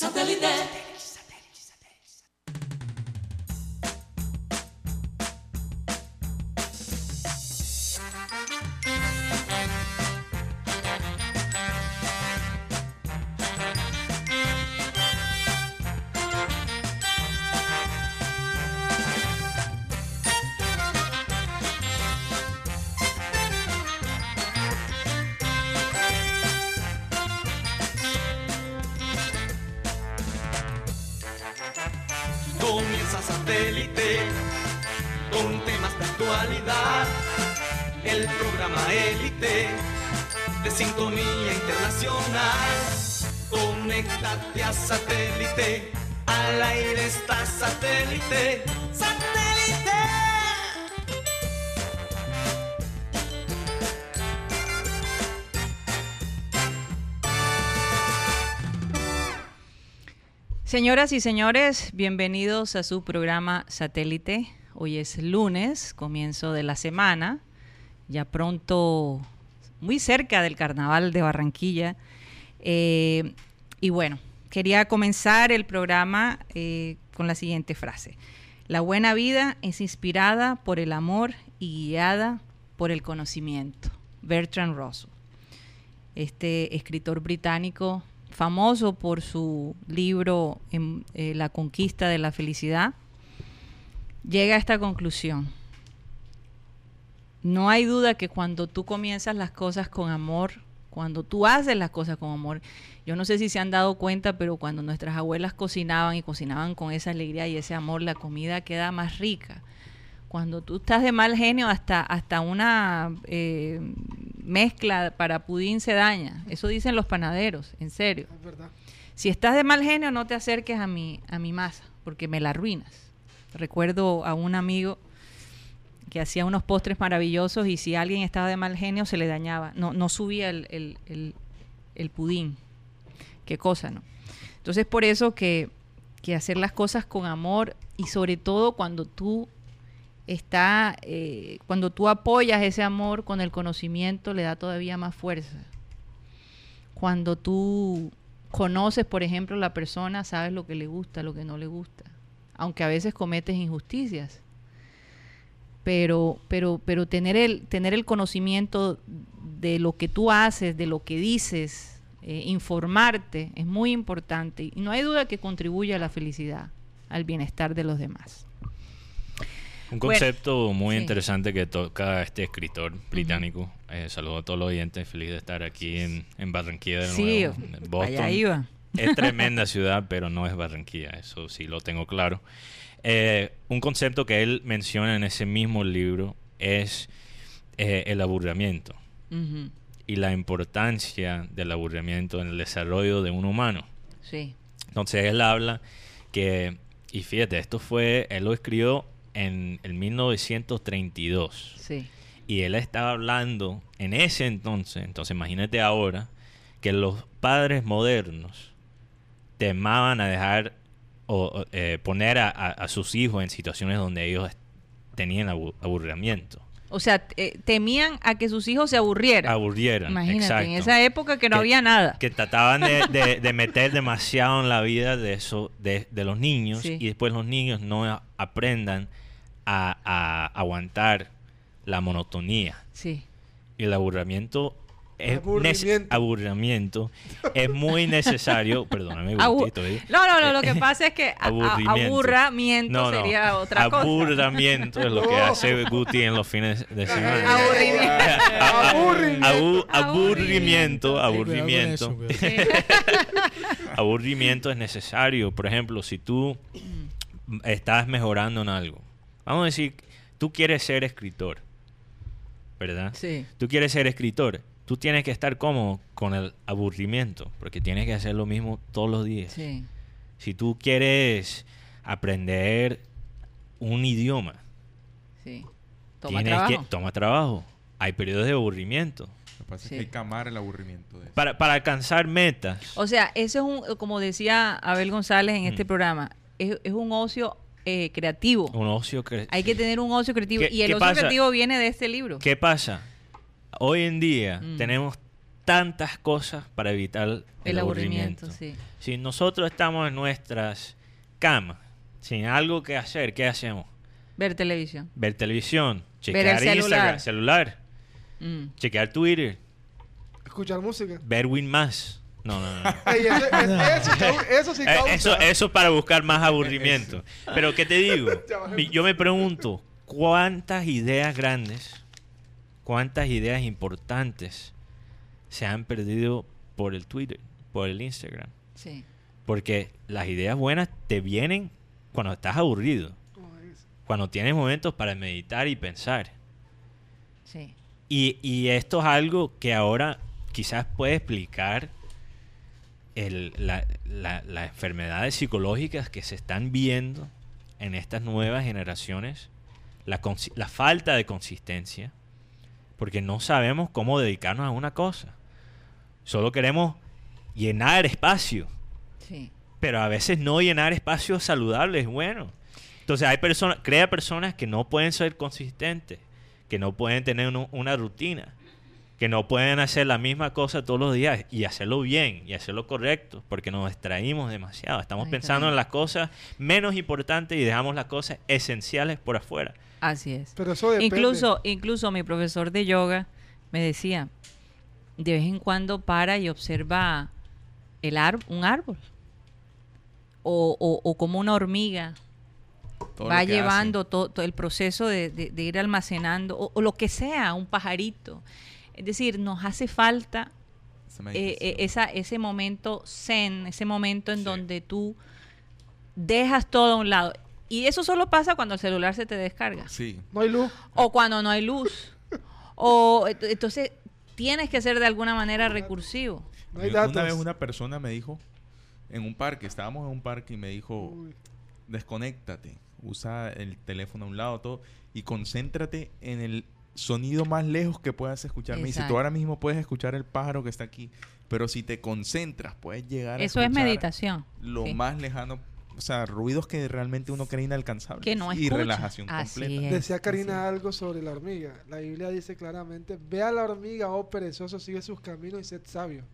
Satellite. Sintonía internacional. Conéctate a satélite. Al aire está satélite. ¡Satélite! Señoras y señores, bienvenidos a su programa Satélite. Hoy es lunes, comienzo de la semana, ya pronto, muy cerca del Carnaval de Barranquilla. Eh, y bueno, quería comenzar el programa eh, con la siguiente frase. La buena vida es inspirada por el amor y guiada por el conocimiento. Bertrand Russell, este escritor británico famoso por su libro en, eh, La conquista de la felicidad, llega a esta conclusión. No hay duda que cuando tú comienzas las cosas con amor, cuando tú haces las cosas con amor, yo no sé si se han dado cuenta, pero cuando nuestras abuelas cocinaban y cocinaban con esa alegría y ese amor, la comida queda más rica. Cuando tú estás de mal genio, hasta, hasta una eh, mezcla para pudín se daña. Eso dicen los panaderos, en serio. Es verdad. Si estás de mal genio, no te acerques a mi, a mi masa, porque me la arruinas. Recuerdo a un amigo que hacía unos postres maravillosos y si alguien estaba de mal genio se le dañaba. No, no subía el, el- pudín. Qué cosa, ¿no? Entonces por eso que, que hacer las cosas con amor y sobre todo cuando tú está, eh, cuando tú apoyas ese amor con el conocimiento, le da todavía más fuerza. Cuando tú conoces, por ejemplo, la persona, sabes lo que le gusta, lo que no le gusta, aunque a veces cometes injusticias. Pero, pero, pero tener el, tener el conocimiento de lo que tú haces, de lo que dices, eh, informarte, es muy importante. Y no hay duda que contribuye a la felicidad, al bienestar de los demás. Un Bueno, concepto muy sí. interesante que toca este escritor británico. Eh, saludo a todos los oyentes, feliz de estar aquí en, en Barranquilla de Sí, nuevo. en Boston. allá iba. Es tremenda ciudad, pero no es Barranquilla, eso sí lo tengo claro. Eh, un concepto que él menciona en ese mismo libro es eh, el aburrimiento y la importancia del aburrimiento en el desarrollo de un humano. Sí. Entonces él habla que, y fíjate, esto fue, él lo escribió en el 1932 Sí. y él estaba hablando en ese entonces, entonces imagínate ahora, que los padres modernos temaban a dejar o eh, poner a, a- a sus hijos en situaciones donde ellos tenían abu- aburrimiento, O sea, eh, temían a que sus hijos se aburrieran. aburrieran. Imagínate, en exacto. esa época que no Que- había nada. que trataban de, de- de meter demasiado en la vida de eso de, de los niños Sí. y después los niños no aprendan a, a aguantar la monotonía Sí. y el aburrimiento es Aburrimiento. es muy necesario perdóname Gustito, ¿eh? no, no, no, lo que pasa es que Aburrimiento. aburramiento No, no. sería otra cosa. aburrimiento es lo que No. hace Guti en los fines de semana Aburrimiento. Aburrimiento. Abu- aburrimiento aburrimiento es necesario. Por ejemplo, si tú estás mejorando en algo, vamos a decir, tú quieres ser escritor, ¿verdad? Sí. Tú quieres ser escritor, tú tienes que estar cómodo con el aburrimiento, porque tienes que hacer lo mismo todos los días. Sí. Si tú quieres aprender un idioma, Sí. Toma tienes trabajo. que toma trabajo. Hay periodos de aburrimiento. Lo que pasa Sí. es que hay que amar el aburrimiento de eso. Para, para alcanzar metas. O sea, eso es un, como decía Abel González en este Mm. programa, es, es un ocio eh, creativo. Un ocio que... Hay que tener un ocio creativo. ¿Qué- Y el ocio pasa? creativo viene de este libro. ¿Qué pasa? Hoy en día Mm. tenemos tantas cosas para evitar el, El aburrimiento. aburrimiento, sí. Si nosotros estamos en nuestras camas, sin algo que hacer, ¿qué hacemos? Ver televisión. Ver televisión, Ver chequear el celular. Instagram, celular, Mm. chequear Twitter, Escuchar música. ver Win más. No, no, no. Ey, eso, sí Eh, causa. eso, eso es para buscar más aburrimiento. Pero ¿qué te digo? Yo me pregunto, ¿cuántas ideas grandes, cuántas ideas importantes se han perdido por el Twitter, por el Instagram? Sí. Porque las ideas buenas te vienen cuando estás aburrido, cuando tienes momentos para meditar y pensar. Sí. Y, y esto es algo que ahora quizás puede explicar el- la- la- las enfermedades psicológicas que se están viendo en estas nuevas generaciones, la falta de consistencia, porque no sabemos cómo dedicarnos a una cosa. Solo queremos llenar espacio, Sí. pero a veces no llenar espacio saludable es bueno. Entonces hay personas, crea personas que no pueden ser consistentes, que no pueden tener uno- una rutina, que no pueden hacer la misma cosa todos los días y hacerlo bien y hacerlo correcto, porque nos distraímos demasiado. Estamos pensando en las cosas menos importantes y dejamos las cosas esenciales por afuera. Así es. Pero eso depende. Incluso, incluso mi profesor de yoga me decía, de vez en cuando para y observa el ar- un árbol. O, o- o como una hormiga Todo va llevando todo, el proceso de, de- de ir almacenando, o, o lo que sea, un pajarito. Es decir, nos hace falta. Esa eh, eh, esa, ese momento zen, ese momento en Sí. donde tú dejas todo a un lado. Y eso solo pasa cuando el celular se te descarga Sí. No hay luz. o cuando no hay luz. o ent- entonces tienes que ser de alguna manera recursivo. No hay datos. Una vez una persona me dijo, en un parque, estábamos en un parque y me dijo, Uy, desconéctate, usa el teléfono a un lado, todo, y concéntrate en el sonido más lejos que puedas escuchar. Me dice, tú Exacto. ahora mismo puedes escuchar el pájaro que está aquí, pero si te concentras, puedes llegar a Eso es meditación. Lo sí. más lejano, o sea, ruidos que realmente uno cree inalcanzables. Que no Y escucha. relajación Así completa. es. Decía Karina algo sobre la hormiga. La Biblia dice claramente, ve a la hormiga, oh perezoso, sigue sus caminos y sed sabio.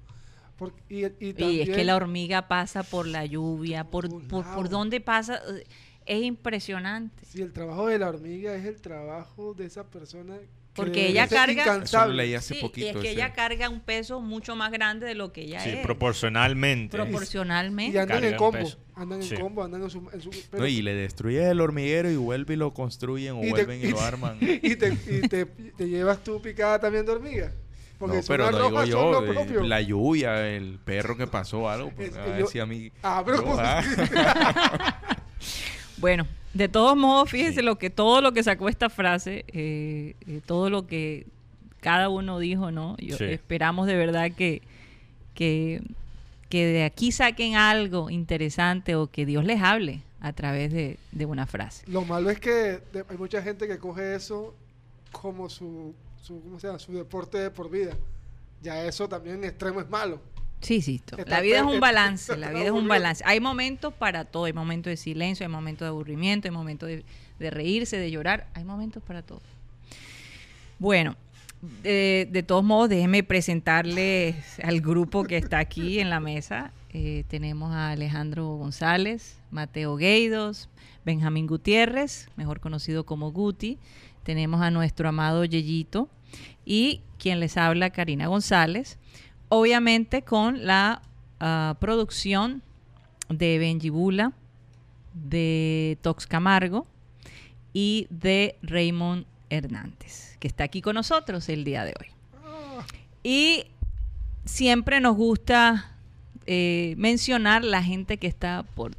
Por- y, y Y es que la hormiga pasa por la lluvia, por, Por por, por donde pasa. eh, Es impresionante. Si el trabajo de la hormiga es el trabajo de esa persona. Que Porque ella ser carga- Eso lo incansable. leí hace Sí, poquito. y es que ese- ella carga un peso mucho más grande de lo que ella Sí, es. proporcionalmente. proporcionalmente. Y andan en combo. Andan en Sí. combo, andan en su. en su- No, pero- y le destruyes el hormiguero y vuelve y lo construyen o Y te- vuelven y, y lo te- arman. y te, y te, te llevas tu picada también de hormiga. Porque no, pero no digo yo, lo propio. la lluvia, el perro que pasó algo, pues, Es- a ver yo- si a mí... Ah, pero yo, ah. Bueno, de todos modos, fíjese Sí. lo que todo lo que sacó esta frase, eh, eh, todo lo que cada uno dijo, ¿no? Yo- Sí. Esperamos de verdad que, que, que de aquí saquen algo interesante o que Dios les hable a través de, de una frase. Lo malo es que de- hay mucha gente que coge eso como su, su, ¿cómo se llama? su deporte de por vida. Ya eso también en extremo es malo. Sí, sí. La vida es un balance, la vida es un balance. Hay momentos para todo, hay momentos de silencio, hay momentos de aburrimiento, hay momentos de, de reírse, de llorar, hay momentos para todo. Bueno, de, de todos modos, déjenme presentarles al grupo que está aquí en la mesa. Eh, tenemos a Alejandro González, Mateo Gueidos, Benjamín Gutiérrez, mejor conocido como Guti. Tenemos a nuestro amado Yeyito y quien les habla, Karina González. Obviamente con la ah, producción de Benji Bula, de Tox Camargo y de Raymond Hernández, que está aquí con nosotros el día de hoy. Y siempre nos gusta eh, mencionar la gente que está por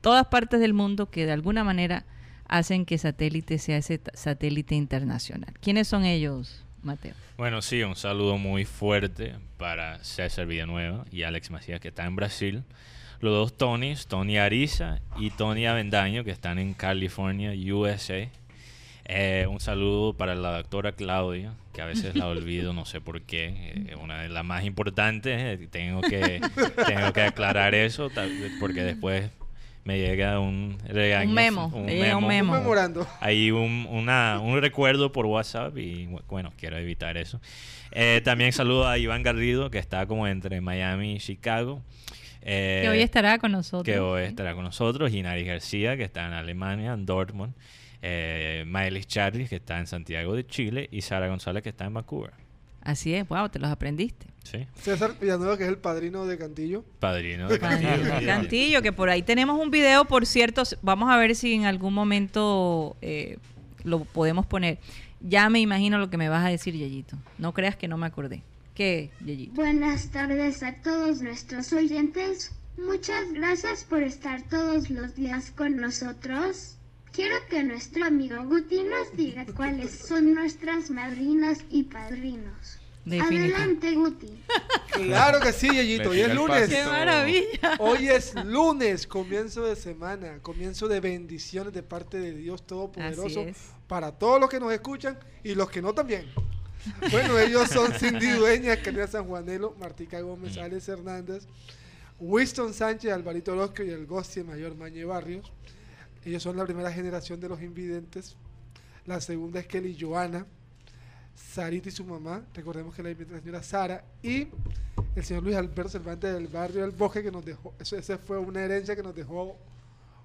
todas partes del mundo que de alguna manera hacen que satélite sea ese satélite internacional. ¿Quiénes son ellos, Mateo? Bueno, sí, un saludo muy fuerte para César Villanueva y Alex Macías, que está en Brasil. Los dos Tonys, Tony Ariza y Tony Avendaño, que están en California, USA. Eh, un saludo para la doctora Claudia, que a veces la olvido, no sé por qué. eh, una de las más importantes. eh, tengo, que, tengo que aclarar eso, porque después me llega un regaño. Un memo, le llega un memo. Un memorando. Hay un, una- un recuerdo por WhatsApp y bueno, quiero evitar eso. Eh, también saludo a Iván Garrido, que está como entre Miami y Chicago. Eh, que hoy estará con nosotros. que hoy estará con nosotros. Y Nari García, que está en Alemania, en Dortmund. Eh, Miley Charlie, que está en Santiago de Chile. Y Sara González, que está en Vancouver. Así es, wow, te los aprendiste. Sí, César Villanueva, que es el padrino de Cantillo. padrino de Cantillo, Cantillo. Cantillo, que por ahí tenemos un video, por cierto, vamos a ver si en algún momento eh, lo podemos poner. Ya me imagino lo que me vas a decir, Yeyito. No creas que no me acordé. ¿Qué, Yeyito? Buenas tardes a todos nuestros oyentes. Muchas gracias por estar todos los días con nosotros. Quiero que nuestro amigo Guti nos diga cuáles son nuestras madrinas y padrinos. Adelante, Guti. Claro que sí, Yeyito. Hoy es lunes. ¡Qué maravilla! Hoy es lunes, comienzo de semana, comienzo de bendiciones de parte de Dios Todopoderoso para todos los que nos escuchan y los que no también. Bueno, ellos son Cindy Dueña, Kenia San Juanelo, Martica Gómez, Alex Hernández, Winston Sánchez, Alvarito Orozco y el Gosti Mayor Mañe Barrios. Ellos son la primera generación de los invidentes. La segunda es Kelly Joana, Sarita y su mamá. Recordemos que la invidente es la señora Sara. Y el señor Luis Alberto Cervantes del barrio del Bosque que nos dejó. Eso, esa fue una herencia que nos dejó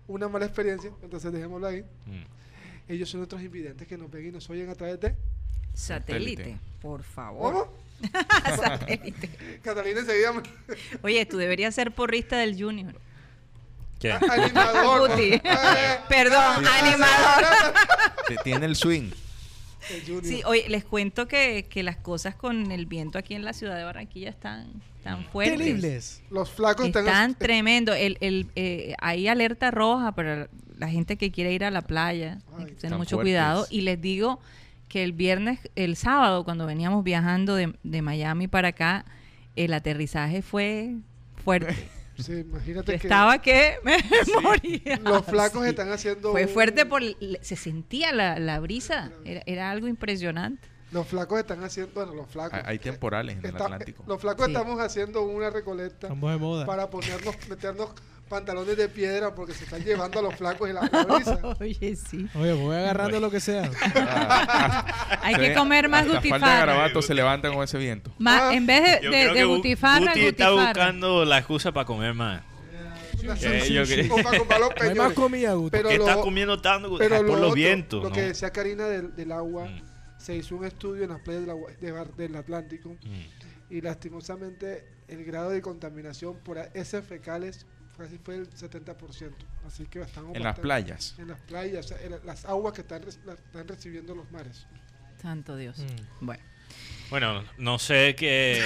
una mala experiencia. Entonces dejémoslo ahí. Mm. Ellos son nuestros invidentes que nos ven y nos oyen a través de. Satélite, Satélite. por favor. ¿Cómo? Satélite. Catalina enseguida. me- Oye, tú deberías ser porrista del Junior. ¿Qué? Animador. Guti. Eh, Perdón, animador. Tiene el swing. Sí, oye, les cuento que, que las cosas con el viento aquí en la ciudad de Barranquilla están tan fuertes. Terribles. Los flacos están. Están tremendo. El, el, eh, hay alerta roja para la gente que quiere ir a la playa. Hay que Ay, tener mucho fuertes. cuidado. Y les digo que el viernes, el sábado, cuando veníamos viajando de, de Miami para acá, el aterrizaje fue fuerte. Sí, Yo imagínate que estaba que me moría. los flacos Sí. están haciendo. Fue un- fuerte, por, se sentía la, la brisa. Era, era algo impresionante. Los flacos están haciendo. Bueno, los flacos. Hay hay temporales en el Está- Atlántico. Los flacos Sí. estamos haciendo una recolecta Estamos de moda. para ponernos, meternos pantalones de piedra porque se están llevando a los flacos y la, brisa. Oye, sí. Oye, voy agarrando lo que sea. Hay Se que comer más hasta falta de gutifarra. garabato se levanta con ese viento. Ma- Ah, en vez de, de, de gutifarra, Guti está gutifarra. buscando la excusa para comer más. Una- Sí, yo que- o para comprar los No hay más peñones. comida, Guti. Pero ¿Qué lo- está comiendo tanto? Pero Ah, lo por los otro, vientos. Lo ¿no? que decía Karina del, del agua, Mm. Se hizo un estudio en las playas de la Gua- de Bar- del Atlántico Mm. y lastimosamente el grado de contaminación por heces fecales casi fue el 70%. Así que estamos En las playas. En las playas, o sea, en las aguas que están, están recibiendo los mares. Santo Dios. Mm. Bueno, Bueno, no sé qué,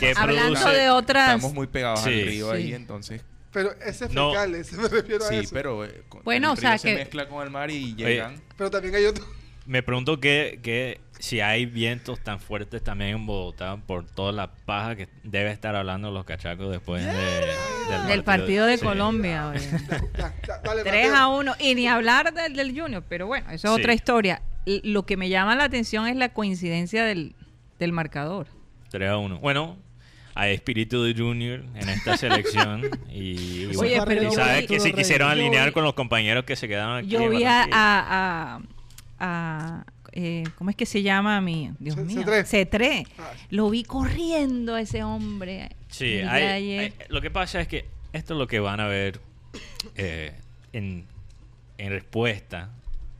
qué hablando produce- de otras. Estamos muy pegados Sí. al río Sí. ahí, entonces. Pero heces No. fecales, me refiero a Sí, eso. Pero, pero eh, con- Bueno, el o sea se que- mezcla con el mar y llegan. también hay otro. Me pregunto que, que si hay vientos tan fuertes también en Bogotá por toda la paja que debe estar hablando los cachacos después de- del partido de sí. Colombia. oye. Ya, ya, dale, 3 Mateo. a 1. Y ni hablar del, del Junior, pero bueno, eso es Sí. otra historia. Lo que me llama la atención es la coincidencia del, del marcador. 3 a 1. Bueno, hay espíritu de Junior en esta selección. y, y Oye, bueno, pero y yo sabes vi- que se yo quisieron vi- alinear con los compañeros que se quedaron aquí. Yo vi a- a- a- eh, ¿cómo es que se llama mi? Dios mío. Cetré. Cetré. Ah. Lo vi corriendo a ese hombre. Sí, hay- lo que pasa es que esto es lo que van a ver eh, en, en respuesta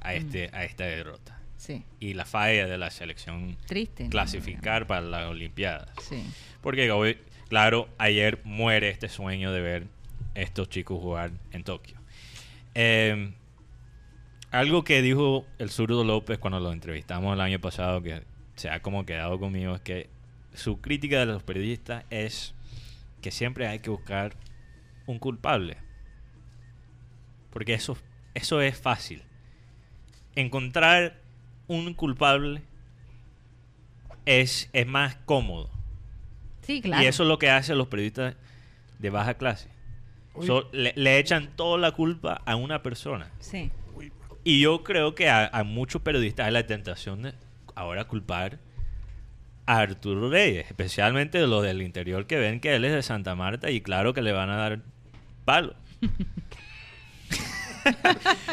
a, este, a esta derrota. Sí, Y la falla de la selección triste. ¿no? clasificar para las Olimpiadas. Sí. Porque, hoy, claro, ayer muere este sueño de ver estos chicos jugar en Tokio. Eh, algo que dijo el zurdo López cuando lo entrevistamos el año pasado, que se ha como quedado conmigo, es que su crítica de los periodistas es que siempre hay que buscar un culpable. Porque eso, eso es fácil. Encontrar un culpable es, es más cómodo. Sí, claro. Y eso es lo que hacen los periodistas de baja clase. So, le, le echan toda la culpa a una persona. Sí. Y yo creo que a, a muchos periodistas hay la tentación de ahora culpar a Arturo Reyes, especialmente los del interior que ven que él es de Santa Marta y claro que le van a dar palo.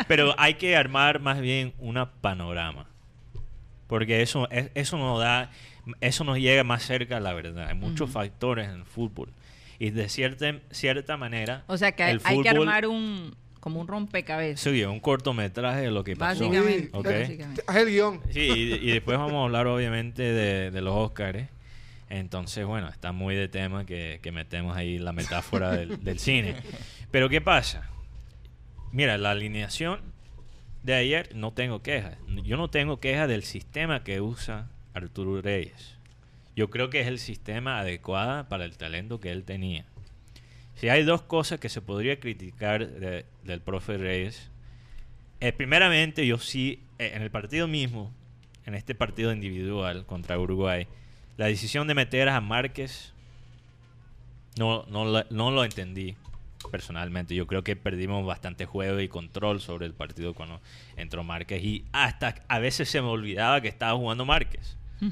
Pero hay que armar más bien una panorama. Porque eso, es- eso nos da, eso nos llega más cerca a la verdad. Hay muchos factores en el fútbol. Y de cierta, cierta manera, O sea que hay, el hay que fútbol- armar un como un rompecabezas. sí, un cortometraje de lo que pasó. Básicamente. Sí, básicamente. Haz el guion. Sí, y, y después vamos a hablar obviamente de, de los Óscares. Entonces, bueno, está muy de tema que, que metemos ahí la metáfora del, del cine. Pero ¿qué pasa? Mira, la alineación de ayer no tengo quejas. Yo no tengo quejas del sistema que usa Arturo Reyes. Yo creo que es el sistema adecuado para el talento que él tenía. Si hay dos cosas que se podría criticar de- del profe Reyes, eh, primeramente, yo sí, eh, en el partido mismo, en este partido individual contra Uruguay, la decisión de meter a Márquez no, no, la- no lo entendí personalmente. Yo creo que perdimos bastante juego y control sobre el partido cuando entró Márquez y hasta a veces se me olvidaba que estaba jugando Márquez. Mm.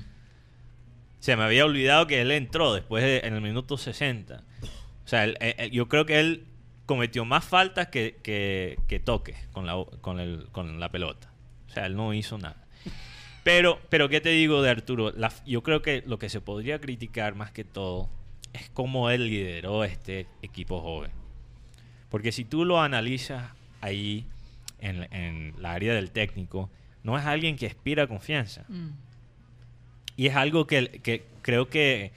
Se me había olvidado que él entró después de, en el minuto 60. O sea, él- él- él- yo creo que él cometió más faltas que, que, que toques con la, con, el- con la pelota. O sea, él no hizo nada. Pero, pero ¿qué te digo de Arturo? La- yo creo que lo que se podría criticar más que todo es cómo él lideró este equipo joven. Porque si tú lo analizas ahí en, en la área del técnico, no es alguien que aspira confianza. Mm. Y es algo que, que creo que,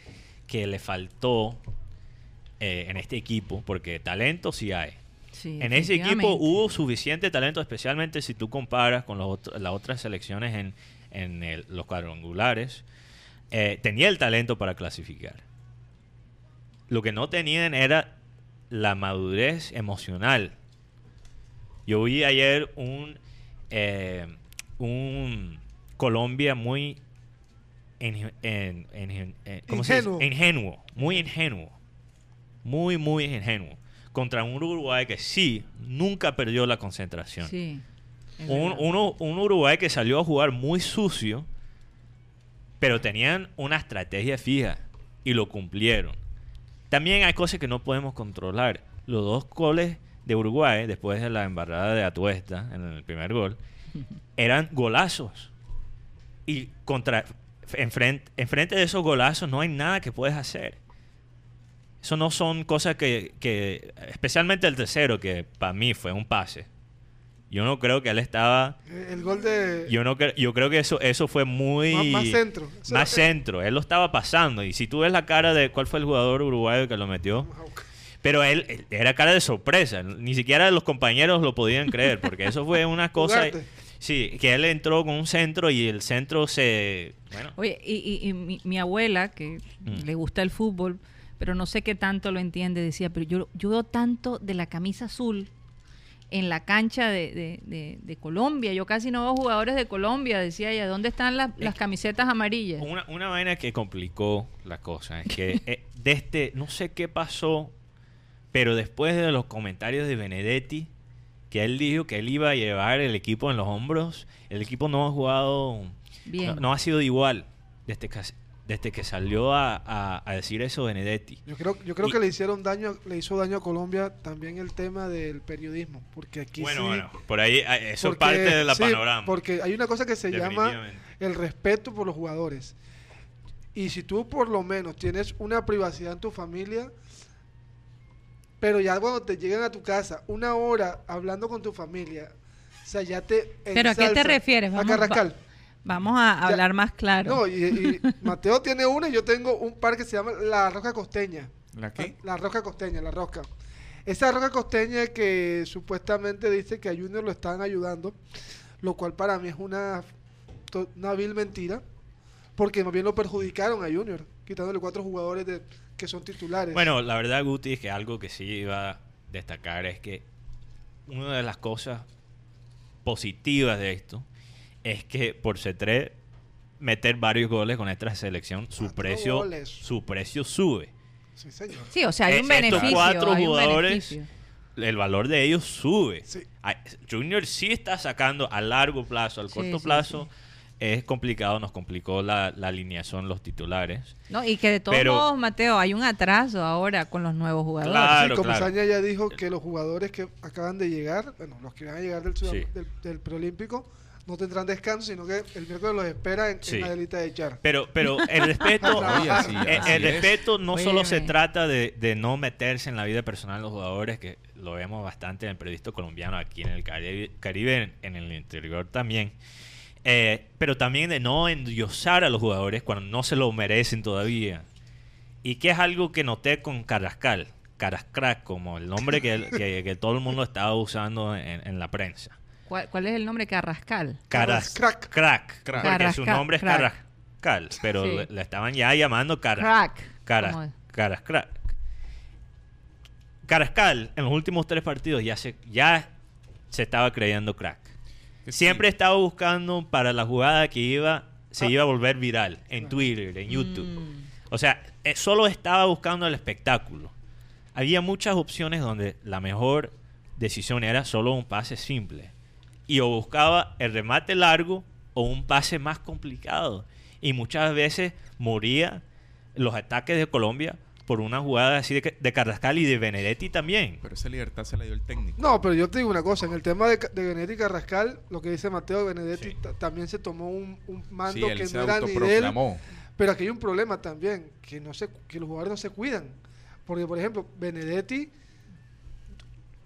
que le faltó eh, en este equipo, porque talento sí hay. Sí, En ese equipo hubo suficiente talento, especialmente si tú comparas con los otro- las otras selecciones en, en el- los cuadrangulares. Eh, tenía el talento para clasificar. Lo que no tenían era la madurez emocional. Yo vi ayer un, eh, un Colombia muy inge- en- en- en- ¿cómo se dice? Ingenuo. ingenuo, muy ingenuo, muy muy ingenuo contra un Uruguay que sí nunca perdió la concentración. Sí. Un, uno- un Uruguay que salió a jugar muy sucio, pero tenían una estrategia fija y lo cumplieron. También hay cosas que no podemos controlar. Los dos goles de Uruguay, después de la embarrada de Atuesta en el primer gol, eran golazos. Y contra enfrente, enfrente de esos golazos no hay nada que puedes hacer. Eso no son cosas que, que especialmente el tercero, que para mí fue un pase. Yo no creo que él estaba El gol de. yo no cre- yo creo que eso eso fue muy Más- más centro. Más centro. Él lo estaba pasando y si tú ves la cara de cuál fue el jugador uruguayo que lo metió, pero él, él- era cara de sorpresa. Ni siquiera los compañeros lo podían creer porque eso fue una cosa. Jugarte. Sí, que él entró con un centro y el centro se bueno. Oye, y, y- y mi, mi abuela, que Mm. le gusta el fútbol, pero no sé qué tanto lo entiende, decía, pero yo, yo veo tanto de la camisa azul en la cancha de, de- de- de Colombia. Yo casi no veo jugadores de Colombia, decía ella. ¿Dónde están las, las camisetas amarillas? Una, una vaina que complicó la cosa es que eh, de este, no sé qué pasó, pero después de los comentarios de Benedetti, que él dijo que él iba a llevar el equipo en los hombros, el equipo no ha jugado, Bien. no, no ha sido igual desde que, desde que salió a, a- a decir eso Benedetti. Yo creo, yo creo Y- que le hicieron daño, le hizo daño a Colombia también el tema del periodismo, porque aquí Bueno, sí- bueno, por ahí eh, eso porque- es parte de la sí, panorama. Porque hay una cosa que se llama el respeto por los jugadores. Y si tú por lo menos tienes una privacidad en tu familia, pero ya cuando te llegan a tu casa una hora hablando con tu familia, o sea, ya te... ¿Pero a qué te refieres? A Vamos, Carrascal. va- vamos a Ya- hablar más claro. No, y, y Mateo tiene una y yo tengo un par que se llama La Roca Costeña. ¿La qué? La Roca Costeña, la Roca. Esa Roca Costeña que supuestamente dice que a Junior lo están ayudando, lo cual para mí es una, to- una vil mentira, porque más bien lo perjudicaron a Junior, quitándole cuatro jugadores de, que son titulares. Bueno, la verdad, Guti, es que algo que sí iba a destacar es que una de las cosas positivas de esto es que por C3 meter varios goles con esta selección, su Cuatro precio, goles. su precio sube. Sí, señor. Sí, o sea, hay un Eh, estos beneficio. cuatro hay un jugadores beneficio. el valor de ellos sube. Sí. Junior sí está sacando a largo plazo, al Sí, corto sí, plazo, es complicado, nos complicó la, la alineación, los titulares. No, y que de todos Pero- modos, Mateo, hay un atraso ahora con los nuevos jugadores. Claro, sí, como claro. Saña ya dijo que los jugadores que acaban de llegar, bueno, los que van a llegar del, del, del preolímpico, no tendrán descanso, sino que el miércoles los espera en, en Sí. la delita de Char. Pero, pero el respeto, Oye, así- el, así el es. respeto no Oye, solo se trata de, de no meterse en la vida personal de los jugadores, que lo vemos bastante en el periodista colombiano aquí en el Caribe, Caribe, en, en el interior también. Eh, pero también de no endiosar a los jugadores cuando no se lo merecen todavía. Y que es algo que noté con Carrascal, Carascrack, como el nombre que, que- que todo el mundo estaba usando en, en la prensa. ¿Cuál, cuál es el nombre? Carrascal. Caras, Crack. crack. Crack. Porque su Carrascal, nombre es. Carrascal, pero Sí. le, le estaban ya llamando Cara, Crack. Carascrack. Carascal, en los últimos tres partidos ya se, ya se estaba creyendo crack. Siempre estaba buscando para la jugada que iba, se Ah. iba a volver viral en Twitter, en YouTube. Mm. O sea, eh, solo estaba buscando el espectáculo. Había muchas opciones donde la mejor decisión era solo un pase simple. Y o buscaba el remate largo o un pase más complicado. Y muchas veces moría los ataques de Colombia por una jugada así de, de Carrascal y de Benedetti también. Pero esa libertad se la dio el técnico. No, pero yo te digo una cosa, en el tema de, de Benedetti y Carrascal, lo que dice Mateo Benedetti Sí. también se tomó un, un Sí, mando él que se no era ni de él, pero aquí hay un problema también, que no se, que los jugadores no se cuidan. Porque, por ejemplo, Benedetti,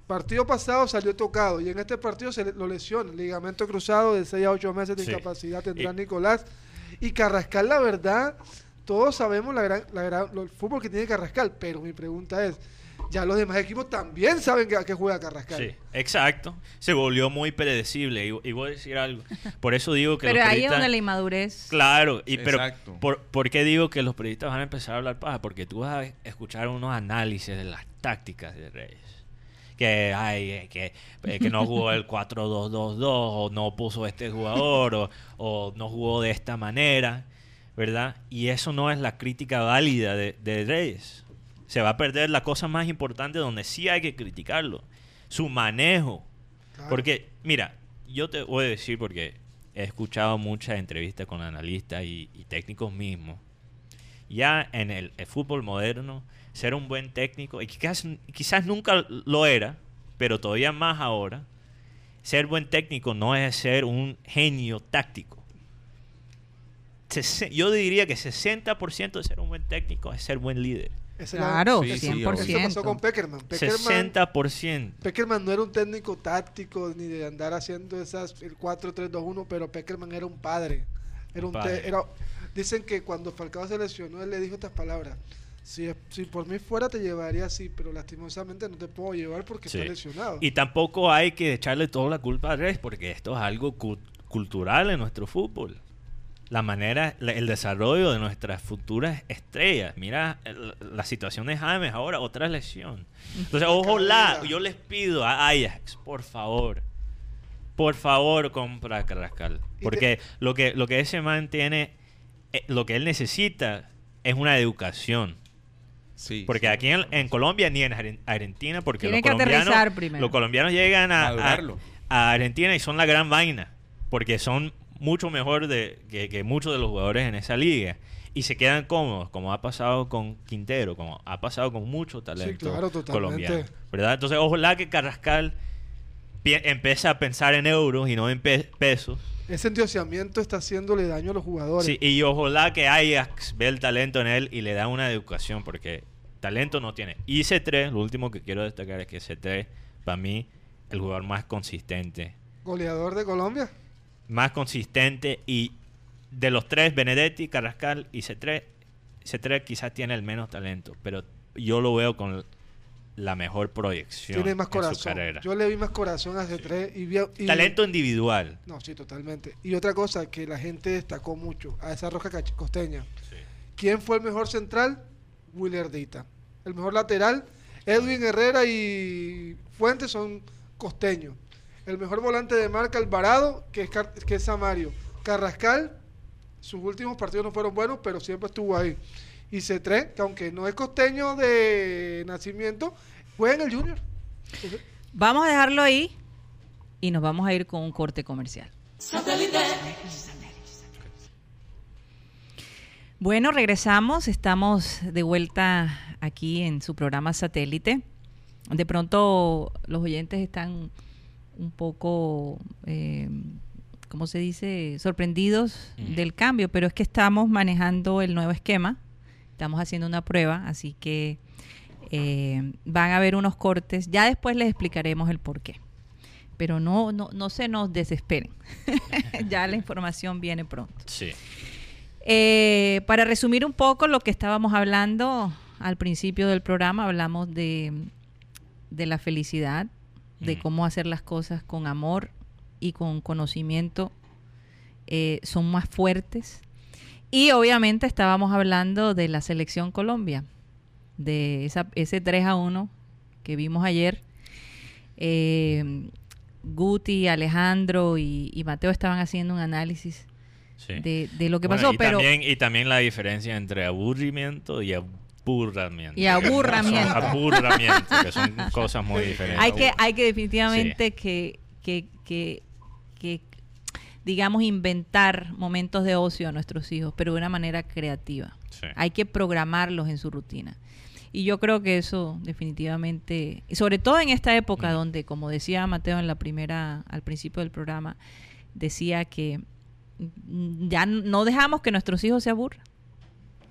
partido pasado salió tocado y en este partido se le- lo lesiona, ligamento cruzado de 6 a 8 meses de Sí. incapacidad tendrá Y- Nicolás. Y Carrascal, la verdad, todos sabemos la gran, la gran- lo- el fútbol que tiene Carrascal, pero mi pregunta es, ya los demás equipos también saben que, a qué juega Carrascal. Sí, exacto. Se volvió muy predecible. Y, y voy a decir algo. Por eso digo que Pero los ahí es periodistas- donde la inmadurez. Claro, y pero Exacto. por, ¿por qué digo que los periodistas van a empezar a hablar paja? Porque tú vas a escuchar unos análisis de las tácticas de Reyes. Que, ay, eh, que, eh, que no jugó el 4-2-2-2, o no puso este jugador, o, o no jugó de esta manera, ¿verdad? Y eso no es la crítica válida de, de Reyes. Se va a perder la cosa más importante donde sí hay que criticarlo. Su manejo. Claro. Porque, mira, yo te voy a decir porque he escuchado muchas entrevistas con analistas y, y técnicos mismos. Ya en el, el fútbol moderno, ser un buen técnico, y quizás, quizás nunca lo era, pero todavía más ahora, ser buen técnico no es ser un genio táctico. Yo diría que 60% de ser un buen técnico es ser buen líder. Claro, Sí, sí, 100%. Eso pasó con Peckerman. Peckerman, 60%. Peckerman no era un técnico táctico ni de andar haciendo esas el 4-3-2-1, pero Peckerman era un padre. Era Un un padre. era, dicen que cuando Falcao se lesionó, él le dijo estas palabras. Si, es- si por mí fuera te llevaría así, pero lastimosamente no te puedo llevar porque Sí. está lesionado. Y tampoco hay que echarle toda la culpa a Reyes porque esto es algo cu- cultural en nuestro fútbol. La manera, la- el desarrollo de nuestras futuras estrellas. Mira el- la situación de James ahora, otra lesión. Entonces, ojalá, yo les pido a Ajax, por favor, por favor, compra a Carrascal. Porque lo que, lo que ese man tiene, eh, lo que él necesita es una educación. Sí, Porque sí. aquí en, en Colombia ni en Argen- Argentina, porque los colombianos, los colombianos llegan a, a, Madurarlo. a Argentina y son la gran vaina, porque son mucho mejor de, que, que muchos de los jugadores en esa liga. Y se quedan cómodos, como ha pasado con Quintero, como ha pasado con mucho talento claro, totalmente. colombiano. ¿verdad? Entonces, ojalá que Carrascal pi- empiece a pensar en euros y no en pe- pesos. Ese endiosamiento está haciéndole daño a los jugadores. Sí, y ojalá que Ajax ve el talento en él y le da una educación, porque talento no tiene. Y C3, lo último que quiero destacar es que C3, para mí, el jugador más consistente. Goleador de Colombia. Más consistente y de los tres, Benedetti, Carrascal y C3, C3 quizás tiene el menos talento, pero yo lo veo con la mejor proyección Tiene más en su corazón. carrera. Yo le vi más corazón a C3 y, vi- y- Talento individual. No, sí, totalmente. Y otra cosa que la gente destacó mucho a esa roja cach- costeña. ¿Quién fue el mejor central? Willardita. El mejor lateral, Edwin Herrera y Fuentes son costeños. El mejor volante de marca, Alvarado, que es, Car- que es Samario. Carrascal, sus últimos partidos no fueron buenos, pero siempre estuvo ahí. Y C3, que aunque no es costeño de nacimiento, juega en el Junior. Vamos a dejarlo ahí y nos vamos a ir con un corte comercial. Bueno, regresamos, estamos de vuelta aquí en su programa satélite. De pronto los oyentes están un poco, eh, ¿cómo se dice?, sorprendidos Mm. del cambio, pero es que estamos manejando el nuevo esquema, estamos haciendo una prueba, así que eh, van a haber unos cortes, ya después les explicaremos el por qué. Pero no, no, no se nos desesperen, ya la información viene pronto. Sí. Eh, para resumir un poco lo que estábamos hablando al principio del programa, hablamos de, de la felicidad, de cómo hacer las cosas con amor y con conocimiento eh, son más fuertes. Y obviamente estábamos hablando de la selección Colombia, de esa, ese 3 a 1 que vimos ayer. Eh, Guti, Alejandro y, y Mateo estaban haciendo un análisis sí. de, de lo que Bueno, pasó, y pero También, y también la diferencia entre aburrimiento y aburramiento. Y aburramiento. Son aburramiento, que son cosas muy diferentes. hay que, hay que definitivamente que, que, que, que, digamos, inventar momentos de ocio a nuestros hijos, pero de una manera creativa. Sí. Hay que programarlos en su rutina. Y yo creo que eso definitivamente, y sobre todo en esta época donde, como decía Mateo en la primera, al principio del programa, decía que ya no dejamos que nuestros hijos se aburran.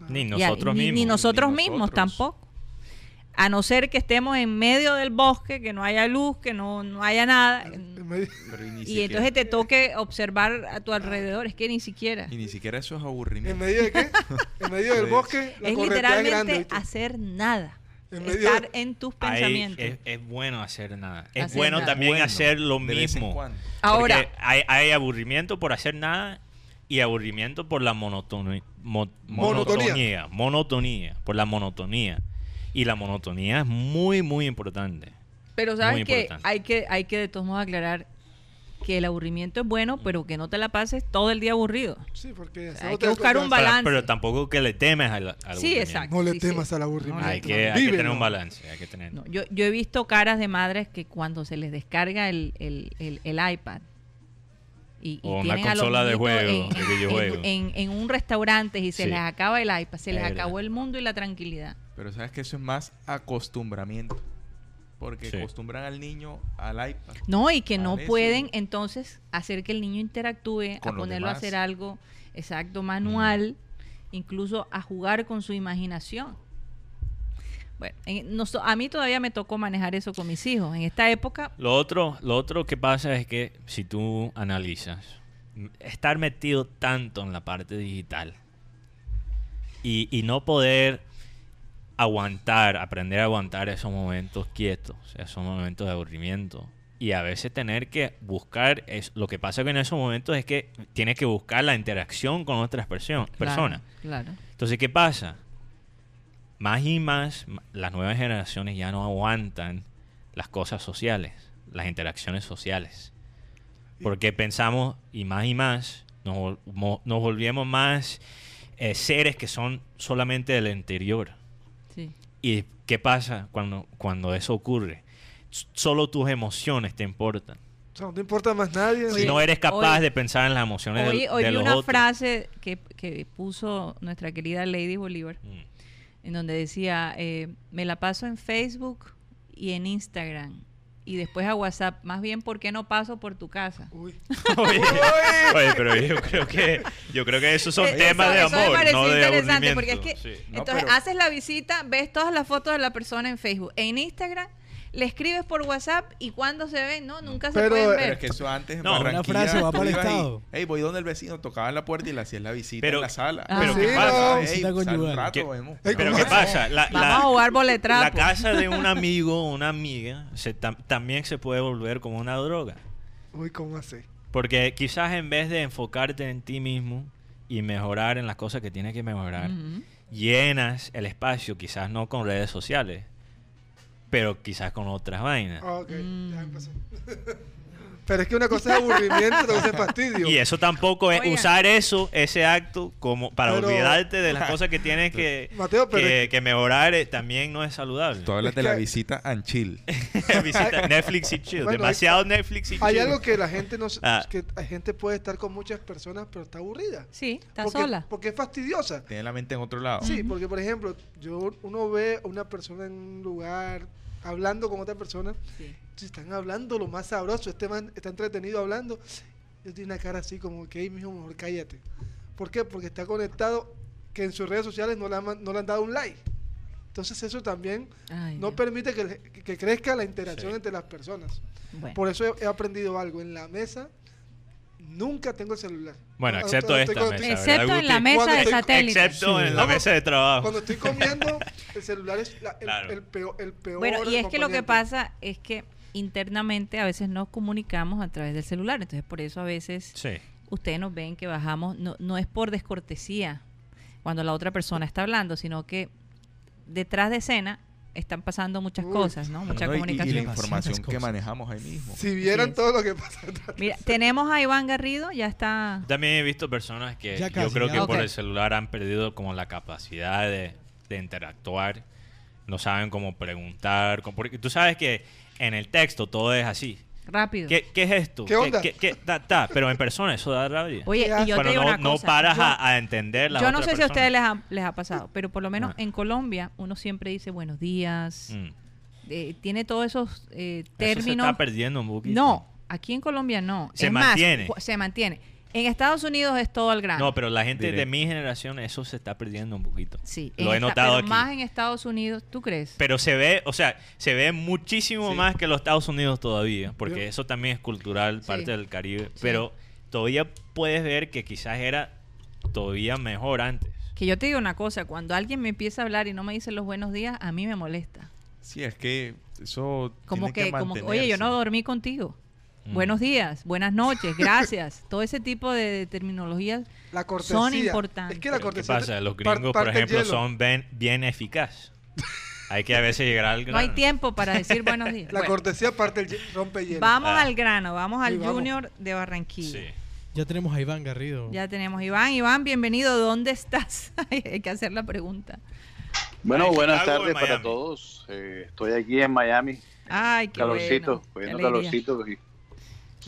Ni Y nosotros ni, mismos. Ni nosotros ni mismos nosotros. tampoco. A no ser que estemos en medio del bosque, que no haya luz, que no, no haya nada. En y, entonces te toque observar a tu alrededor. Es que ni siquiera. y ni siquiera eso es ¿En aburrimiento. medio de qué? En medio del bosque, la Es corriente es literalmente grande. hacer nada. En medio Estar de- en tus pensamientos. es, es bueno hacer nada. Es Hacer bueno nada. también Bueno, hacer lo en mismo. Ahora, hay, hay aburrimiento por hacer nada y aburrimiento por la mo- Monotonía. monotonía. Monotonía. Por la monotonía. Y la monotonía es muy, muy importante. pero sabes muy que importante. hay que hay que de todos modos aclarar que el aburrimiento es bueno, pero que no te la pases todo el día aburrido. Sí, porque sea, hay que buscar un balance. Pero, pero tampoco que le temes al, al Sí, exacto. No le Sí, temas sí. al aburrimiento. Hay que, hay que Vívelo. tener un balance. Hay que tener. No, yo, yo he visto caras de madres que cuando se les descarga el, el- el- el iPad y, y O una tienen a los consola de juego, en, de videojuego. en- en- en un restaurante y se Sí. les acaba el iPad, se les Es verdad. acabó el mundo y la tranquilidad. Pero sabes que eso es más acostumbramiento. Porque Sí. acostumbran al niño al iPad. No, y que no eso. pueden entonces hacer que el niño interactúe, Con a ponerlo a hacer algo exacto, manual, incluso a jugar con su imaginación. Bueno, en- a mí todavía me tocó manejar eso con mis hijos. En esta época, Lo otro, lo otro que pasa es que si tú analizas, estar metido tanto en la parte digital y, y no poder aguantar, aprender a aguantar esos momentos quietos, esos momentos de aburrimiento. Y a veces tener que buscar, es, lo que pasa que en esos momentos es que tienes que buscar la interacción con otras perso- personas. Claro. Entonces, ¿qué pasa? Más y más, las nuevas generaciones ya no aguantan las cosas sociales, las interacciones sociales. Porque pensamos, y más y más, nos, nos volvemos más eh, seres que son solamente del interior. Sí. ¿Y qué pasa cuando, cuando eso ocurre? S- Solo tus emociones te importan. O sea, no te importa más nadie. Oye, si no eres capaz hoy- de pensar en las emociones del- Hoy, hoy de vi los una otros. frase que, que puso nuestra querida Lady Bolívar, Mm. En donde decía, eh, me la paso en Facebook y en Instagram. Y después a WhatsApp, más bien, ¿por qué no paso por tu casa? Uy. Oye, oye, pero yo creo que yo creo que esos son Eh, temas eso- de eso me amor, pareció no de interesante, aburrimiento. porque es que Sí. No, entonces pero- haces la visita, ves todas las fotos de la persona en Facebook, en Instagram, le escribes por WhatsApp y cuando se ven, no, nunca se Pero, pueden eh, ver. Pero es que eso antes en No, una Barranquilla, frase va para el y, estado. Hey, voy donde el vecino, tocaba la puerta y le hacías la visita Pero- en la sala. Ah. Pero Sí, ¿qué pasa? Hey, rato, ¿Qué- vemos. Pero ¿cómo ¿qué pasa? La, Vamos la- a jugar boletrapo. la casa de un amigo o una amiga se tam- también se puede volver como una droga. Uy, ¿cómo así? Porque quizás en vez de enfocarte en ti mismo y mejorar en las cosas que tienes que mejorar, Ujú. llenas el espacio, quizás no con redes sociales, pero quizás con otras vainas. Ah, ok, Mm. ya empezó. Pero es que una cosa es aburrimiento, otra cosa es fastidio. Y eso tampoco es Oigan. usar eso, ese acto, como para Pero- olvidarte de las cosas que tienes que, Mateo, pero que, es- que mejorar, eh, también no es saludable. Tú hablas Es de la visita and chill. Visita Netflix y chill. Bueno, Demasiado Netflix y Hay chill. algo que la gente no Ah. que la gente puede estar con muchas personas, pero está aburrida. Sí, está porque, sola. Porque es fastidiosa. Tiene la mente en otro lado. Sí, porque por ejemplo, yo uno ve a una persona en un lugar hablando con otra persona, Sí. Si están hablando lo más sabroso, este man está entretenido hablando, yo tiene una cara así como que, "Ey, mijo, mejor cállate. ¿Por qué? Porque está conectado que en sus redes sociales no le han, no le han dado un like. Entonces eso también Ay, no Dios. permite que, que crezca la interacción Sí. entre las personas. Bueno. Por eso he, he aprendido algo. En la mesa nunca tengo el celular. Bueno, Cuando- excepto cuando esta estoy con- mesa. Excepto ¿verdad, en la mesa Cuando de estoy- satélite. Excepto en la mesa de trabajo. Cuando estoy comiendo, el celular es la- el, Claro. el peor, el peor Bueno, y es que lo que pasa es que internamente a veces nos comunicamos a través del celular. Entonces, por eso a veces Sí. ustedes nos ven que bajamos, no, no es por descortesía cuando la otra persona está hablando, sino que detrás de escena están pasando muchas Uy. cosas, ¿no? Mucha No, y- y, comunicación. la información que manejamos ahí mismo. Si vieran todo lo que pasa. Mira, tenemos a Iván Garrido, ya está. También he visto personas que yo creo ya. que por el celular han perdido como la capacidad de, de interactuar. No saben cómo preguntar. cómo- porque tú sabes que en el texto todo es así. Rápido. ¿Qué, qué es esto? ¿Qué onda? ¿Qué, qué- ta, ta? Pero en persona eso da rabia. Oye, ¿Qué y yo Cuando te digo no, una no cosa. paras yo, a, a entender la yo no otra sé si a ustedes les ha, les ha pasado, pero por lo menos Ah. en Colombia uno siempre dice buenos días. Mm. eh, tiene todos esos eh, Eso se términos. está perdiendo un poquito. No, aquí en Colombia no. Se Es mantiene. se mantiene. En Estados Unidos es todo al grano. No, pero la gente de mi generación eso se está perdiendo un poquito. sí, Lo he esta- notado pero aquí. más en Estados Unidos, ¿tú crees? Pero se ve, o sea, se ve muchísimo Sí. más que los Estados Unidos todavía, porque Yo- eso también es cultural, Sí. parte del Caribe. Sí. Pero todavía puedes ver que quizás era todavía mejor antes. Que yo te digo una cosa, cuando alguien me empieza a hablar y no me dice los buenos días, a mí me molesta. Sí, es que eso Como tiene que, como que, mantenerse. oye, yo no dormí contigo. Mm. Buenos días, buenas noches, gracias. Todo ese tipo de, de terminologías La cortesía. son importantes. Es que la ¿Qué pasa? Los par- gringos, por ejemplo, son bien, bien eficaz. Hay que a veces llegar al No hay grano. tiempo para decir buenos días. La Bueno, cortesía parte el rompe hielo. vamos Ah. al grano, vamos al Sí, vamos. Junior de Barranquilla. Sí. Ya tenemos a Iván Garrido. Ya tenemos Iván. Iván, bienvenido. ¿Dónde estás? Hay que hacer la pregunta. Bueno, ¿En buenas tardes para todos. Eh, estoy aquí en Miami, Ay, qué calorcito, bueno. Cogiendo calorcito y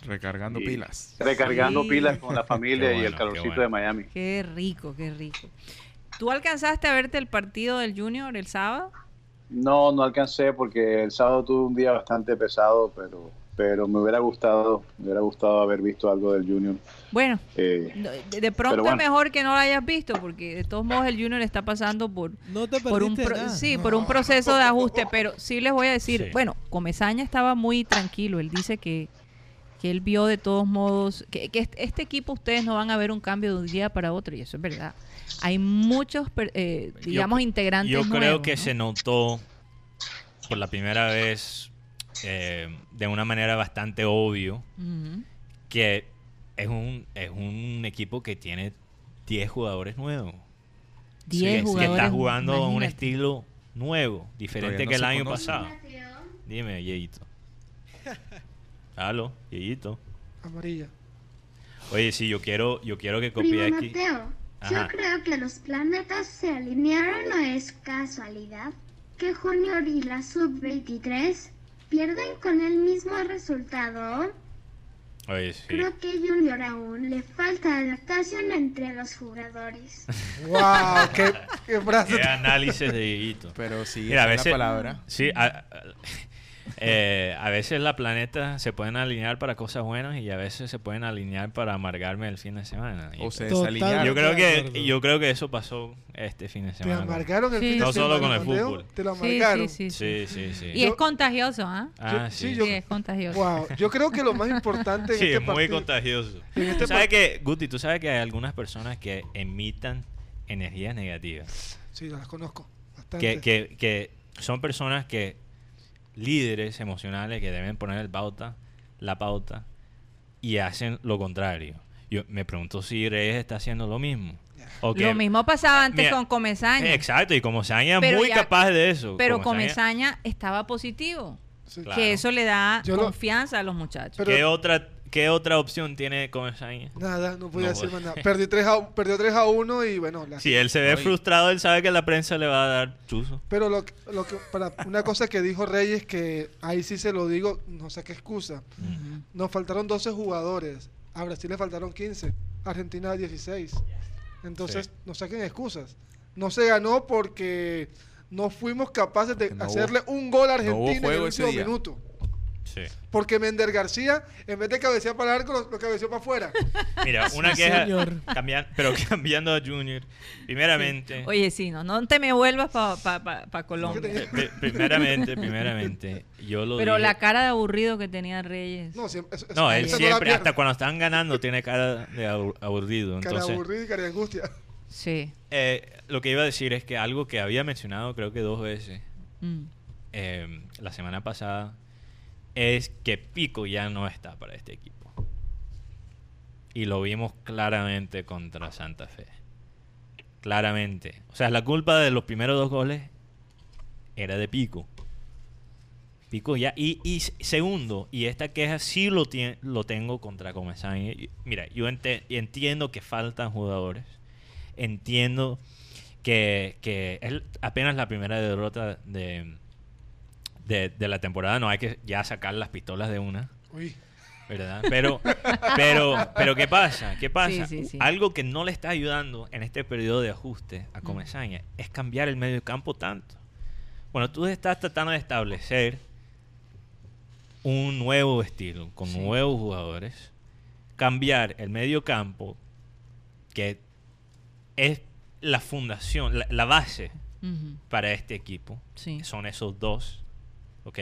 Recargando pilas. recargando Sí. pilas con la familia y el calorcito bueno. de Miami. Qué rico, qué rico. ¿Tú alcanzaste a verte el partido del Junior el sábado? No, no alcancé porque el sábado tuve un día bastante pesado, pero pero me hubiera gustado, me hubiera gustado haber visto algo del Junior. Bueno, Eh, de, de pronto bueno. es mejor que no lo hayas visto, porque de todos modos el Junior está pasando por, No te por un perdiste pro- nada. sí, por un proceso de ajuste, pero sí les voy a decir, Sí. bueno, Comesaña estaba muy tranquilo, él dice que, que él vio de todos modos, que, que este, equipo ustedes no van a ver un cambio de un día para otro, y eso es verdad. Hay muchos, eh, Yo digamos, cre- integrantes Yo creo nuevos, que ¿no? se notó por la primera vez eh, de una manera bastante obvio Ujú. que es un, es un equipo que tiene 10 jugadores nuevos. Diez que, que jugadores, está jugando un imagínate. estilo nuevo, diferente no que el año conocen. pasado. Dime, Yeyito. Aló, Yeyito. Amarilla. Oye, sí, yo quiero, yo quiero que copie Primo aquí. Mateo, yo creo que los planetas se alinearon no es casualidad que Junior y la Sub-23 pierden con el mismo resultado. Oye, sí. Creo que Junior aún le falta adaptación entre los jugadores. ¡Wow! ¡Qué, qué brazo! Qué análisis de Yeyito. Pero sí, Mira, a es veces, la palabra. Sí, a, a- eh, a veces la planeta se pueden alinear para cosas buenas y a veces se pueden alinear para amargarme el fin de semana. Y O se Total. desalinearon. yo creo que yo creo que eso pasó este fin de Te semana. amargaron el Sí. fin de No solo semana, con el fútbol. Te lo amargaron. sí, sí, sí. Sí, sí, sí. Y es contagioso, ¿ah? Ah, sí, sí. yo- Sí, es contagioso. Wow. Yo creo que lo más importante en Sí, este es muy contagioso. este Tú sabes que, Guti, tú sabes que hay algunas personas que emitan energías negativas. Sí, las conozco. Bastante. que, que, que son personas que líderes emocionales que deben poner el pauta, la pauta y hacen lo contrario. Yo me pregunto si Reyes está haciendo lo mismo. O que- Lo mismo pasaba antes Mira, con Comesaña. Exacto, y como Saña Pero muy ya- capaz de eso. Pero Comesaña- Comesaña estaba positivo. Sí. Claro. Que eso le da Yo lo- confianza a los muchachos. Pero- ¿Qué, otra, ¿Qué otra opción tiene Comesaña? Nada, no podía No, decir bueno. más nada. Perdió 3 a, perdió 3 a 1 y bueno, la- Si él se ve frustrado, él sabe que la prensa le va a dar chuzo. Pero lo, que- lo que, para una cosa que dijo Reyes, que ahí sí se lo digo, no sé qué excusa. Nos faltaron 12 jugadores. A Brasil le faltaron 15. A Argentina 16. Entonces, Sí. no saquen excusas. No se ganó porque no fuimos capaces de hubo- hacerle un gol a no Argentina en el último minuto. Sí. Porque Mender García, en vez de cabecear para el arco, lo, lo cabeceó para afuera. Mira, una Sí, queja. cambian- pero cambiando a Junior. Primeramente. Oye, sí, no, no te me vuelvas para Colombia. tenía- pri- primeramente, primeramente. Yo lo Pero dije- la cara de aburrido que tenía Reyes. No, siempre, eso- No, él siempre, hasta cuando están ganando, tiene cara de abu- aburrido. Cara Entonces, aburrida y cara de angustia. Sí. eh, lo que iba a decir es que algo que había mencionado, creo que dos veces, Mm. eh, la semana pasada, es que Pico ya no está para este equipo. Y lo vimos claramente contra Santa Fe. Claramente. O sea, la culpa de los primeros dos goles era de Pico. Pico ya. Y, y segundo, y esta queja sí lo, tie- lo tengo contra Comesaña. Mira, yo entiendo que faltan jugadores. Entiendo que, que es apenas la primera derrota de, de, de la temporada. No hay que ya sacar las pistolas de una. Uy, ¿verdad? Pero, pero, pero ¿qué pasa? ¿Qué pasa? Sí, sí, sí. Algo que no le está ayudando en este periodo de ajuste a Comesaña es cambiar el medio campo tanto. Bueno, tú estás tratando de establecer un nuevo estilo con Sí. nuevos jugadores, cambiar el medio campo que es la fundación, la, la base para este equipo, son esos dos, ¿ok?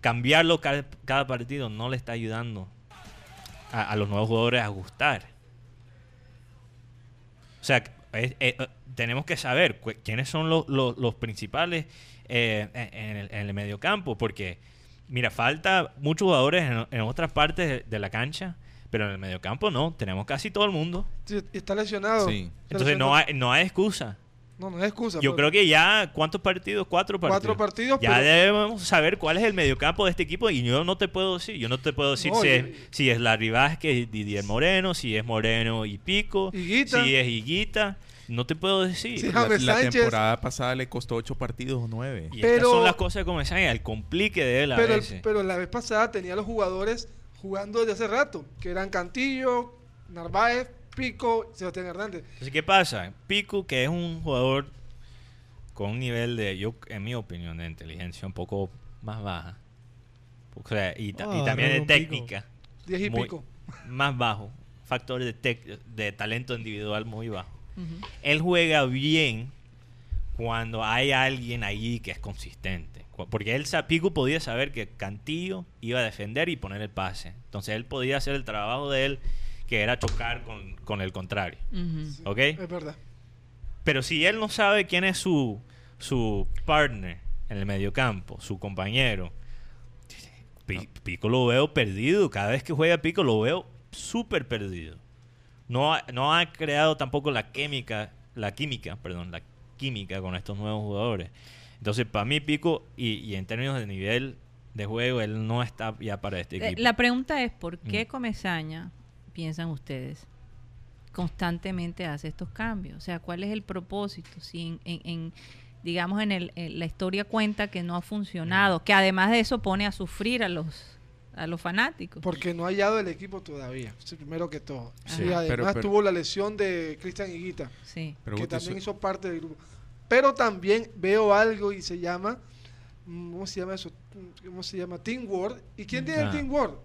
Cambiarlo cada, cada partido no le está ayudando a, a los nuevos jugadores a ajustar. O sea, es- eh, eh, tenemos que saber quiénes son los, los- los principales eh, en, en el, en el mediocampo, porque, mira, falta muchos jugadores en, en otras partes de, de la cancha, pero en el mediocampo no, tenemos casi todo el mundo. sí, está lesionado. Sí. Entonces no hay, no hay excusa. No, no es excusa. Yo pero- creo que ya, ¿cuántos partidos? Cuatro partidos. Cuatro partidos, Ya pero- debemos saber cuál es el mediocampo de este equipo y yo no te puedo decir. Yo no te puedo decir No, si, y- es, si es Larry Vázquez, Didier Moreno, si es Moreno y Pico, Higuita. si es Higuita. No te puedo decir. Sí, La, James la temporada pasada le costó ocho partidos o nueve. Y Pero- estas son las cosas como se el complique de él a pero, veces. pero la vez pasada tenía los jugadores jugando desde hace rato, que eran Cantillo, Narváez, Pico, Sebastián Hernández. Entonces, ¿qué pasa? Pico, que es un jugador con un nivel de, yo en mi opinión, de inteligencia un poco más baja. O sea, y, ta- y Ah, también de Pico. técnica. Diez y muy- pico. Más bajo. Factor de, talento individual muy bajo. Él juega bien cuando hay alguien allí que es consistente. Porque él, Pico podía saber que Cantillo iba a defender y poner el pase. Entonces él podía hacer el trabajo de él, que era chocar con, con el contrario. ¿Ok? Es verdad. Pero si él no sabe quién es su, su partner en el mediocampo, su compañero, Pi- Pico lo veo perdido. Cada vez que juega Pico lo veo súper perdido. No ha, no ha creado tampoco la química, la química, perdón, la química con estos nuevos jugadores. Entonces, para mí Pico, y, y en términos de nivel de juego, él no está ya para este Eh, equipo. La pregunta es, ¿por qué Mm. Comesaña, piensan ustedes, constantemente hace estos cambios? O sea, ¿cuál es el propósito? Si en, en- en, digamos, en, el, en la historia cuenta que no ha funcionado, Mm. que además de eso pone a sufrir a los, a los fanáticos. Porque no ha hallado el equipo todavía, primero que todo. Sí. Y además Pero- pero- tuvo la lesión de Cristian Higuita, Sí. Pero que también hizo parte del grupo. Pero también veo algo y se llama, mm, ¿cómo se llama eso? ¿Cómo se llama? Teamwork. ¿Y quién tiene el Ah. Teamwork?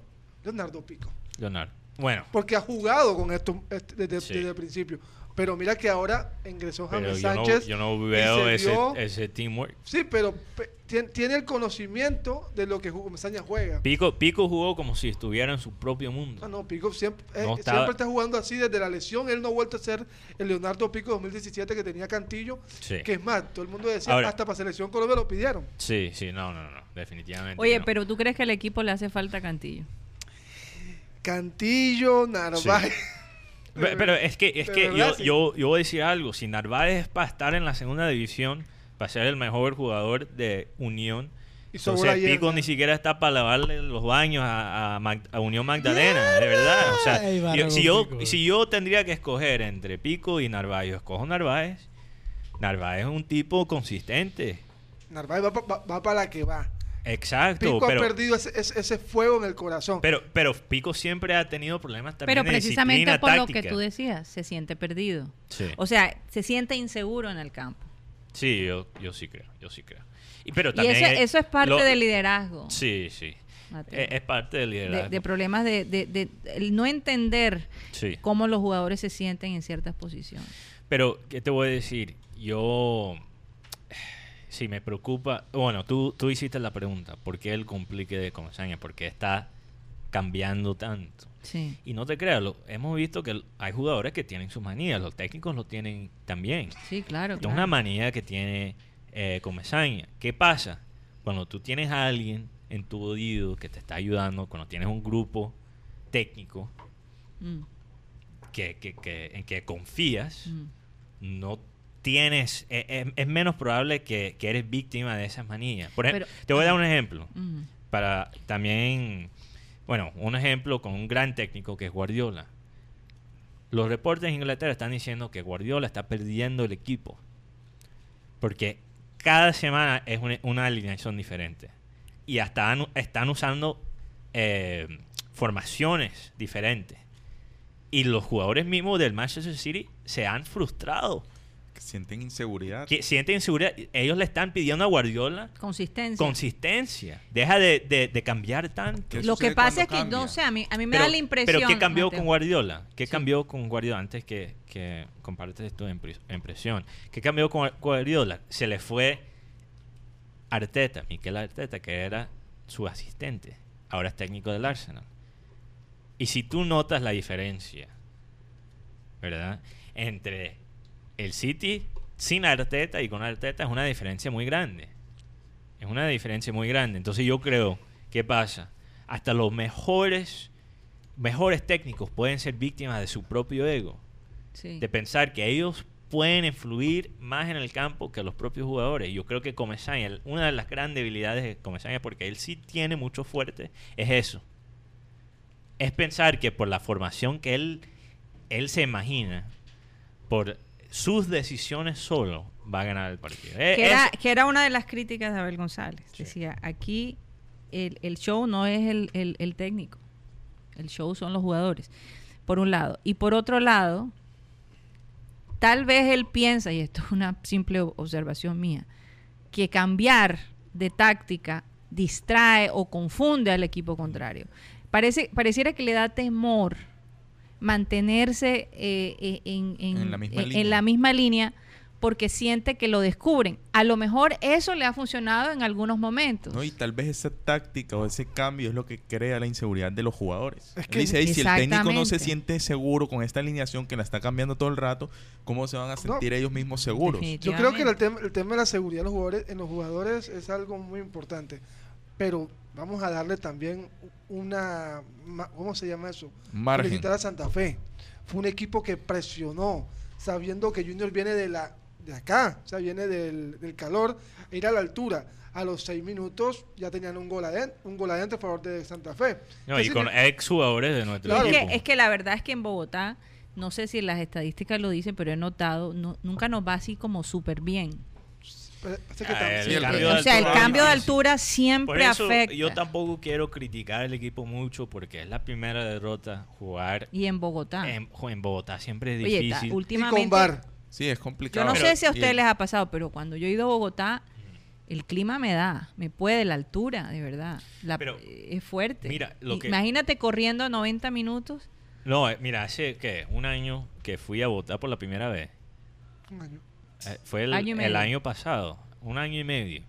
Leonardo Pico. Leonardo. Bueno, Porque ha jugado con esto este, desde, Sí. desde el principio. Pero mira que ahora ingresó pero James yo no, Sánchez. yo no y veo se ese, vio- ese teamwork. Sí, pero pe- tien- tiene el conocimiento de lo que Ju- Mesaña juega. Pico, Pico jugó como si estuviera en su propio mundo. Ah, no, Pico siempre, eh, No estaba- siempre está jugando así desde la lesión. Él no ha vuelto a ser el Leonardo Pico 2017 que tenía Cantillo. Sí. Que es más, todo el mundo decía, Ahora- hasta para selección Colombia lo pidieron. Sí, sí, no, no, no, definitivamente. Oye, no. pero ¿tú crees que al equipo le hace falta Cantillo? Cantillo, Narváez. Pe- Pero es que, es que verdad, yo, sí. yo, yo voy a decir algo. Si Narváez es para estar en la segunda división, para ser el mejor jugador de Unión, Y Entonces Pico ni siquiera está para lavarle los baños a, a Mag- a Unión Magdalena, de verdad. O sea, Ay, barra yo- si, yo, Pico. si yo tendría que escoger entre Pico y Narváez, yo escojo Narváez. Narváez es un tipo consistente. Narváez va, pa- va- va para la que va. Exacto, Pico pero, ha perdido ese, ese- ese fuego en el corazón. pero, pero Pico siempre ha tenido problemas también Pero de precisamente disciplina por lo que tú decías, se siente perdido. Sí. O sea, se siente inseguro en el campo. Sí, yo, yo sí creo, yo sí creo. Y, pero Y también eso, hay- eso es parte lo- del liderazgo. Sí, sí. Mateo. Es, es parte del liderazgo. de, de problemas de, de- de- no entender Sí. cómo los jugadores se sienten en ciertas posiciones. Pero, ¿qué te voy a decir? Yo. Sí, me preocupa. Bueno, tú, tú hiciste la pregunta. ¿Por qué el complique de Comesaña? ¿Por qué está cambiando tanto? Sí. Y no te creas, lo- hemos visto que hay jugadores que tienen sus manías. Los técnicos lo tienen también. Sí, claro. Es claro. una manía que tiene eh, Comesaña. ¿Qué pasa? Cuando tú tienes a alguien en tu oído que te está ayudando, cuando tienes un grupo técnico Mm, que, que- que- en que confías, mm. no tienes, e- e- es, menos probable que, que eres víctima de esas manías. Por ejemplo, Pero- te voy a dar un ejemplo. Para también, bueno, un ejemplo con un gran técnico que es Guardiola. Los reportes en Inglaterra están diciendo que Guardiola está perdiendo el equipo. Porque cada semana es una, una alineación diferente. Y hasta han- están usando eh, formaciones diferentes. Y los jugadores mismos del Manchester City se han frustrado. Sienten inseguridad. Que sienten inseguridad. Ellos le están pidiendo a Guardiola Consistencia. consistencia. Deja de, de- de cambiar tanto. ¿Qué Lo que pasa es que, no sé, a mí, a mí me Pero, da la impresión. pero ¿qué cambió Mateo. con Guardiola? ¿Qué Sí. cambió con Guardiola antes que, que compartes tu impre- impresión? ¿Qué cambió con Guardiola? Se le fue Arteta, Miquel Arteta, que era su asistente. Ahora es técnico del Arsenal. Y si tú notas la diferencia, ¿verdad? Entre el City sin Arteta y con Arteta es una diferencia muy grande. Es una diferencia muy grande. Entonces yo creo, ¿qué pasa? Hasta los mejores, mejores técnicos pueden ser víctimas de su propio ego. Sí. De pensar que ellos pueden influir más en el campo que los propios jugadores. Yo creo que Comesaña, una de las grandes debilidades de Comesaña, porque él sí tiene mucho fuerte, es eso. Es pensar que por la formación que él, él se imagina, por sus decisiones solo, va a ganar el partido. Eh, que, era, que era una de las críticas de Abel González. Decía, aquí el, el show no es el, el- el técnico, el show son los jugadores, por un lado. Y por otro lado, tal vez él piensa, y esto es una simple observación mía, que cambiar de táctica distrae o confunde al equipo contrario. Parece, pareciera que le da temor mantenerse eh, eh, en, en- En la misma en- línea. en la misma línea porque siente que lo descubren. A lo mejor eso le ha funcionado en algunos momentos. ¿no? Y tal vez esa táctica o ese cambio es lo que crea la inseguridad de los jugadores. Es que- dice, "Ey, si el técnico no se siente seguro con esta alineación que la está cambiando todo el rato, ¿cómo se van a sentir ellos mismos seguros? Yo creo que el tema, el tema de la seguridad de los jugadores, en los jugadores es algo muy importante. Pero vamos a darle también una. ma- ¿Cómo se llama eso? Margen. Felicitar a Santa Fe. Fue un equipo que presionó, sabiendo que Junior viene de la de acá, o sea, viene del, del calor, e ir a la altura. A los seis minutos ya tenían un gol adentro, un gol adentro a favor de Santa Fe. no, y con ex jugadores de nuestro Claro. Es equipo. que, es que la verdad es que en Bogotá, no sé si las estadísticas lo dicen, pero he notado, no- nunca nos va así como súper bien. Ah, el sí, el- cambio de o sea, el cambio de altura Por siempre eso afecta. yo tampoco quiero criticar al equipo mucho porque es la primera derrota jugar Y en Bogotá. en, en Bogotá siempre es Oye, ta- difícil. y últimamente... con VAR. Sí, es Yo complicado. no Pero- sé si a y ustedes les ha pasado, pero cuando yo he ido a Bogotá, el clima me da, me puede, la altura, de verdad. La- Pero, es fuerte. mira, lo Y- que- Imagínate corriendo a 90 minutos. No, eh, mira, hace que un año que fui a Bogotá por la primera vez. Un año. Eh, fue el, Año el pasado, un año y medio.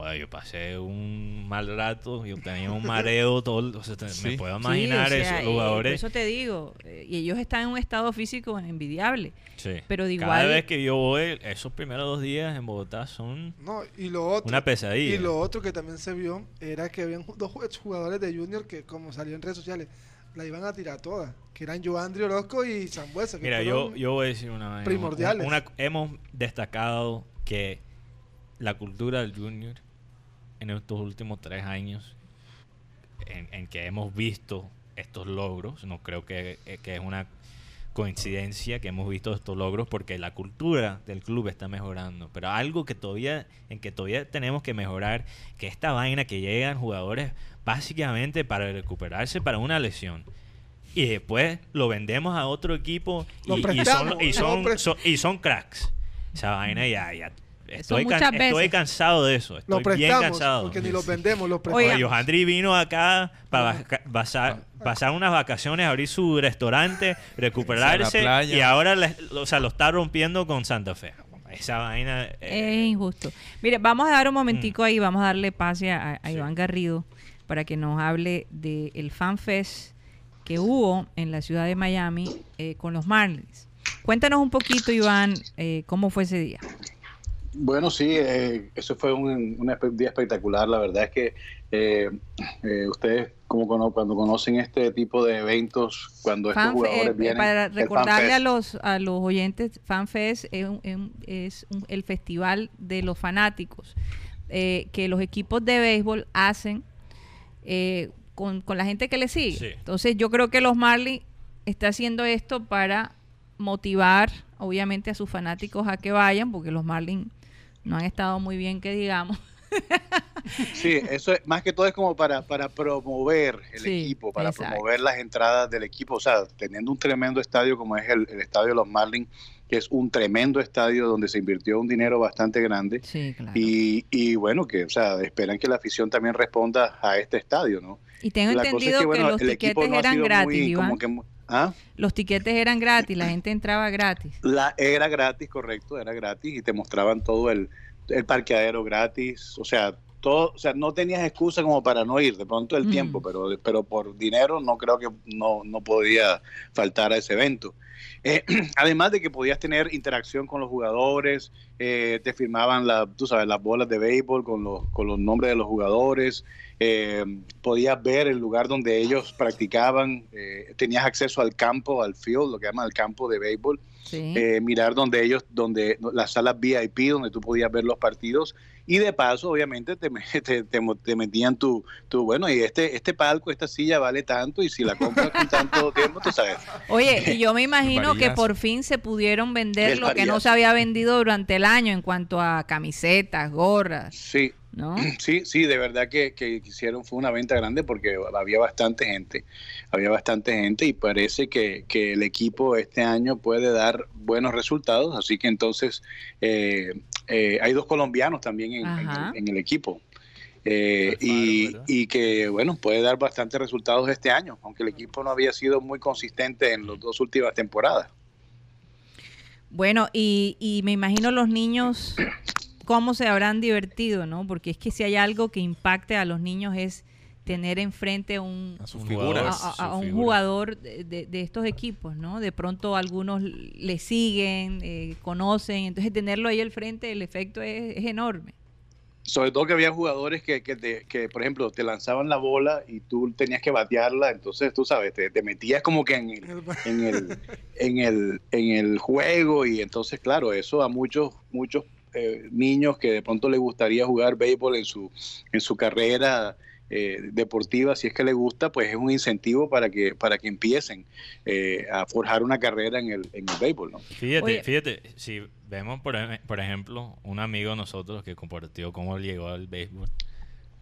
Oye, yo pasé un mal rato, yo tenía un mareo, todo, o sea, me Sí. puedo Sí, imaginar o sea, esos eh, Por jugadores. eso te digo, eh, y ellos están en un estado físico envidiable. Sí. pero de Cada igual- vez que yo voy, esos primeros dos días en Bogotá son No, y lo otro. una pesadilla. Y lo otro que también se vio era que habían dos ju- jugadores de Junior que, como salió en redes sociales, la iban a tirar todas. Que eran Joandri Orozco y Sambuesa. Mira, yo, yo voy a decir una vaina. primordiales. Una- hemos destacado que la cultura del junior en estos últimos tres años en, en que hemos visto estos logros. No creo que, eh, que es una coincidencia que hemos visto estos logros porque la cultura del club está mejorando. Pero algo que todavía, en que todavía tenemos que mejorar, que esta vaina que llegan jugadores básicamente para recuperarse para una lesión. Y después lo vendemos a otro equipo y, y son, y, son, son- y son cracks. Esa vaina ya, ya. Estoy, can- estoy cansado de eso. Lo Estoy bien prestamos, cansado. porque ni los vendemos, los prestamos. Oye, Johandri vino acá para pasar, pasar unas vacaciones, abrir su restaurante, recuperarse y ahora le- o sea, lo está rompiendo con Santa Fe. Esa vaina. eh, Es injusto. Mire, vamos a dar un momentico Mm. ahí, vamos a darle pase a, a Iván Garrido para que nos hable del FanFest que hubo en la ciudad de Miami eh, con los Marlins. Cuéntanos un poquito, Iván, eh, cómo fue ese día. Bueno, sí, eh, eso fue un, día espectacular. La verdad es que eh, eh, ustedes, como cono- cuando conocen este tipo de eventos, cuando estos jugadores eh, vienen, para recordarle a los, a los oyentes, FanFest es, un- es un- es un- el festival de los fanáticos eh, que los equipos de béisbol hacen eh, con, con la gente que le sigue. Sí. Entonces yo creo que los Marlins está haciendo esto para motivar obviamente a sus fanáticos a que vayan, porque los Marlins no han estado muy bien que digamos. Sí, eso es, más que todo es como para, para promover el Sí, equipo, para exacto. promover las entradas del equipo. O sea, teniendo un tremendo estadio como es el, el estadio de los Marlins, que es un tremendo estadio donde se invirtió un dinero bastante grande. Sí, claro. Y, y bueno, que o sea, esperan que la afición también responda a este estadio, ¿no? Y tengo La cosa es entendido que, bueno, los tiquetes no eran gratis, muy Iván. como que ¿Ah? Los tiquetes eran gratis, la gente entraba gratis. La, era gratis, correcto, era gratis y te mostraban todo el, el parqueadero gratis, o sea, todo, o sea, no tenías excusa como para no ir, de pronto el Mm. tiempo, pero, pero por dinero no creo que no, no podía faltar a ese evento. Eh, además de que podías tener interacción con los jugadores, eh, te firmaban la, tú sabes, las bolas de béisbol con los, con los nombres de los jugadores, eh, podías ver el lugar donde ellos practicaban, tenías acceso al campo, al field, lo que llaman el campo de béisbol, Sí. eh, mirar donde ellos, donde las salas VIP, donde tú podías ver los partidos y de paso, obviamente, te, me- te, te te metían tu, tu, bueno, y este, este palco, esta silla vale tanto y si la compras con tanto tiempo, tú sabes. Oye, y yo me imagino que por fin se pudieron vender El lo que no se había vendido durante el año en cuanto a camisetas, gorras, Sí, ¿no? sí, sí, de verdad que, que hicieron, fue una venta grande porque había bastante gente, había bastante gente y parece que, que el equipo este año puede dar buenos resultados, así que entonces eh, eh, hay dos colombianos también en, en el, en el equipo. Eh, y, y que bueno puede dar bastantes resultados este año aunque el equipo no había sido muy consistente en las dos últimas temporadas Bueno, y, y me imagino los niños cómo se habrán divertido, ¿no? Porque es que si hay algo que impacte a los niños es tener enfrente un, A sus Un figuras. jugador. a, su a- a un figura. jugador de, de- de estos equipos, ¿no? De pronto algunos le siguen, eh, conocen, entonces tenerlo ahí al frente, el efecto es, es enorme. sobre todo que había jugadores que, que, te- que, por ejemplo te lanzaban la bola y tú tenías que batearla entonces tú sabes te, te metías como que en el, en el en el en el juego y entonces claro eso a muchos muchos eh, niños que de pronto les gustaría jugar béisbol en su en su carrera eh, deportiva si es que les gusta pues es un incentivo para que para que empiecen eh, a forjar una carrera en el en el béisbol ¿no? Fíjate, Oye. fíjate, si vemos por, por ejemplo un amigo de nosotros que compartió cómo él llegó al béisbol,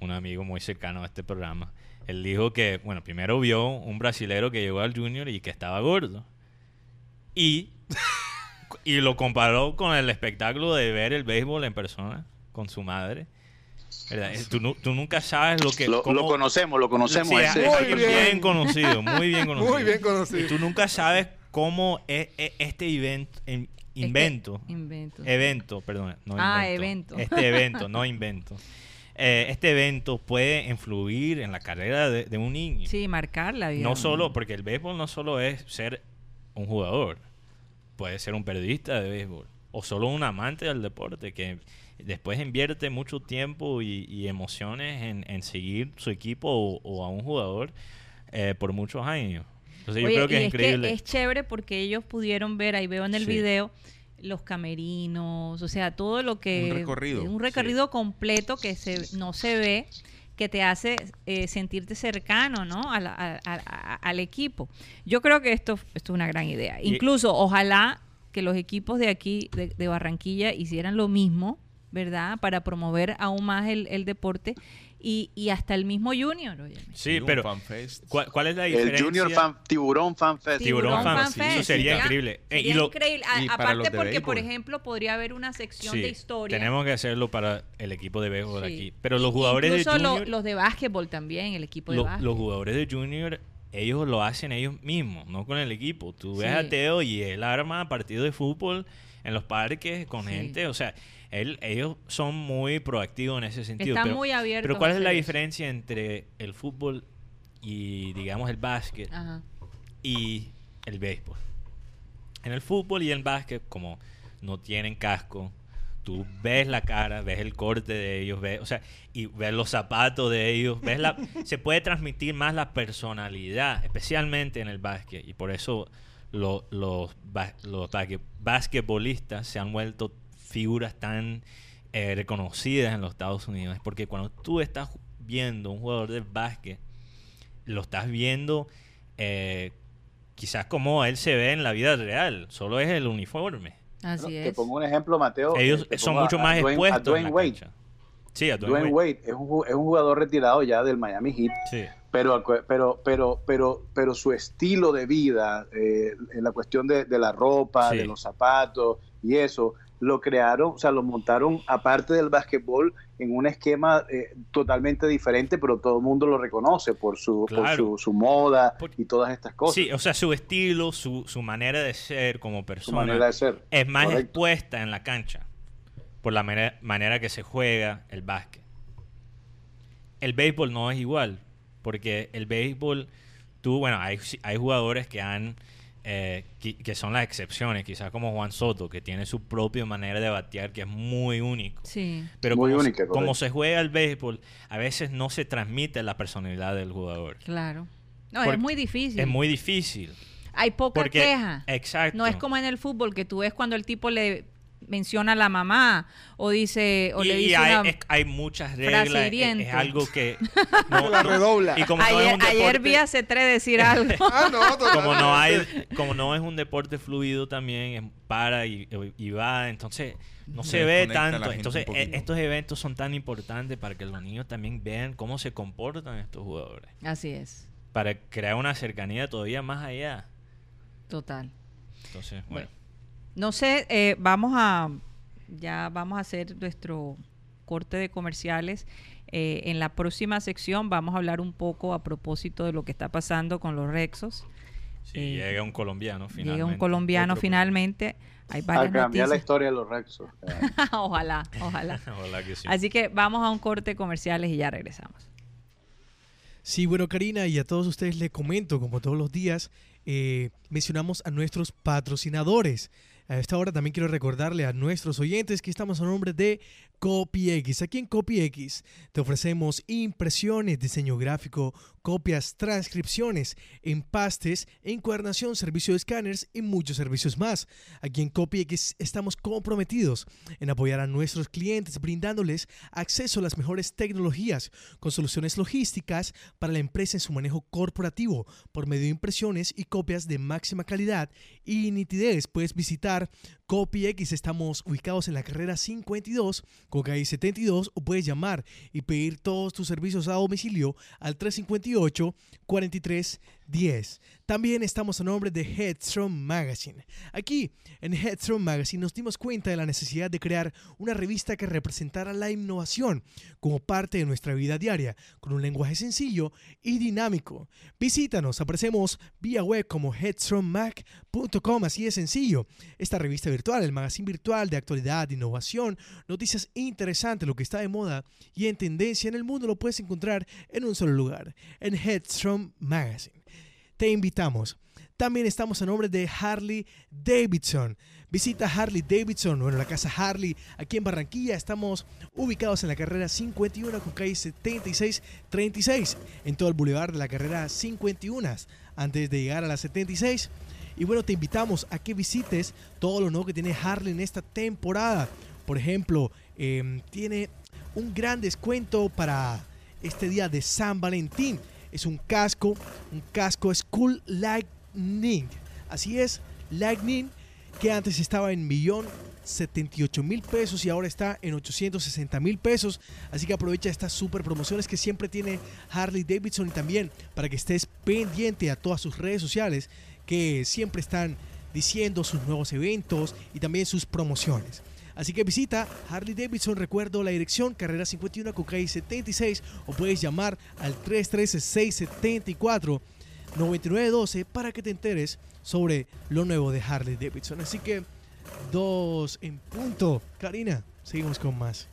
un amigo muy cercano a este programa, él dijo que, bueno, primero vio un brasilero que llegó al junior y que estaba gordo. Y, y lo comparó con el espectáculo de ver el béisbol en persona con su madre. ¿Verdad? Tú, tú nunca sabes lo que... lo, cómo- lo conocemos lo conocemos Sí, ese- es Muy bien. bien conocido, muy bien conocido. Muy bien conocido. Y tú nunca sabes cómo e- e- este evento, in- invento, Este invento. evento, perdón, no Ah, invento. evento. Este evento, no invento. Eh, este evento puede influir en la carrera de, de un niño. Sí, marcar la vida. No solo, porque el béisbol no solo es ser un jugador, puede ser un periodista de béisbol o solo un amante del deporte que después invierte mucho tiempo y, y emociones en, en seguir su equipo o, o a un jugador eh, por muchos años. Entonces yo Oye, creo que y es increíble. que es chévere porque ellos pudieron ver, ahí veo en el Sí. video, los camerinos, o sea, todo lo que... Un recorrido, Un recorrido completo que se, no se ve, que te hace eh, sentirte cercano, ¿no? A la- a- al equipo. Yo creo que esto, esto es una gran idea. Y- Incluso, ojalá que los equipos de aquí, de, de Barranquilla, hicieran lo mismo, ¿verdad? Para promover aún más el, el deporte y, y hasta el mismo Junior, óyeme. Sí, pero. ¿cuál, cuál es la diferencia? El Junior Fan, Tiburón Fan Fest. Tiburón Fan Fan Fest, eso sería sería- increíble. Eh, y sería lo- increíble. A- y aparte de porque, por ejemplo, podría haber una sección Sí, de historia. tenemos que hacerlo para el equipo de béisbol Sí. aquí. Pero los jugadores de Incluso lo- Junior... los de básquetbol también, el equipo de Lo- básquet. los jugadores de Junior, ellos lo hacen ellos mismos, no con el equipo. Tú ves Sí. a Teo y él arma partidos de fútbol en los parques con Sí. gente. O sea, él, ellos son muy proactivos en ese sentido. Están pero, muy abiertos pero ¿cuál es la diferencia entre el fútbol y, digamos, el básquet Ajá. y el béisbol? En el fútbol y el básquet, como no tienen casco, tú ves la cara, ves el corte de ellos, ves, o sea, y ves los zapatos de ellos, ves la, se puede transmitir más la personalidad, especialmente en el básquet, y por eso lo- los, los basque- basquetbolistas se han vuelto figuras tan eh, reconocidas en los Estados Unidos, porque cuando tú estás viendo un jugador de básquet, lo estás viendo eh, quizás como él se ve en la vida real, solo es el uniforme. Así Bueno, Te es. pongo un ejemplo, Mateo. Ellos Te son a- mucho a más Dwayne- a expuestos en Dwayne la Wade. cancha. Sí, a Dwayne, Dwayne Wade. Wade es un, es un jugador retirado ya del Miami Heat, Sí. pero, pero, pero, pero, pero su estilo de vida, eh, en la cuestión de, de la ropa, Sí. de los zapatos y eso, lo crearon, o sea, lo montaron aparte del básquetbol en un esquema eh, totalmente diferente, pero todo el mundo lo reconoce por su, por su, su moda Por- y todas estas cosas. Sí, o sea, su estilo, su, su manera de ser como su persona manera de ser. es más Correcto. expuesta en la cancha por la manera, manera que se juega el básquet. El béisbol no es igual, porque el béisbol, tú, bueno, hay, hay jugadores que han, eh, que son las excepciones, quizás como Juan Soto, que tiene su propia manera de batear que es muy único. Sí. Pero Muy como, se- única, como correcto. se juega el béisbol, a veces no se transmite la personalidad del jugador. Claro. No, Porque es muy difícil. Es muy difícil. Hay poca Porque, queja. exacto. No es como en el fútbol que tú ves cuando el tipo le menciona a la mamá o dice o y, le y dice hay, una- es- hay muchas reglas. Es, hiriente. es algo que. La redobla. Y como no es ayer, vi a C3 decir algo. Ah, no, como no totalmente. hay como no es un deporte fluido también es para y, y va entonces no se, Se ve tanto entonces poquito. estos eventos son tan importantes para que los niños también vean cómo se comportan estos jugadores Así es. para crear una cercanía todavía más allá Total. entonces bueno No sé, eh, vamos a ya vamos a hacer nuestro corte de comerciales. Eh, en la próxima sección vamos a hablar un poco a propósito de lo que está pasando con los Rexos. si eh, llega un colombiano finalmente Llega un colombiano otro finalmente. Hay A varias cambiar la historia de los Rexos. ojalá, ojalá. Ojalá que sí. Así que vamos a un corte de comerciales y ya regresamos. Sí, bueno, Karina, y a todos ustedes les comento, como todos los días, eh, mencionamos a nuestros patrocinadores. A esta hora también quiero recordarle a nuestros oyentes que estamos a nombre de CopyX. Aquí en CopyX te ofrecemos impresiones, diseño gráfico, copias, transcripciones, empastes, encuadernación, servicio de escáneres y muchos servicios más. Aquí en CopyX estamos comprometidos en apoyar a nuestros clientes brindándoles acceso a las mejores tecnologías con soluciones logísticas para la empresa en su manejo corporativo por medio de impresiones y copias de máxima calidad y nitidez. Puedes visitar CopyX, estamos ubicados en la carrera 52 con calle 72 o puedes llamar y pedir todos tus servicios a domicilio al 358 43 10. También estamos a nombre de Headstrong Magazine. Aquí en Headstrong Magazine nos dimos cuenta de la necesidad de crear una revista que representara la innovación como parte de nuestra vida diaria, con un lenguaje sencillo y dinámico. Visítanos, aparecemos vía web como headstrongmag.com, así de sencillo. Esta revista virtual, el magazine virtual de actualidad, innovación, noticias interesantes, lo que está de moda y en tendencia en el mundo lo puedes encontrar en un solo lugar, en Headstrong Magazine. Te invitamos. También estamos a nombre de Harley Davidson. Visita Harley Davidson, bueno, la casa Harley aquí en Barranquilla. Estamos ubicados en la carrera 51 con calle 7636 en todo el bulevar de la carrera 51 antes de llegar a la 76. Y bueno, te invitamos a que visites todo lo nuevo que tiene Harley en esta temporada. Por ejemplo, em, tiene un gran descuento para este día de San Valentín. Es un casco, un casco School Lightning. Así es, Lightning, que antes estaba en millón 78 mil pesos y ahora está en 860 mil pesos. Así que aprovecha estas super promociones que siempre tiene Harley Davidson y también para que estés pendiente a todas sus redes sociales que siempre están diciendo sus nuevos eventos y también sus promociones. Así que visita Harley Davidson, recuerdo la dirección, carrera 51 con 76 o puedes llamar al 313-674-9912 para que te enteres sobre lo nuevo de Harley Davidson. Así que dos en punto. Karina, seguimos con más.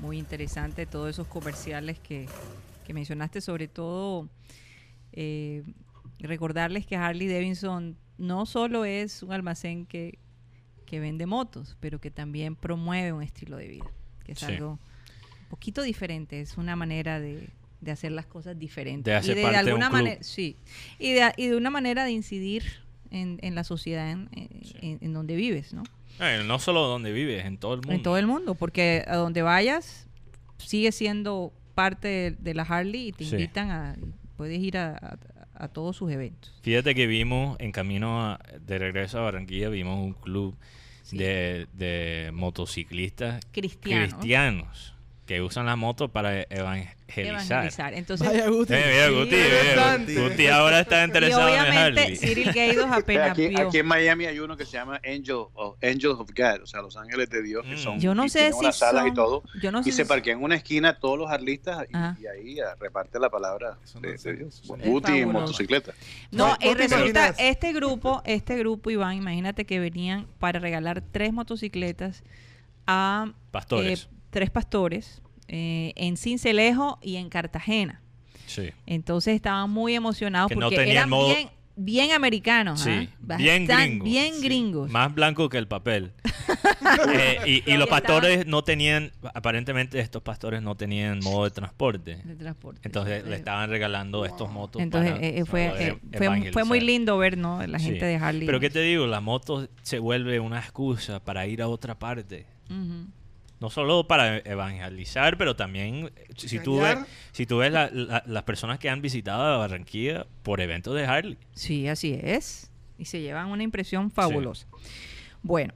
Muy interesante todos esos comerciales que, que mencionaste, sobre todo eh, recordarles que Harley Davidson no solo es un almacén que, que vende motos, pero que también promueve un estilo de vida, que es Sí. algo un poquito diferente, es una manera de, de hacer las cosas diferentes. De hacer y de, parte de un alguna club. manera, sí, y de, y de una manera de incidir en, en la sociedad en, en- en donde vives, ¿no? Eh, no solo donde vives, en todo el mundo. En todo el mundo, porque a donde vayas sigue siendo parte de, de la Harley y te Sí. invitan a, puedes ir a, a- a todos sus eventos. Fíjate que vimos en camino a- de regreso a Barranquilla, vimos un club Sí. de, de motociclistas Cristianos. cristianos que usan la moto para evangelizar. Evangelizar. Entonces, Vaya Guti. Eh, mira, Guti, mira. Guti, ahora está y interesado en obviamente Harley. Cyril Gaydos apenas Aquí, vio. aquí en Miami hay uno que se llama Angel of, Angels of God, o sea, los ángeles de Dios, que Mm. son Yo no y sé si unas salas son- y todo. yo no sé y se si- parquean en una esquina todos los arlistas y, y ahí ah, reparte la palabra de, de. Dios. Guti en motocicleta. No, No, y te resulta, este grupo, este grupo, Iván, imagínate que venían para regalar tres motocicletas a Pastores. eh, tres pastores eh, en Cincelejo y en Cartagena. Sí. Entonces estaban muy emocionados Que no porque tenían eran modo- bien, bien americanos. Sí, ¿ah? bien gringos. Bien Sí. gringos. Más blanco que el papel. Eh, y, los pastores no tenían, aparentemente estos pastores no tenían modo de transporte. de transporte. Entonces le Eh, estaban regalando estos motos. Entonces para eh, eh, fue, eh, fue, fue muy lindo ver ¿no? la gente Sí. de Harley. Pero qué te digo, la moto se vuelve una excusa para ir a otra parte. No solo para evangelizar, pero también eh, si tú ves, si tú ves la- la- las personas que han visitado Barranquilla por eventos de Harley. Sí, así es. Y se llevan una impresión fabulosa. Bueno,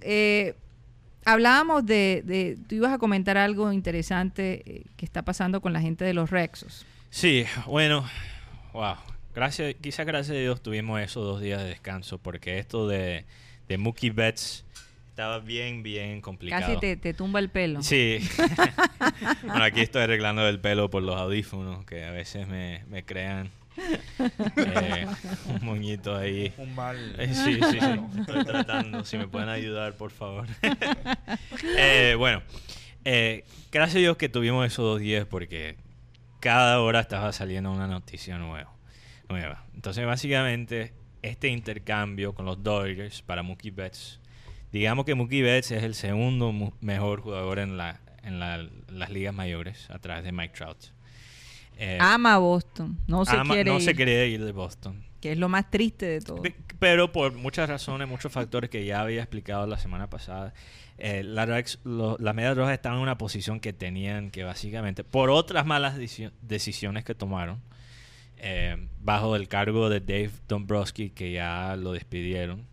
eh, hablábamos de, de- Tú ibas a comentar algo interesante eh, que está pasando con la gente de los Rexos. Sí, bueno, wow. Gracias, quizás gracias a Dios tuvimos esos dos días de descanso porque esto de, de Mookie Betts estaba bien, bien complicado. Casi te, te tumba el pelo. Sí. bueno, aquí estoy arreglando el pelo por los audífonos que a veces me, me crean eh, un moñito ahí. Un mal. Eh, sí, sí, sí. Estoy tratando. Si me pueden ayudar, por favor. Eh, bueno, eh, gracias a Dios que tuvimos esos dos días porque cada hora estaba saliendo una noticia nueva. nueva. Entonces, básicamente, este intercambio con los Dodgers para Mookie Betts. Digamos que Mookie Betts es el segundo mejor jugador en, la, en la- las ligas mayores, atrás de Mike Trout. Eh, Ama a Boston. No se ama- quiere no ir, se quería ir de Boston. que es lo más triste de todo. Pe- Pero por muchas razones, muchos factores que ya había explicado la semana pasada, eh, la lo- las medias rojas estaban en una posición que tenían que básicamente, por otras malas deci- decisiones que tomaron, eh, bajo el cargo de Dave Dombrowski, que ya lo despidieron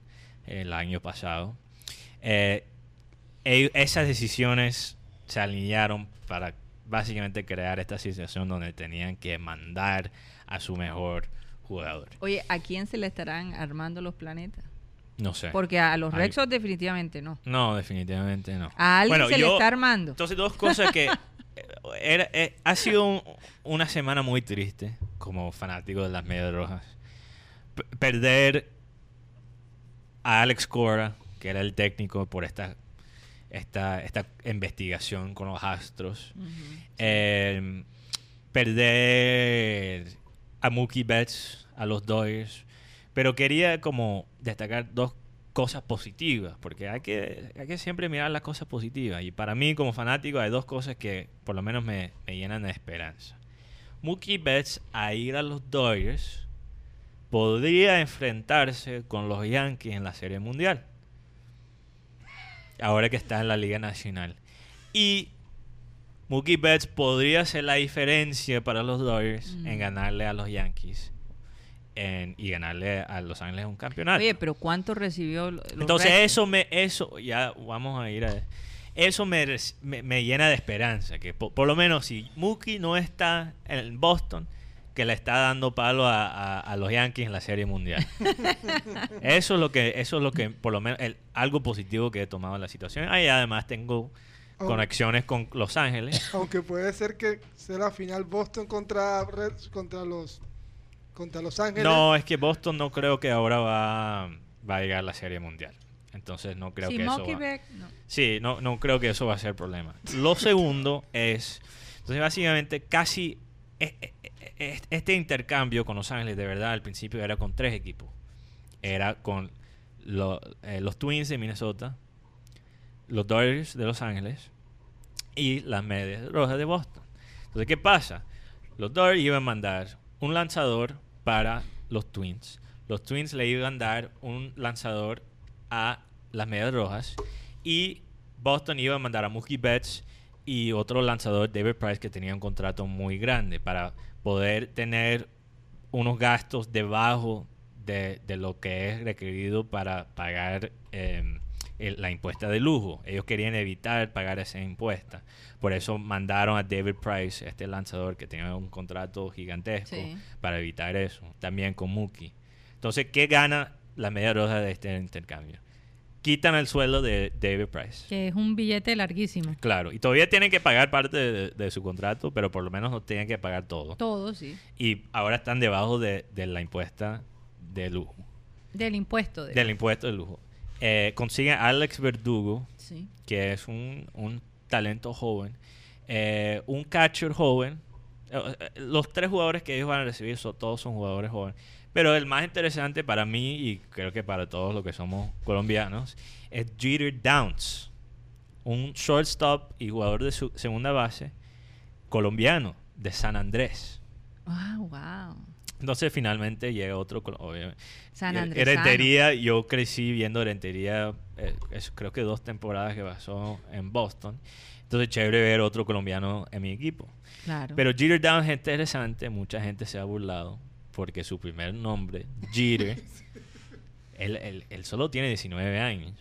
el año pasado, eh, esas decisiones se alinearon para básicamente crear esta situación donde tenían que mandar a su mejor jugador. Oye, ¿a quién se le estarán armando los planetas? No sé. Porque a los Rexos definitivamente no. No, definitivamente no. A alguien Bueno, se le está armando. Entonces, dos cosas que... eh, era- eh, ha sido un- una semana muy triste como fanático de las medias rojas. P- perder a Alex Cora, que era el técnico por esta, esta, esta investigación con los Astros. Eh, perder a Mookie Betts, a los Dodgers. Pero quería como destacar dos cosas positivas, porque hay que, hay que siempre mirar las cosas positivas. Y para mí, como fanático, hay dos cosas que por lo menos me, me llenan de esperanza. Mookie Betts a ir a los Dodgers podría enfrentarse con los Yankees en la Serie Mundial. Ahora que está en la Liga Nacional. Y Mookie Betts podría ser la diferencia para los Dodgers Mm. en ganarle a los Yankees en- y ganarle a Los Ángeles un campeonato. Oye, pero ¿cuánto recibió? los Entonces eso me, eso, ya vamos a ir a... Eso me, me, me llena de esperanza, que po- por, lo menos si Mookie no está en Boston, que le está dando palo a, a- a los Yankees en la Serie Mundial. eso es lo que, eso es lo que, por lo menos, el- algo positivo que he tomado en la situación. Ahí además tengo Oh. conexiones con Los Ángeles. Aunque puede ser que sea la final Boston contra Reds, contra los contra Los Ángeles. No, es que Boston no creo que ahora va, va a llegar a la Serie Mundial. Entonces no creo que eso Mookie va. Beck- no. Sí, no, no creo que eso va a ser problema. Lo segundo es, entonces básicamente casi e- e- e- este intercambio con Los Ángeles de verdad al principio era con tres equipos. Era con eh, los Twins de Minnesota, los Dodgers de Los Ángeles y las Medias Rojas de Boston. Entonces, ¿qué pasa? Los Dodgers iban a mandar un lanzador para los Twins. Los Twins le iban a dar un lanzador a las Medias Rojas y Boston iba a mandar a Mookie Betts y otro lanzador, David Price, que tenía un contrato muy grande para poder tener unos gastos debajo de, de lo que es requerido para pagar eh, el- la impuesta de lujo. Ellos querían evitar pagar esa impuesta. Por eso mandaron a David Price, este lanzador que tenía un contrato gigantesco, Sí. para evitar eso. También con Mookie. Entonces, ¿qué gana la media roja de este intercambio? Quitan el sueldo de David Price. Que es un billete larguísimo. Claro, y todavía tienen que pagar parte de, de su contrato, pero por lo menos no tienen que pagar todo. Todo, sí. Y ahora están debajo de, de la impuesta de lujo. Del impuesto. De... Del impuesto de lujo. Eh, consiguen a Alex Verdugo, Sí. que es un, un talento joven. eh, un catcher joven. Eh, eh, los tres jugadores que ellos van a recibir son, todos son jugadores jóvenes. Pero el más interesante para mí, y creo que para todos los que somos colombianos, es Jeter Downs. Un shortstop y jugador de su segunda base colombiano de San Andrés. Wow, wow. Entonces finalmente llega otro, obviamente. San Y- Andrés. Herentería, yo crecí viendo Herentería, eh, es- creo que dos temporadas que pasó en Boston. Entonces chévere ver otro colombiano en mi equipo. Claro. Pero Jeter Downs es interesante, mucha gente se ha burlado porque su primer nombre, Jeter, él, él- él solo tiene 19 años,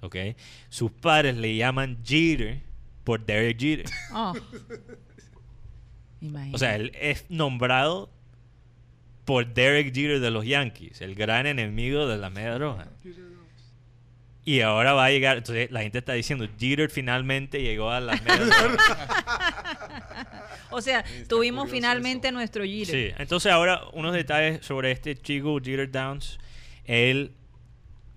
¿ok? Sus padres le llaman Jeter por Derek Jeter. Oh. Imagínate. O sea, él es nombrado por Derek Jeter de los Yankees, el gran enemigo de la media roja. Y ahora va a llegar, entonces la gente está diciendo, Jeter finalmente llegó a rojas. O sea, tuvimos finalmente nuestro Jeter. Sí, entonces ahora unos detalles sobre este chico Jeter Downs. Él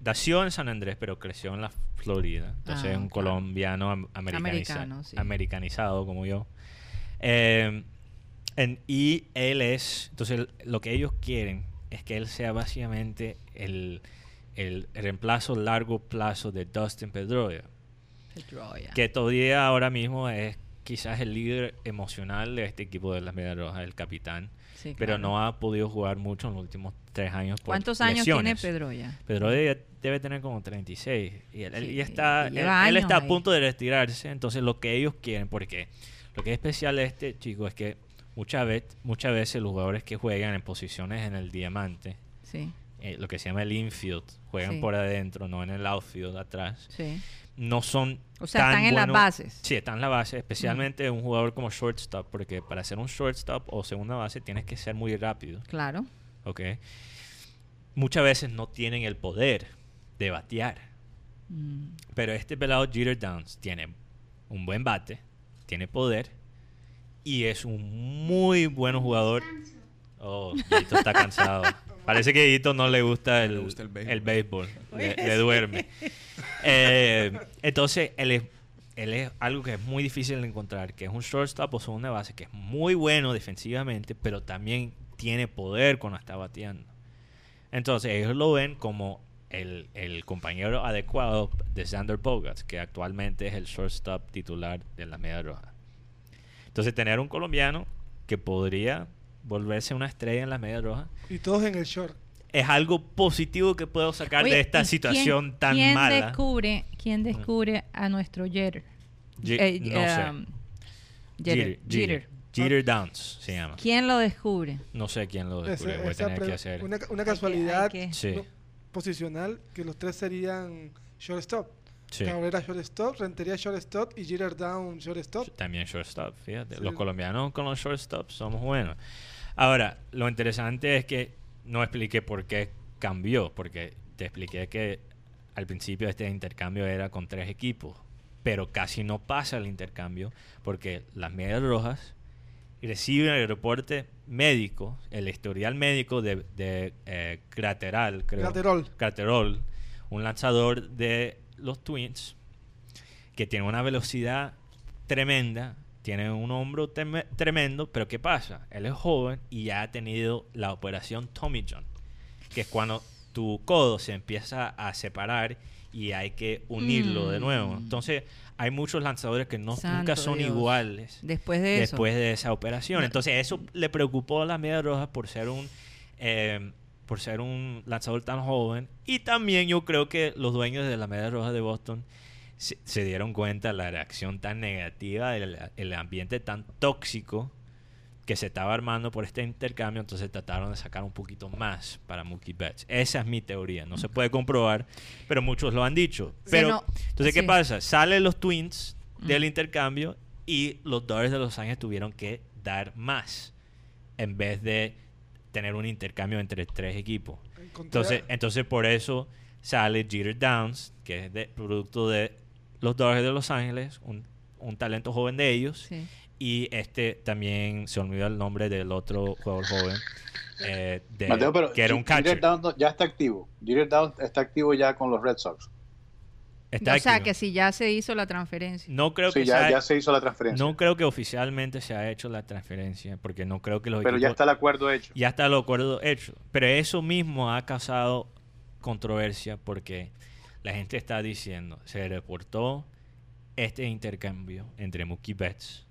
nació en San Andrés, pero creció en la Florida. Entonces Ah, es un claro. colombiano am- americaniza- Americano, sí. americanizado como yo. Eh, en- y él es, entonces lo que ellos quieren es que él sea básicamente el, el reemplazo largo plazo de Dustin Pedroia Pedroia. que todavía ahora mismo es quizás el líder emocional de este equipo de las Medias Rojas, el capitán, Sí, pero claro. no ha podido jugar mucho en los últimos tres años. por ¿Cuántos años tiene lesiones. Pedroia? Pedro debe, debe tener como 36 y él, él Sí, ya está, y él, él está a punto de retirarse, entonces lo que ellos quieren, porque lo que es especial de este chico es que muchas veces, muchas veces los jugadores que juegan en posiciones en el diamante, Sí, eh, lo que se llama el infield, juegan Sí. por adentro, no en el outfield atrás, sí. no son O sea, tan están en las bases. Sí, están en la base, especialmente un jugador como shortstop, porque para ser un shortstop o segunda base tienes que ser muy rápido, Claro. ¿ok? Muchas veces no tienen el poder de batear, Mm. pero este pelado Jeter Downs tiene un buen bate, tiene poder y es un muy buen jugador. Oh, Guito está cansado. Parece que a Guito no le gusta el, Le gusta el béisbol. el béisbol. Le, le duerme. Eh, entonces, él es, él es algo que es muy difícil de encontrar, que es un shortstop o segunda base, que es muy bueno defensivamente, pero también tiene poder cuando está bateando. Entonces, ellos lo ven como el, el compañero adecuado de Xander Bogarts, que actualmente es el shortstop titular de la Media Roja. Entonces, tener un colombiano que podría volverse una estrella en las medias rojas, Y todos en el short. es algo positivo que puedo sacar Oye, de esta ¿y situación quién- tan ¿quién mala. Descubre, ¿Quién descubre a nuestro Jeter? Eh, no um, Jeter. Jeter, Jeter. Jeter Downs se llama. ¿Quién lo descubre? No sé quién lo Ese- descubrió. Voy a tener que hacer. Una, una Hay que- casualidad hay que- Sí, no, posicional que los tres serían shortstop. sí. Cabrera shortstop, Rentería shortstop y Jeter Down shortstop. También shortstop, fíjate. Sí. Los colombianos con los shortstops somos buenos. Ahora, lo interesante es que no expliqué por qué cambió, porque te expliqué que al principio este intercambio era con tres equipos, pero casi no pasa el intercambio porque las medias rojas reciben el reporte médico, el historial médico de, de eh, Crateral, creo. Lateral. Carterol, un lanzador de los Twins, que tiene una velocidad tremenda, tiene un hombro tremendo, pero ¿qué pasa? Él es joven y ya ha tenido la operación Tommy John, que es cuando tu codo se empieza a separar y hay que unirlo de nuevo. Mm. Entonces, hay muchos lanzadores que no, nunca son Dios. iguales Después de eso. después de esa operación. Entonces eso le preocupó a las medias rojas por ser un eh, por ser un lanzador tan joven y también yo creo que los dueños de las medias rojas de Boston se, se dieron cuenta la reacción tan negativa, el, el ambiente tan tóxico que se estaba armando por este intercambio, entonces trataron de sacar un poquito más para Mookie Betts. Esa es mi teoría, no se puede comprobar, pero muchos lo han dicho. Sí, Pero no, entonces, ¿qué pasa? Salen los Twins del Mm. intercambio y los Dodgers de Los Ángeles tuvieron que dar más en vez de tener un intercambio entre tres equipos. Encontré- Entonces, entonces por eso sale Jeter Downs, que es de, producto de los Dodgers de Los Ángeles, un, un talento joven de ellos. Sí. Y este también se olvidó el nombre del otro jugador joven, eh, de- Mateo, pero que era un Jeter catcher. Downs no- ya está activo. Jeter Downs está activo ya con los Red Sox. Está o sea, que si ya se hizo la transferencia. No creo Sí, que ya, sea- ya se hizo la transferencia. no creo que oficialmente se ha hecho la transferencia, porque no creo que los pero ya está el acuerdo hecho. ya está el acuerdo hecho. Pero eso mismo ha causado controversia porque la gente está diciendo, se reportó este intercambio entre Mookie Betts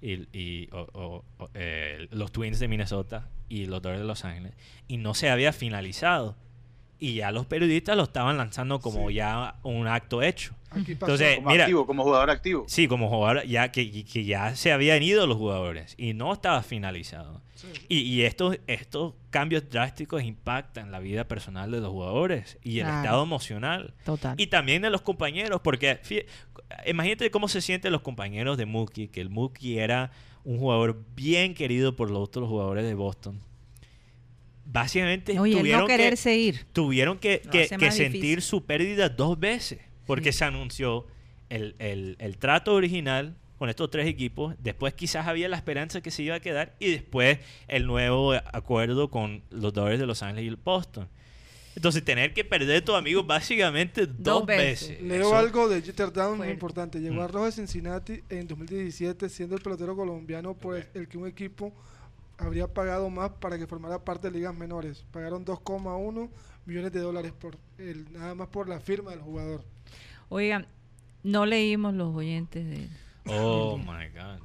y, y- o- o- o, eh, los Twins de Minnesota y los Dodgers de Los Ángeles y no se había finalizado. Y ya los periodistas lo estaban lanzando como Sí. ya un acto hecho. Aquí pasó. Entonces, como mira, activo, como jugador activo. Sí, como jugador, ya que, que ya se habían ido los jugadores y no estaba finalizado. Sí. Y, y estos, estos cambios drásticos impactan la vida personal de los jugadores y el Claro. estado emocional. Total. Y también de los compañeros, porque imagínate cómo se sienten los compañeros de Mookie, que el Mookie era un jugador bien querido por los otros jugadores de Boston. Básicamente Oye, tuvieron no que, quererse ir. tuvieron que, que- sentir difícil. su pérdida dos veces, porque se anunció el, el- el trato original con estos tres equipos, después quizás había la esperanza que se iba a quedar y después el nuevo acuerdo con los Dodgers de Los Ángeles y el Boston. Entonces tener que perder a tu amigo básicamente dos, Dos veces. veces. Leo Eso- algo de Jeter Down muy importante. Llegó a Mm. Rojo de Cincinnati en 2017 siendo el pelotero colombiano por el- el que un equipo habría pagado más para que formara parte de ligas menores. Pagaron 2,1 millones de dólares por el, nada más por la firma del jugador. Oigan, no leímos los oyentes de... Oh my God.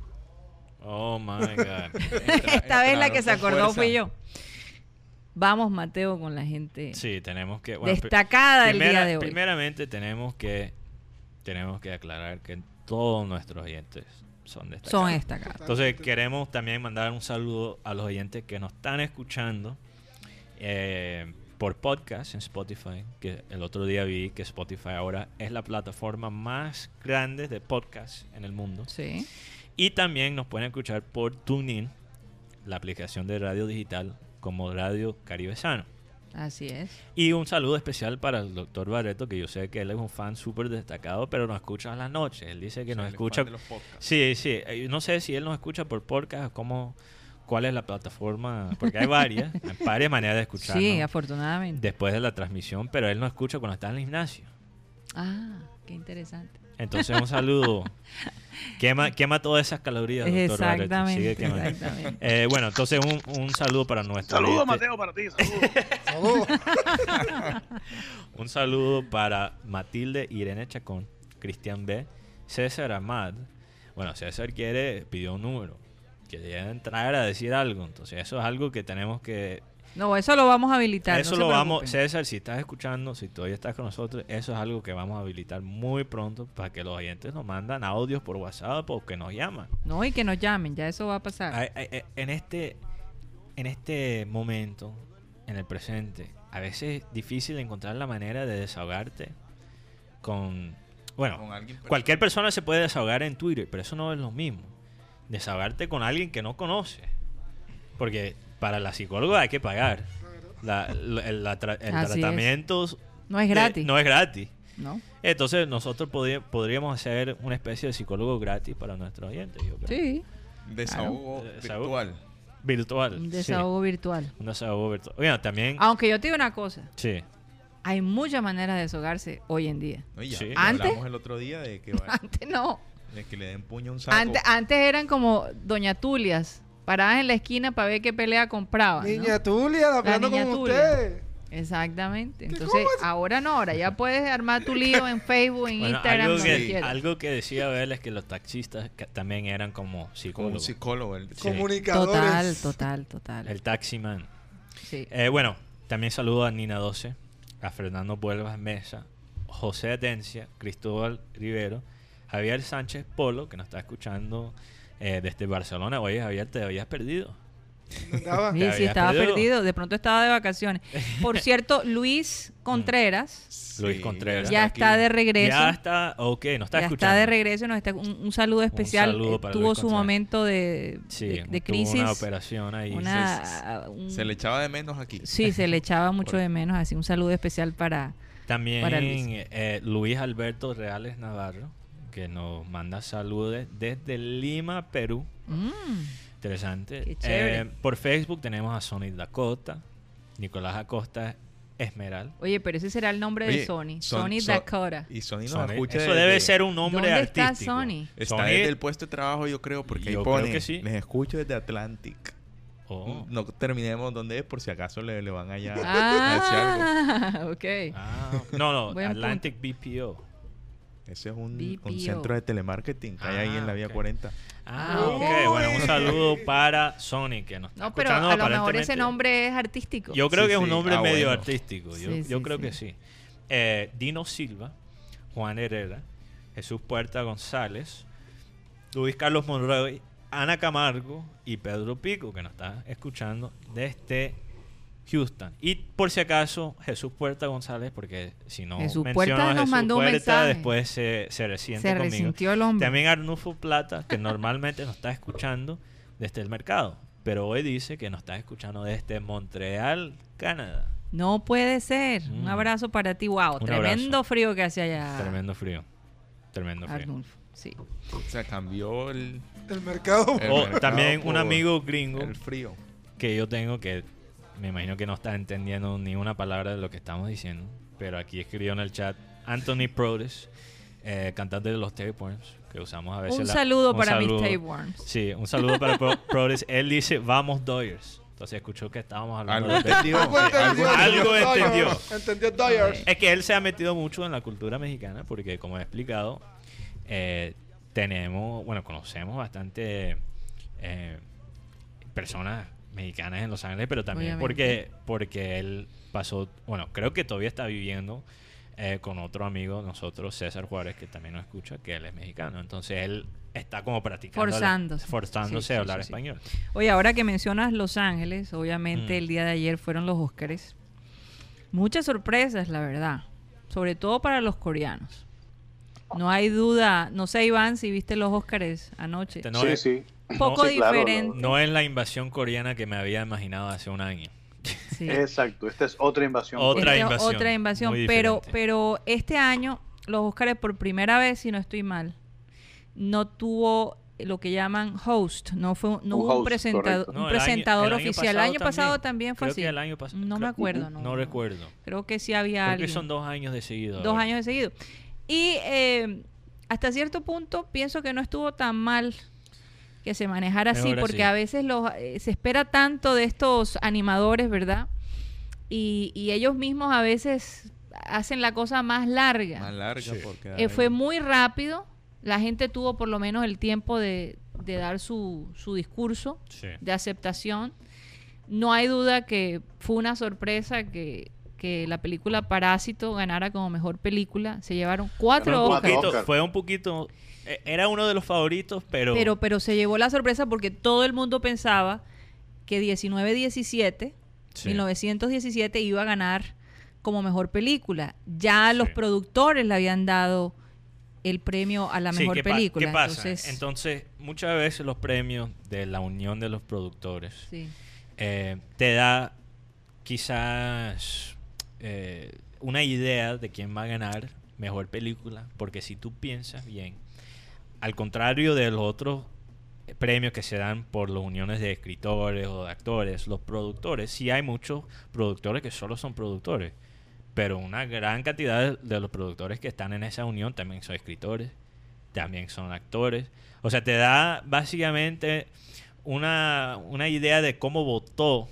Oh my God. Esta vez la que se acordó fuerza. fui yo. Vamos, Mateo, con la gente Sí, tenemos que. bueno, destacada primera- día de hoy. Primeramente tenemos que tenemos que aclarar que todos nuestros oyentes son destacados. Son destacadas. Entonces queremos también mandar un saludo a los oyentes que nos están escuchando eh, por podcast en Spotify, que el otro día vi que Spotify ahora es la plataforma más grande de podcast en el mundo. Sí. Y también nos pueden escuchar por TuneIn, la aplicación de radio digital como Radio Caribe Sano. Así es. Y un saludo especial para el doctor Barreto, que yo sé que él es un fan súper destacado, pero nos escucha en las noches. Él dice que O sea, nos es escucha... fan de los podcasts. Sí, sí. Eh, No sé si él nos escucha por podcast o cómo, cuál es la plataforma, porque hay varias, hay varias maneras de escucharnos Sí, afortunadamente. después de la transmisión, pero él nos escucha cuando está en el gimnasio. Ah, qué interesante. Entonces un saludo. quema, quema todas esas calorías, doctor. Exactamente. Sigue exactamente. Eh, bueno, entonces un, un saludo para nuestro Saludos, oyente. Mateo, para ti. Saludos. Un saludo para Matilde Irene Chacón, Cristian B, César Amad. Bueno, César quiere, pidió un número. Quería entrar a decir algo. Entonces eso es algo que tenemos que... No, eso lo vamos a habilitar. eso no lo vamos... César, si estás escuchando, si todavía estás con nosotros, eso es algo que vamos a habilitar muy pronto para que los oyentes nos mandan audios por WhatsApp o que nos llaman. No, y que nos llamen, ya eso va a pasar. Ay, ay, ay, en este en este momento en el presente a veces es difícil encontrar la manera de desahogarte con bueno Con alguien cualquier persona se puede desahogar en Twitter pero eso no es lo mismo desahogarte con alguien que no conoce porque para la psicóloga hay que pagar La- la- el, la tra- el Así es. tratamiento no es de- gratis. no es gratis ¿no? entonces nosotros podri- podríamos hacer una especie de psicólogo gratis para nuestros oyentes yo creo. Sí, Desahogo virtual. virtual un sí. desahogo virtual. Un desahogo virtual. Bueno, también. Aunque yo te digo una cosa, Sí. hay muchas maneras de desahogarse hoy en día. Sí. Antes- hablamos el otro día de que, va- Antes no. De que le den puño a un saco. Antes, antes eran como Doña Tulias, paradas en la esquina para ver qué pelea compraban. ¿no? Niña Tulia, hablando niña con Tulia. usted. Exactamente. ¿Qué Entonces, ahora no, ahora ya puedes armar tu lío en Facebook, en Bueno, Instagram, algo, que, quieras. algo que decía Abel es que los taxistas que también eran como como psicólogos. psicólogo. el- Sí. Comunicadores. Total, total, total. El taximan. Sí. Eh, bueno, también saludo a Nina 12, a Fernando Vuelvas Mesa, José Atencia, Cristóbal Rivero, Javier Sánchez Polo, que nos está escuchando eh, desde Barcelona. Oye, Javier, te habías perdido. Andaba. Sí, sí, estaba perdido. perdido. De pronto estaba de vacaciones. Por cierto, Luis Contreras Luis Contreras. ya aquí. está de regreso. Ya está, ok, no está ya escuchando. está de regreso. Nos está, un, un saludo especial. saludo Eh, para tuvo Luis su Contreras. momento de, Sí, de, de tuvo crisis. una operación ahí. una- un- Se le echaba de menos aquí. sí, se le echaba mucho de menos. Así, un saludo especial para. También para Luis. eh, Luis Alberto Reales Navarro, que nos manda saludos desde Lima, Perú. Mm, Interesante. Eh, por Facebook tenemos a Sonic Dakota, Nicolás Acosta Esmeral. Oye, pero ese será el nombre de Sony. Son- Sony son- Dakota. Y Sony nos Sony- escucha eso desde- debe ser un nombre ¿Dónde está artístico. Sony? Está Sony- desde el puesto de trabajo, yo creo, porque ahí Yo creo pone, que sí. les escucho desde Atlantic. Oh. No terminemos donde es por si acaso le, le van allá a decir algo. Ah, ok. Ah, no, no, Atlantic BPO. Ese es un, centro de telemarketing que hay ahí en la Ah, vía ok. 40. Ah, Ah, ok. Bueno, un saludo para Sony, que nos está No, pero escuchando a lo mejor ese nombre es artístico. Yo creo Sí, que es un sí. nombre Ah, medio bueno. artístico. Yo, Sí, yo sí, creo sí. que sí. Eh, Dino Silva, Juan Herrera, Jesús Puerta González, Luis Carlos Monroy, Ana Camargo y Pedro Pico, que nos está escuchando desde Houston. Y por si acaso, Jesús Puerta González, porque si no Jesús Puerta nos Jesús mandó un mensaje. después se, se resiente Se conmigo. resintió el hombre. También Arnulfo Plata, que normalmente nos está escuchando desde el mercado, pero hoy dice que nos está escuchando desde Montreal, Canadá. No puede ser. Un Mm. abrazo para ti. Wow, Un tremendo abrazo. frío que hace allá. Tremendo frío. Tremendo frío. Arnulfo. Sí. O sea, cambió el, El mercado. el O mercado también un amigo gringo El frío. que yo tengo que me imagino que no está entendiendo ni una palabra de lo que estamos diciendo, pero aquí escribió en el chat Anthony Prodes, eh, cantante de los Tapeworms, que usamos a veces. Un la- saludo un para mis saludo. tapeworms. Sí, un saludo para Pro- Prodes. Él dice, vamos Doyers. Entonces escuchó que estábamos hablando Algo de entendió. Algo entendió. Algo entendió. Entendió Dodgers. Es que él se ha metido mucho en la cultura mexicana porque, como he explicado, eh, tenemos, bueno, conocemos bastante eh, personas mexicanas en Los Ángeles, pero también Obviamente. porque, porque él pasó, bueno, creo que todavía está viviendo eh, con otro amigo, nosotros, César Juárez, que también nos escucha, que él es mexicano. Entonces él está como practicando. la- Forzándose. forzándose Sí, a hablar sí, sí. español. Oye, ahora que mencionas Los Ángeles, obviamente Mm. el día de ayer fueron los Óscares. Muchas sorpresas, la verdad. Sobre todo para los coreanos. No hay duda. No sé, Iván, si viste los Óscares anoche. Este, no sí, es- sí. Poco Sí, claro, diferente. No es la invasión coreana que me había imaginado hace un año. Sí. Exacto, esta es otra invasión. Otra invasión, Otra invasión. muy Pero, pero este año, los Óscares, por primera vez, si no estoy mal, no tuvo lo que llaman host. No fue no Un hubo un host, correcto. un No, el año- presentador año oficial. El año pasado también, fue Creo así. que el año pasado. No me acuerdo. No, No, recuerdo. Creo que sí había Creo alguien. que son dos años de seguido. Dos años de seguido. Y eh, hasta cierto punto pienso que no estuvo tan mal que se manejara así, Mejor porque así. a veces los, eh, se espera tanto de estos animadores, ¿verdad? Y, y ellos mismos a veces hacen la cosa más larga. Más larga Sí. porque Eh, fue muy rápido, la gente tuvo por lo menos el tiempo de, de dar su, su discurso Sí. de aceptación. No hay duda que fue una sorpresa que, que la película Parásito ganara como mejor película. Se llevaron cuatro Oscars. fue un poquito. Eh, Era uno de los favoritos, pero. Pero, pero se llevó la sorpresa porque todo el mundo pensaba que 1917, Sí. 1917 iba a ganar como mejor película. Ya los productores le habían dado el premio a la Sí, mejor ¿qué pa- película. ¿Qué pasa? Entonces, Entonces, muchas veces los premios de la unión de los productores sí. eh, te da quizás eh, una idea de quién va a ganar mejor película, porque si tú piensas bien, al contrario de los otros premios que se dan por las uniones de escritores o de actores, los productores, sí hay muchos productores que solo son productores, pero una gran cantidad de- los productores que están en esa unión también son escritores, también son actores. O sea, te da básicamente una, una idea de cómo votó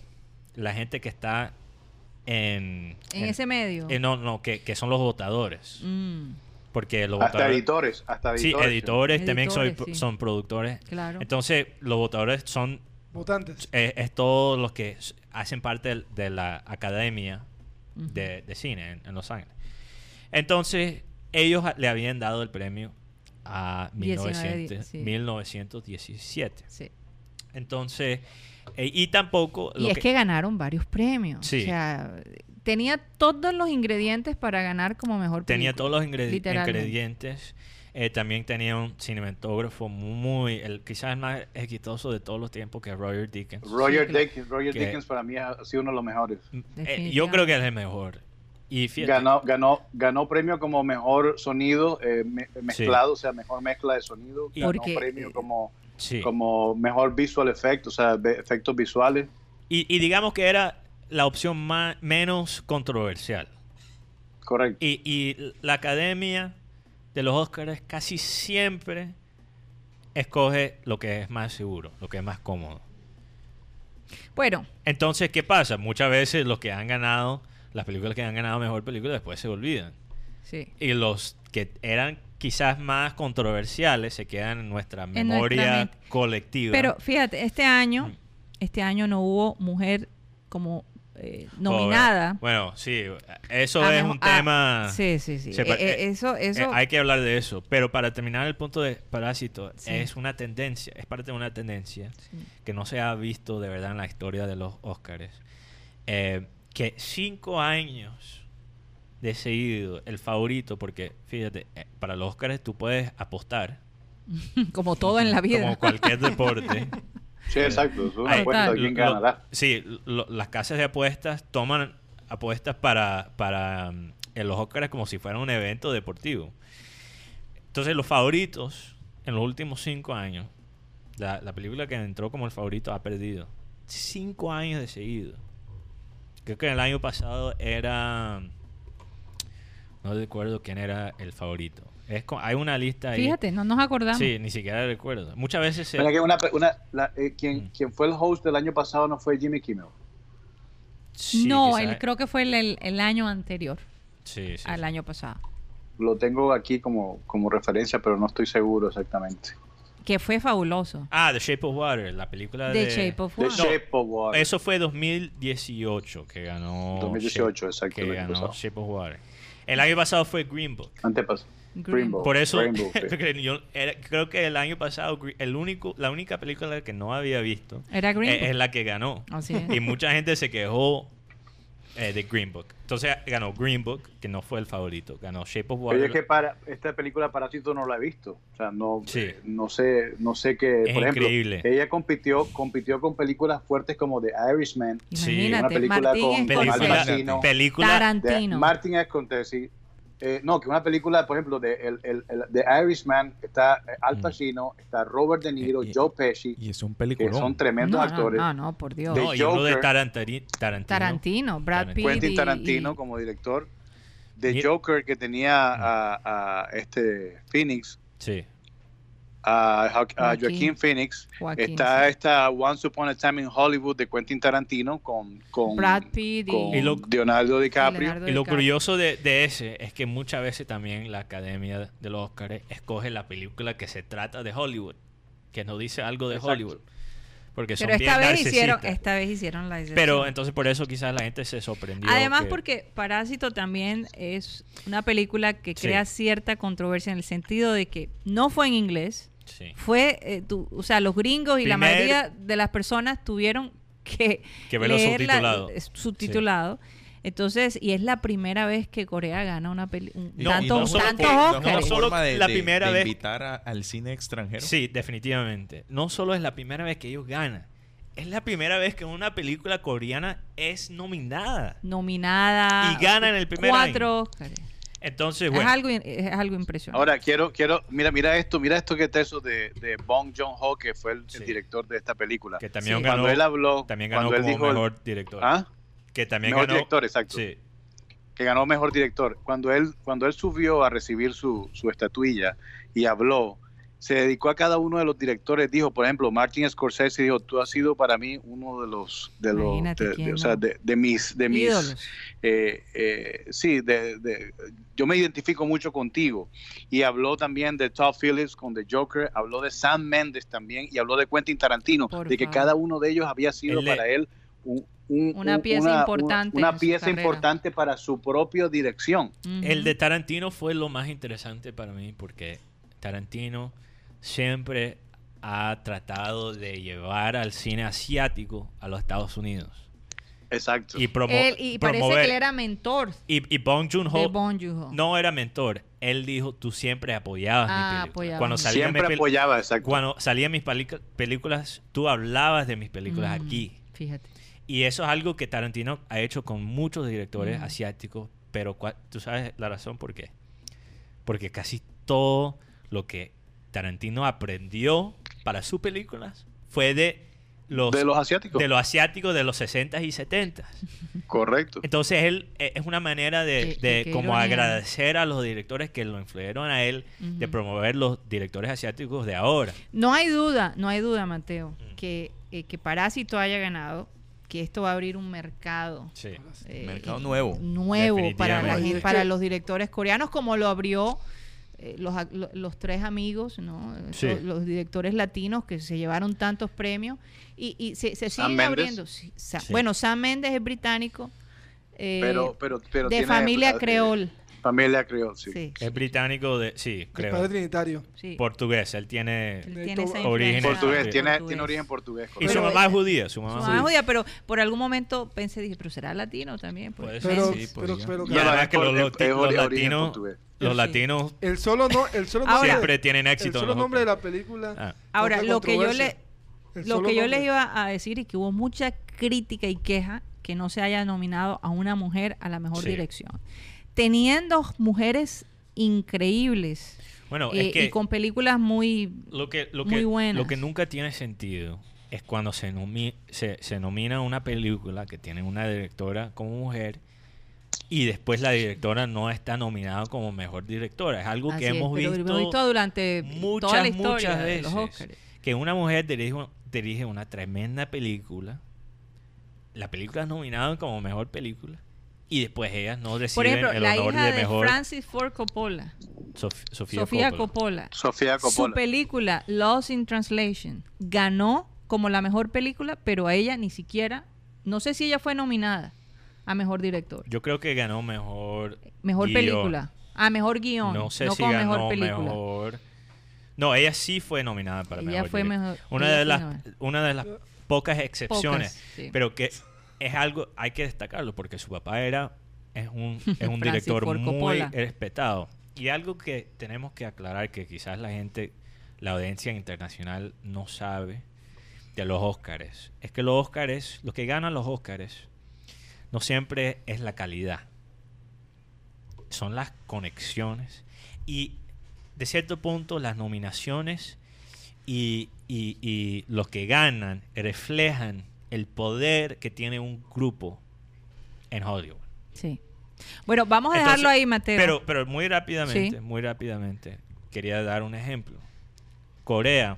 la gente que está en... En ese medio. no, no, que, que son los votadores. Mm, Porque los Hasta votadores... editores, hasta Sí, editores. editores, también Editores, sí. son productores. claro. Entonces, los votadores son Votantes. es, es todos los que hacen parte de, la academia de, de cine en, en Los Ángeles. Entonces, ellos le habían dado el premio a 19, 1900 sí. 1917. Sí. Entonces, eh, y tampoco... Y es que ganaron varios premios. Sí. O sea, tenía todos los ingredientes para ganar como mejor película. tenía todos los ingredientes. Eh, también tenía un cinematógrafo muy, el, quizás el más exitoso de todos los tiempos, que es Roger Dickens. Roger, Sí. Dickens, Roger Que- Dickens para mí ha sido uno de los mejores. Eh, yo creo que es el mejor. Y fíjate, Ganó, ganó, ganó premio como mejor sonido eh, me- mezclado, o sea, mejor mezcla de sonido. Y- Ganó Porque, premio eh, como, sí. como mejor visual effect, o sea, ve- efectos visuales. Y, y digamos que era la opción más, menos controversial. Correcto. Y, y la academia de los Oscars casi siempre escoge lo que es más seguro, lo que es más cómodo. Bueno, Entonces, ¿qué pasa? Muchas veces los que han ganado, las películas que han ganado mejor película, después se olvidan. sí. Y los que eran quizás más controversiales se quedan en nuestra memoria colectiva. Pero fíjate, este año, Mm. este año no hubo mujer como eh, nominada. Bueno, sí, eso a es un a- tema... sí, sí, sí. Eh, eh, eso, eso. hay que hablar de eso. Pero para terminar el punto de Parásito, Sí. es una tendencia, es parte de una tendencia Sí. que no se ha visto de verdad en la historia de los Oscars. Eh, que cinco años de seguido, el favorito, porque fíjate, para los Oscars tú puedes apostar, como todo en la vida. como cualquier deporte. Sí, exacto. Es una apuesta quién ganará. sí, lo- las casas de apuestas toman apuestas para, para mm, en los Oscars como si fuera un evento deportivo. Entonces, los favoritos en los últimos cinco años, la, la película que entró como el favorito ha perdido. Cinco años de seguido. Creo que el año pasado era. No recuerdo quién era el favorito. Es hay una lista ahí. Fíjate, no nos acordamos. Sí, ni siquiera recuerdo. Muchas veces se. Mira que una, una- la- eh, quien, Mm. quien fue el host del año pasado no fue Jimmy Kimmel. Sí, no, el- creo que fue el, el- el año anterior Sí, sí, al sí. año pasado. Lo tengo aquí como, como referencia, pero no estoy seguro exactamente. Que fue fabuloso. Ah, The Shape of Water, la película The de... Shape of The Water. Shape of Water. Eso fue 2018 que ganó... 2018, Shape- exacto, Que el año ganó pasado. Shape of Water. El año pasado fue Green Book. Antepas. Green Book. Por eso, Green Book, sí. porque yo era- creo que el año pasado el único, la única película que no había visto Era Green es, Book. es la que ganó. Así es. Y mucha gente se quejó eh, de Green Book. Entonces ganó Green Book, que no fue el favorito. Ganó Shape of Water. Pero es que para esta película Parásito no la he visto. O sea, no, Sí. no sé, no sé qué. Es por ejemplo, increíble. ella compitió, compitió con películas fuertes como The Irishman, Sí, una película Martín con, con película, Al Scorsese, Pacino, película de Tarantino. Martin Scorsese. Eh, no, que una película, por ejemplo, de el, el, el- The Irishman, está eh, Al Mm. Pacino, está Robert De Niro, y- Joe Pesci, Y es un que peliculón. son tremendos no, actores. no, no, por Dios. de no, y uno de Tarantino. Tarantino, Brad Tarantino. Pitt. Quentin Tarantino y- como director. De Y- Joker que tenía a, a este Phoenix, Sí. A, Jo- a Joaquín. Joaquín Phoenix. Joaquín, está sí. esta Once Upon a Time in Hollywood de Quentin Tarantino con, con, Brad Pitt y- con Y lo- Leonardo DiCaprio. Leonardo Y lo DiCaprio. curioso de, de ese es que muchas veces también la Academia de los Oscars escoge la película que se trata de Hollywood. que no dice algo de Exacto. Hollywood. Porque son Pero esta bien vez hicieron, esta vez hicieron la excepción. Pero entonces por eso quizás la gente se sorprendió. Además que- porque Parásito también es una película que Sí. crea cierta controversia en el sentido de que no fue en inglés, Sí. fue, eh, tu- o sea, los gringos y la mayoría de las personas tuvieron que, Que verlo subtitulado. Entonces, y es la primera vez que Corea gana una No, tantos, no solo tantos que- no Óscares. no solo de, la de- primera de vez- invitar a- al cine extranjero. Sí, definitivamente. No solo es la primera vez que ellos ganan, es la primera vez que una película coreana es nominada. nominada Y gana en el primer cuatro Óscares. Entonces, Es, bueno, algo, es algo impresionante. Ahora quiero, quiero, mira, mira esto, mira esto que teso de, de Bong Joon Ho, que fue el, director de esta película. que también Sí. ganó, Cuando él habló, también ganó cuando él como dijo el- mejor director. ¿Ah? Que también Mejor ganó, director, exacto. Sí, que ganó mejor director. Cuando él, cuando él subió a recibir su, su estatuilla y habló, se dedicó a cada uno de los directores. Dijo, por ejemplo, Martin Scorsese dijo, tú has sido para mí uno de los, de los, de, de- quién o sea, no. de, de mis, de mis, eh, eh, sí, de, de- yo me identifico mucho contigo. Y habló también de Todd Phillips con The Joker, habló de Sam Mendes también y habló de Quentin Tarantino, Por de que favor. cada uno de ellos había sido Él le- para él un- un- Una un- pieza importante una, pieza para su propia dirección. El de Tarantino fue lo más interesante para mí porque Tarantino siempre ha tratado de llevar al cine asiático a los Estados Unidos Exacto. y, promo- Él- y parece que él era mentor y, y Bong Joon-ho no era mentor. Él dijo, tú siempre apoyabas Ah, mi película. apoyaba. Cuando salía Siempre mi pel- apoyaba, exacto. Cuando salían mis películas, tú hablabas de mis películas Mm, aquí. Fíjate. Y eso es algo que Tarantino ha hecho con muchos directores Mm. asiáticos, pero tú sabes la razón por qué. Porque casi todo lo que Tarantino aprendió para sus películas fue de los, de los asiáticos. de los asiáticos de los 60s y 70s. Correcto. Entonces él eh, es una manera de, Qué- de qué como ironía. agradecer a los directores que lo influyeron a él de promover los directores asiáticos de ahora. No hay duda, no hay duda, Mateo, Mm. que, eh, que Parásito haya ganado, que esto va a abrir un mercado Sí. eh, Mercado eh, nuevo. nuevo para, la los directores coreanos, como lo abrió eh, los, los tres amigos, ¿no? Sí. Los, los directores latinos que se llevaron tantos premios y, y se, siguen abriendo. Sí, Sa- Sí. Bueno, Sam Mendes es británico, eh, pero, pero, pero de tiene, familia eh, creol. Familia creol, sí. Sí, Es británico de, sí, El creo. padre trinitario. sí. Portugués, él tiene... Tiene Origen Portugués, tiene, portugués. tiene origen portugués. Y su Pero mamá es judía, su Su mamá es mamá es judía. pero por algún momento pensé, dije, pero será latino también. Pues, Puede Pero, Sí, pero, podría. pero Y además es que los, los origen latinos, portugués. los Sí. latinos el solo, no, el solo Ahora- nombre, siempre tienen el éxito. solo los nombre de la película. Ah. Ahora, lo que yo le. El lo que yo les iba a decir y que hubo mucha crítica y queja que no se haya nominado a una mujer a la mejor Sí. dirección. Teniendo mujeres increíbles Bueno, eh, es que y con películas muy... lo que, lo muy que, buenas. lo que nunca tiene sentido es cuando se, nomi- se, se nomina una película que tiene una directora como mujer y después la directora no está nominada como mejor directora. Es algo así que es, hemos visto, hemos visto durante muchas, toda la historia muchas de veces. los que una mujer dirige, dirige una tremenda película, la película es nominada como mejor película y después ellas no Por reciben ejemplo, el la honor hija de de mejor Francis Ford Coppola, Sof- Sofía, Sofía Coppola. Coppola, Sofía su Coppola. película Lost in Translation ganó como la mejor película, pero a ella ni siquiera, no sé si ella fue nominada a mejor director, Yo creo que ganó mejor mejor guion. película, a mejor guion, No sé si como ganó mejor película. mejor. No, ella sí fue nominada para Ella mejor. fue director. mejor- Una ella de fue las nominada. una de las pocas excepciones, Pocas, sí. pero que es algo hay que destacarlo porque su papá era es un es un director Ford muy Coppola. respetado y algo que tenemos que aclarar que quizás la gente la audiencia internacional no sabe de los Óscares es que los Óscares lo que ganan los Óscares no siempre es la calidad son las conexiones y de cierto punto las nominaciones y, y- y los que ganan reflejan el poder que tiene un grupo en Hollywood. Sí. Bueno, vamos a Entonces, dejarlo ahí, Mateo. Pero, pero muy rápidamente, Sí. muy rápidamente, quería dar un ejemplo. Corea.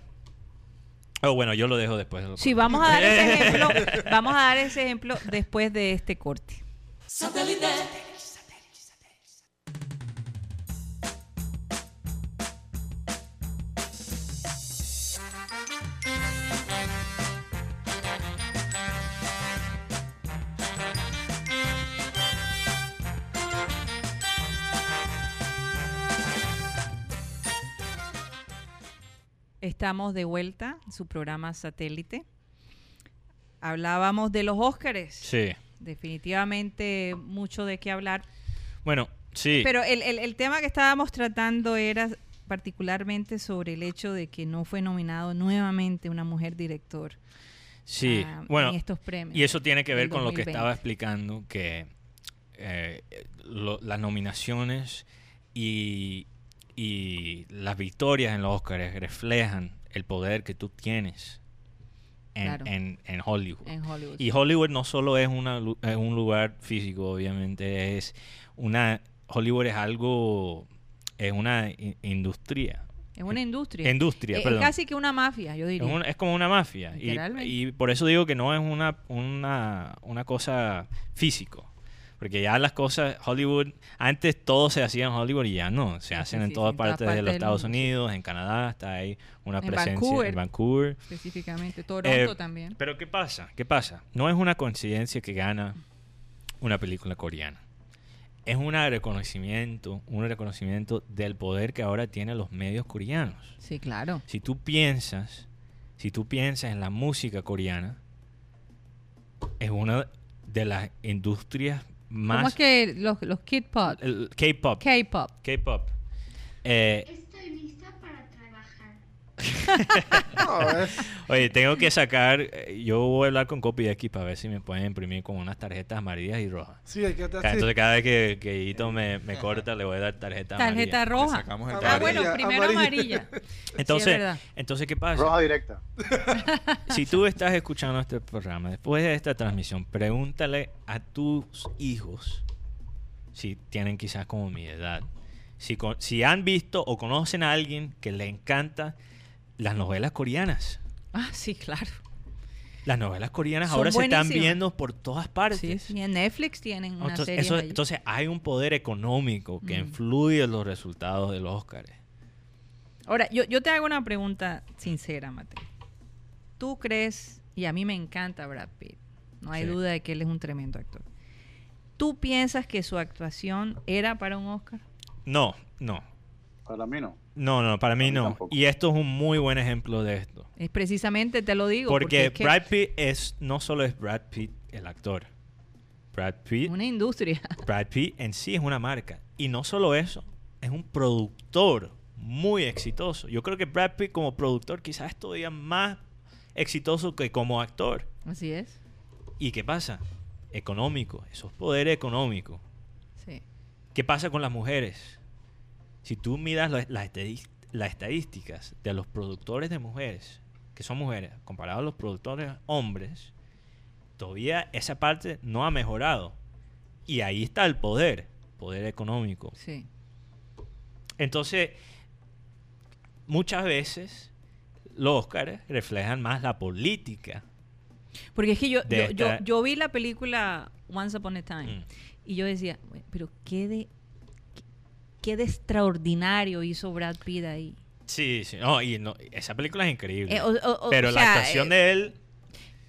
Oh, bueno, yo lo dejo después. de lo Sí, corto. vamos a dar ese ejemplo, vamos a dar ese ejemplo después de este corte. Estamos de vuelta en su programa satélite. Hablábamos de los Óscares. Sí. Definitivamente mucho de qué hablar. Bueno, sí. Pero el, el- el tema que estábamos tratando era particularmente sobre el hecho de que no fue nominado nuevamente una mujer director sí. ah, bueno, en estos premios. y eso tiene que ver con lo que 2020. estaba explicando, que eh, lo- las nominaciones y, y las victorias en los Oscars reflejan el poder que tú tienes en, Claro. en- en Hollywood. en Hollywood. Y Hollywood no solo es, una, es un lugar físico, obviamente, es una... Hollywood es algo... Es una industria. es una industria. Industria, Eh, es perdón. casi que una mafia, yo Es, diría. un- es como una mafia. Y, y por eso digo que no es una, una, una cosa físico. Porque ya las cosas, Hollywood, antes todo se hacía en Hollywood y ya no. Se hacen sí, en sí, todas en partes de los Estados. Unidos, en Canadá, está ahí una En presencia Vancouver. en Vancouver. Específicamente Toronto Eh, también. Pero ¿qué pasa? ¿Qué pasa? No es una coincidencia que gana una película coreana. Es un reconocimiento, un reconocimiento del poder que ahora tienen los medios coreanos. Sí, claro. Si tú piensas, si tú piensas en la música coreana, es una de las industrias ¿Cómo más es que los, los Kid Pop? K-pop, K-pop. K-pop. Eh, Estoy lista para trabajar. No, es- Oye, tengo que sacar. eh, Yo voy a hablar con Copy X para ver si me pueden imprimir con unas tarjetas amarillas y rojas. sí, hay que así. Entonces, cada vez que, que Hito me, me corta, le voy a dar tarjeta, Tarjeta amarilla. roja. sacamos el Ah, bueno, primero amarilla. amarilla. Entonces, Sí, es verdad. entonces, ¿qué pasa? Roja directa. Si tú estás escuchando este programa, después de esta transmisión, pregúntale a tus hijos, si tienen quizás como mi edad, si han visto o conocen a alguien que le encanta las novelas coreanas. Ah, sí, claro. Las novelas coreanas Son ahora se están viendo por todas partes. Sí, sí, en Netflix tienen una Entonces, serie eso- allí. entonces hay un poder económico que Mm. influye en los resultados de los Oscars. Ahora, yo, yo te hago una pregunta sincera, Mateo. ¿Tú crees, y a mí me encanta Brad Pitt, no hay Sí. duda de que él es un tremendo actor. ¿Tú piensas que su actuación era para un Oscar? No, no. Para mí no. No, no, para mí no. tampoco. Y esto es un muy buen ejemplo de esto. Es precisamente, te lo digo. Porque, es que Brad Pitt es, no solo es Brad Pitt el actor. Brad Pitt, una industria. Brad Pitt en sí es una marca. Y no solo eso, es un productor muy exitoso. Yo creo que Brad Pitt como productor quizás es todavía más exitoso que como actor. Así es. ¿Y qué pasa? Económico, eso es poder económico. Sí. ¿Qué pasa con las mujeres? Si tú miras la- las estadísticas de los productores de mujeres, que son mujeres, comparado a los productores hombres, todavía esa parte no ha mejorado. Y ahí está el poder, poder económico. Sí. Entonces, muchas veces los Oscars reflejan más la política. Porque es que yo, yo, yo, esta- yo vi la película Once Upon a Time Mm. y yo decía, "Güey, pero qué de, qué de extraordinario hizo Brad Pitt ahí. Sí, sí. No, y no, esa película es increíble. Eh, o- o- o pero la sea, actuación eh, de él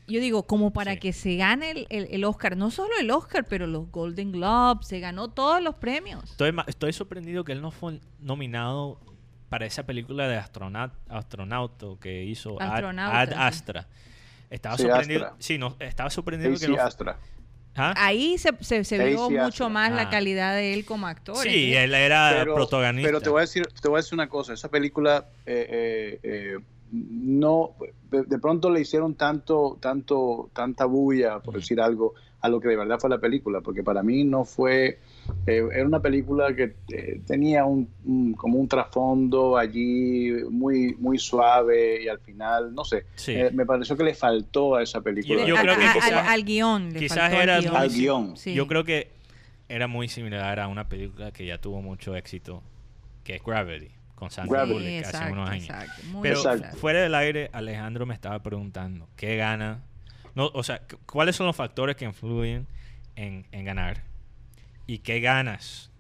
Yo digo, como para Sí. que se gane el, el- el Oscar, no solo el Oscar, pero los Golden Globes, se ganó todos los premios. Estoy, estoy sorprendido que él no fue nominado para esa película de astronaut, astronauta que hizo Ad, Astronauta, Ad. Astra. Estaba Sí, sorprendido. Astra. Sí, no, estaba sorprendido que no. Astra. ¿Ah? Ahí se, se, se vio mucho más la Ah. calidad de él como actor. Sí, él era Pero, protagonista. pero te voy a decir, te voy a decir una cosa. Esa película eh, eh, eh, no, de, pronto le hicieron tanto, tanto, tanta bulla, por Ujú. decir algo, a lo que de verdad fue la película, porque para mí no fue, eh, era una película que eh, tenía un, un- como un trasfondo allí muy, muy suave y al final, no sé, Sí. eh, me pareció que le faltó a esa película. Yo creo que quizás- al, al guion. le quizás faltó era al guion. Al guion. Sí. Yo creo que era muy similar a una película que ya tuvo mucho éxito, que es Gravity, con Sandra. Bullock Sí, hace unos años. exacto. Pero Exacto. fuera del aire, Alejandro me estaba preguntando, ¿qué gana? No, o sea, cu- ¿cuáles son los factores que influyen en, en ganar? ¿Y qué ganas?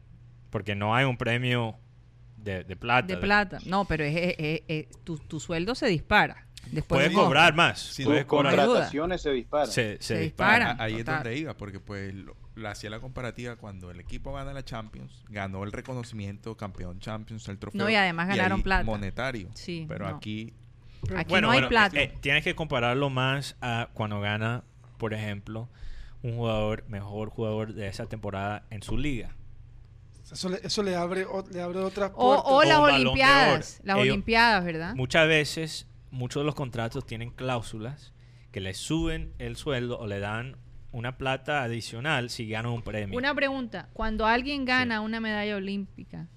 Porque no hay un premio de, de plata. De plata. No, pero es, es- es- es- tu, tu sueldo se dispara. Después Puedes de cobrar más. Sí, puedes Tus cobrar. contrataciones se disparan. Se, se Se dispara. disparan. Ahí es donde iba, porque pues lo, lo hacía la comparativa cuando el equipo gana la Champions, ganó el reconocimiento campeón Champions, el trofeo. No, y además ganaron ahí plata. Monetario. Sí, Pero no. aquí Aquí Bueno, no hay bueno, plata. eh, tienes que compararlo más a cuando gana, por ejemplo, un jugador, mejor jugador de esa temporada en su liga. Eso le, eso le abre, o- le abre otras o, puertas. o las O Olimpiadas. Las Ellos- Olimpiadas, ¿verdad? Muchas veces, muchos de los contratos tienen cláusulas que le suben el sueldo o le dan una plata adicional si gana un premio. Una pregunta. Cuando alguien gana una medalla olímpica,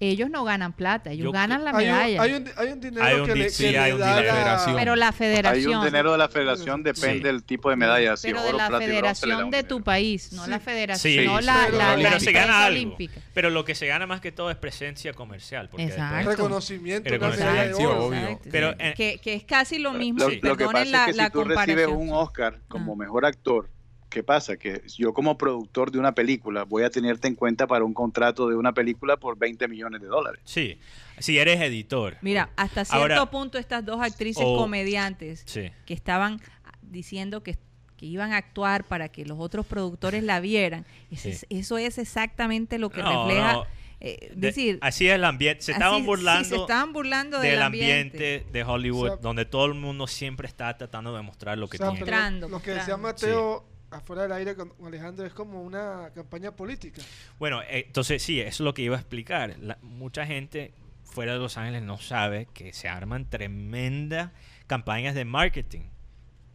ellos no ganan plata, ellos Yo ganan la hay, un, medalla. hay, un, hay un dinero Hay un que le, sí, que le hay un da dinero. la Federación. pero la Hay federación. un dinero de la federación, depende Sí. del tipo de medalla. si pero oro, de la plata le federación de dinero. tu país, no Sí. la federación, Sí, no sí, la, pero la, Pero la se gana algo. olímpica. Pero lo que se gana más que todo es presencia comercial. Porque después- Exacto. reconocimiento, medalla reconocimiento, oro. obvio. Pero, eh, que, que es casi lo mismo. Lo, Sí. lo que pasa la, es que la si tú recibes comparación. un Oscar como Ah. mejor actor, ¿qué pasa? Que yo como productor de una película voy a tenerte en cuenta para un contrato de una película por 20 millones de dólares. Sí, si eres editor. Mira, hasta cierto Ahora- punto estas dos actrices comediantes Sí. que estaban diciendo que, que iban a actuar para que los otros productores la vieran, ese Sí. es- eso es exactamente lo que No, refleja, no. eh, De- decir, así es el ambiente. Se estaban así- sí, burlando se estaban burlando del, del ambiente. ambiente de Hollywood, O sea, donde todo el mundo siempre está tratando de mostrar lo que O sea, tiene. Mostrando, lo que decía. Mateo afuera del aire con Alejandro es como una campaña política. Bueno, eh, entonces sí, eso es lo que iba a explicar. La- mucha gente fuera de Los Ángeles no sabe que se arman tremendas campañas de marketing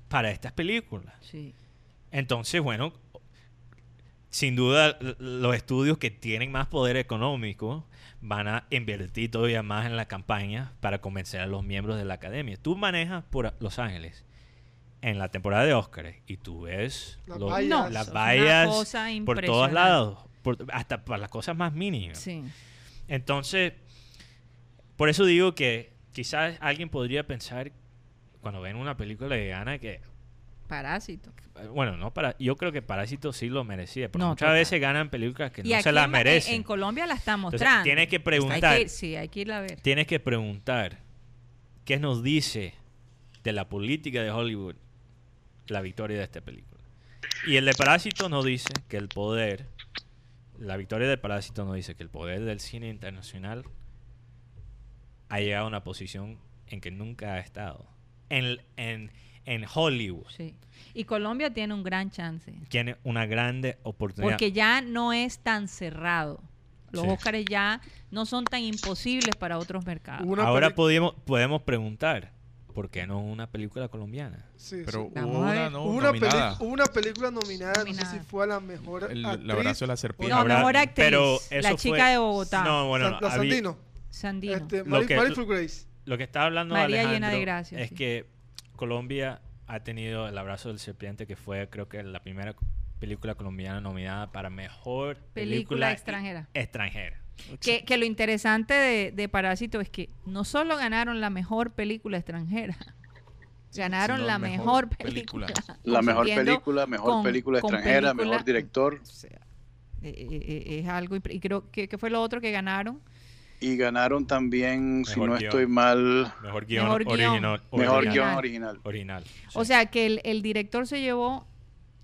para estas películas. Sí. Entonces, bueno, sin duda los estudios que tienen más poder económico van a invertir todavía más en la campaña para convencer a los miembros de la academia. Tú manejas por Los Ángeles en la temporada de Oscars y tú ves Las vallas. No, las vallas por todos lados, por- hasta para las cosas más mínimas. Sí. Entonces, por eso digo que quizás alguien podría pensar cuando ven una película de gana que Parásito. bueno, no para yo creo que Parásito sí lo merecía, porque No, muchas total. veces ganan películas que Y no se las en- merecen. En, Colombia la está Entonces, mostrando. tienes que Hay preguntar. que sí, hay que ir a ver. Tienes que preguntar qué nos dice de la política de Hollywood la victoria de esta película. Y el de Parásito nos dice que el poder, la victoria de Parásito nos dice que el poder del cine internacional ha llegado a una posición en que nunca ha estado. En, en, en Hollywood Sí. Y Colombia tiene un gran chance. tiene una grande oportunidad. Porque ya no es tan cerrado. Los Sí. Óscares ya no son tan imposibles para otros mercados. Una Ahora podemos, podemos preguntar, ¿por qué no una película colombiana? Sí, Pero sí. Hubo una. ¿no? Hubo una, nominada. hubo una película nominada, no sé si fue a la mejor El actriz. abrazo de la serpiente. No, Habrá- mejor actriz, pero la chica fue- de Bogotá. No, bueno, San- no, la había- Sandino. Sandino. Este, Lo que- Grace. Lo que está hablando María llena de gracia, es sí. que Colombia ha tenido el abrazo del serpiente, que fue creo que la primera película colombiana nominada para mejor Película película extranjera. extranjera. Que, que lo interesante de, de Parásito es que no solo ganaron la mejor película extranjera, ganaron sino la mejor mejor película. película. La mejor película, mejor con- película extranjera, película- mejor director O sea, eh, eh, eh, es algo y creo que, que fue lo otro que ganaron y ganaron también, si Mejor no guion. estoy mal, Mejor guion Mejor guion. original. mejor original. guion original. Original, o sea que el, el director se llevó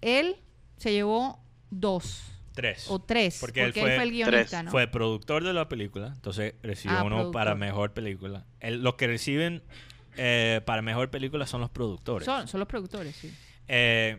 él se llevó dos tres. o tres Porque porque, él él fue- el guionista tres. ¿no? Fue productor de la película, entonces recibió Ah, uno productor. para mejor película. El- los que reciben eh, para mejor película son los productores. son, son los productores sí Eh,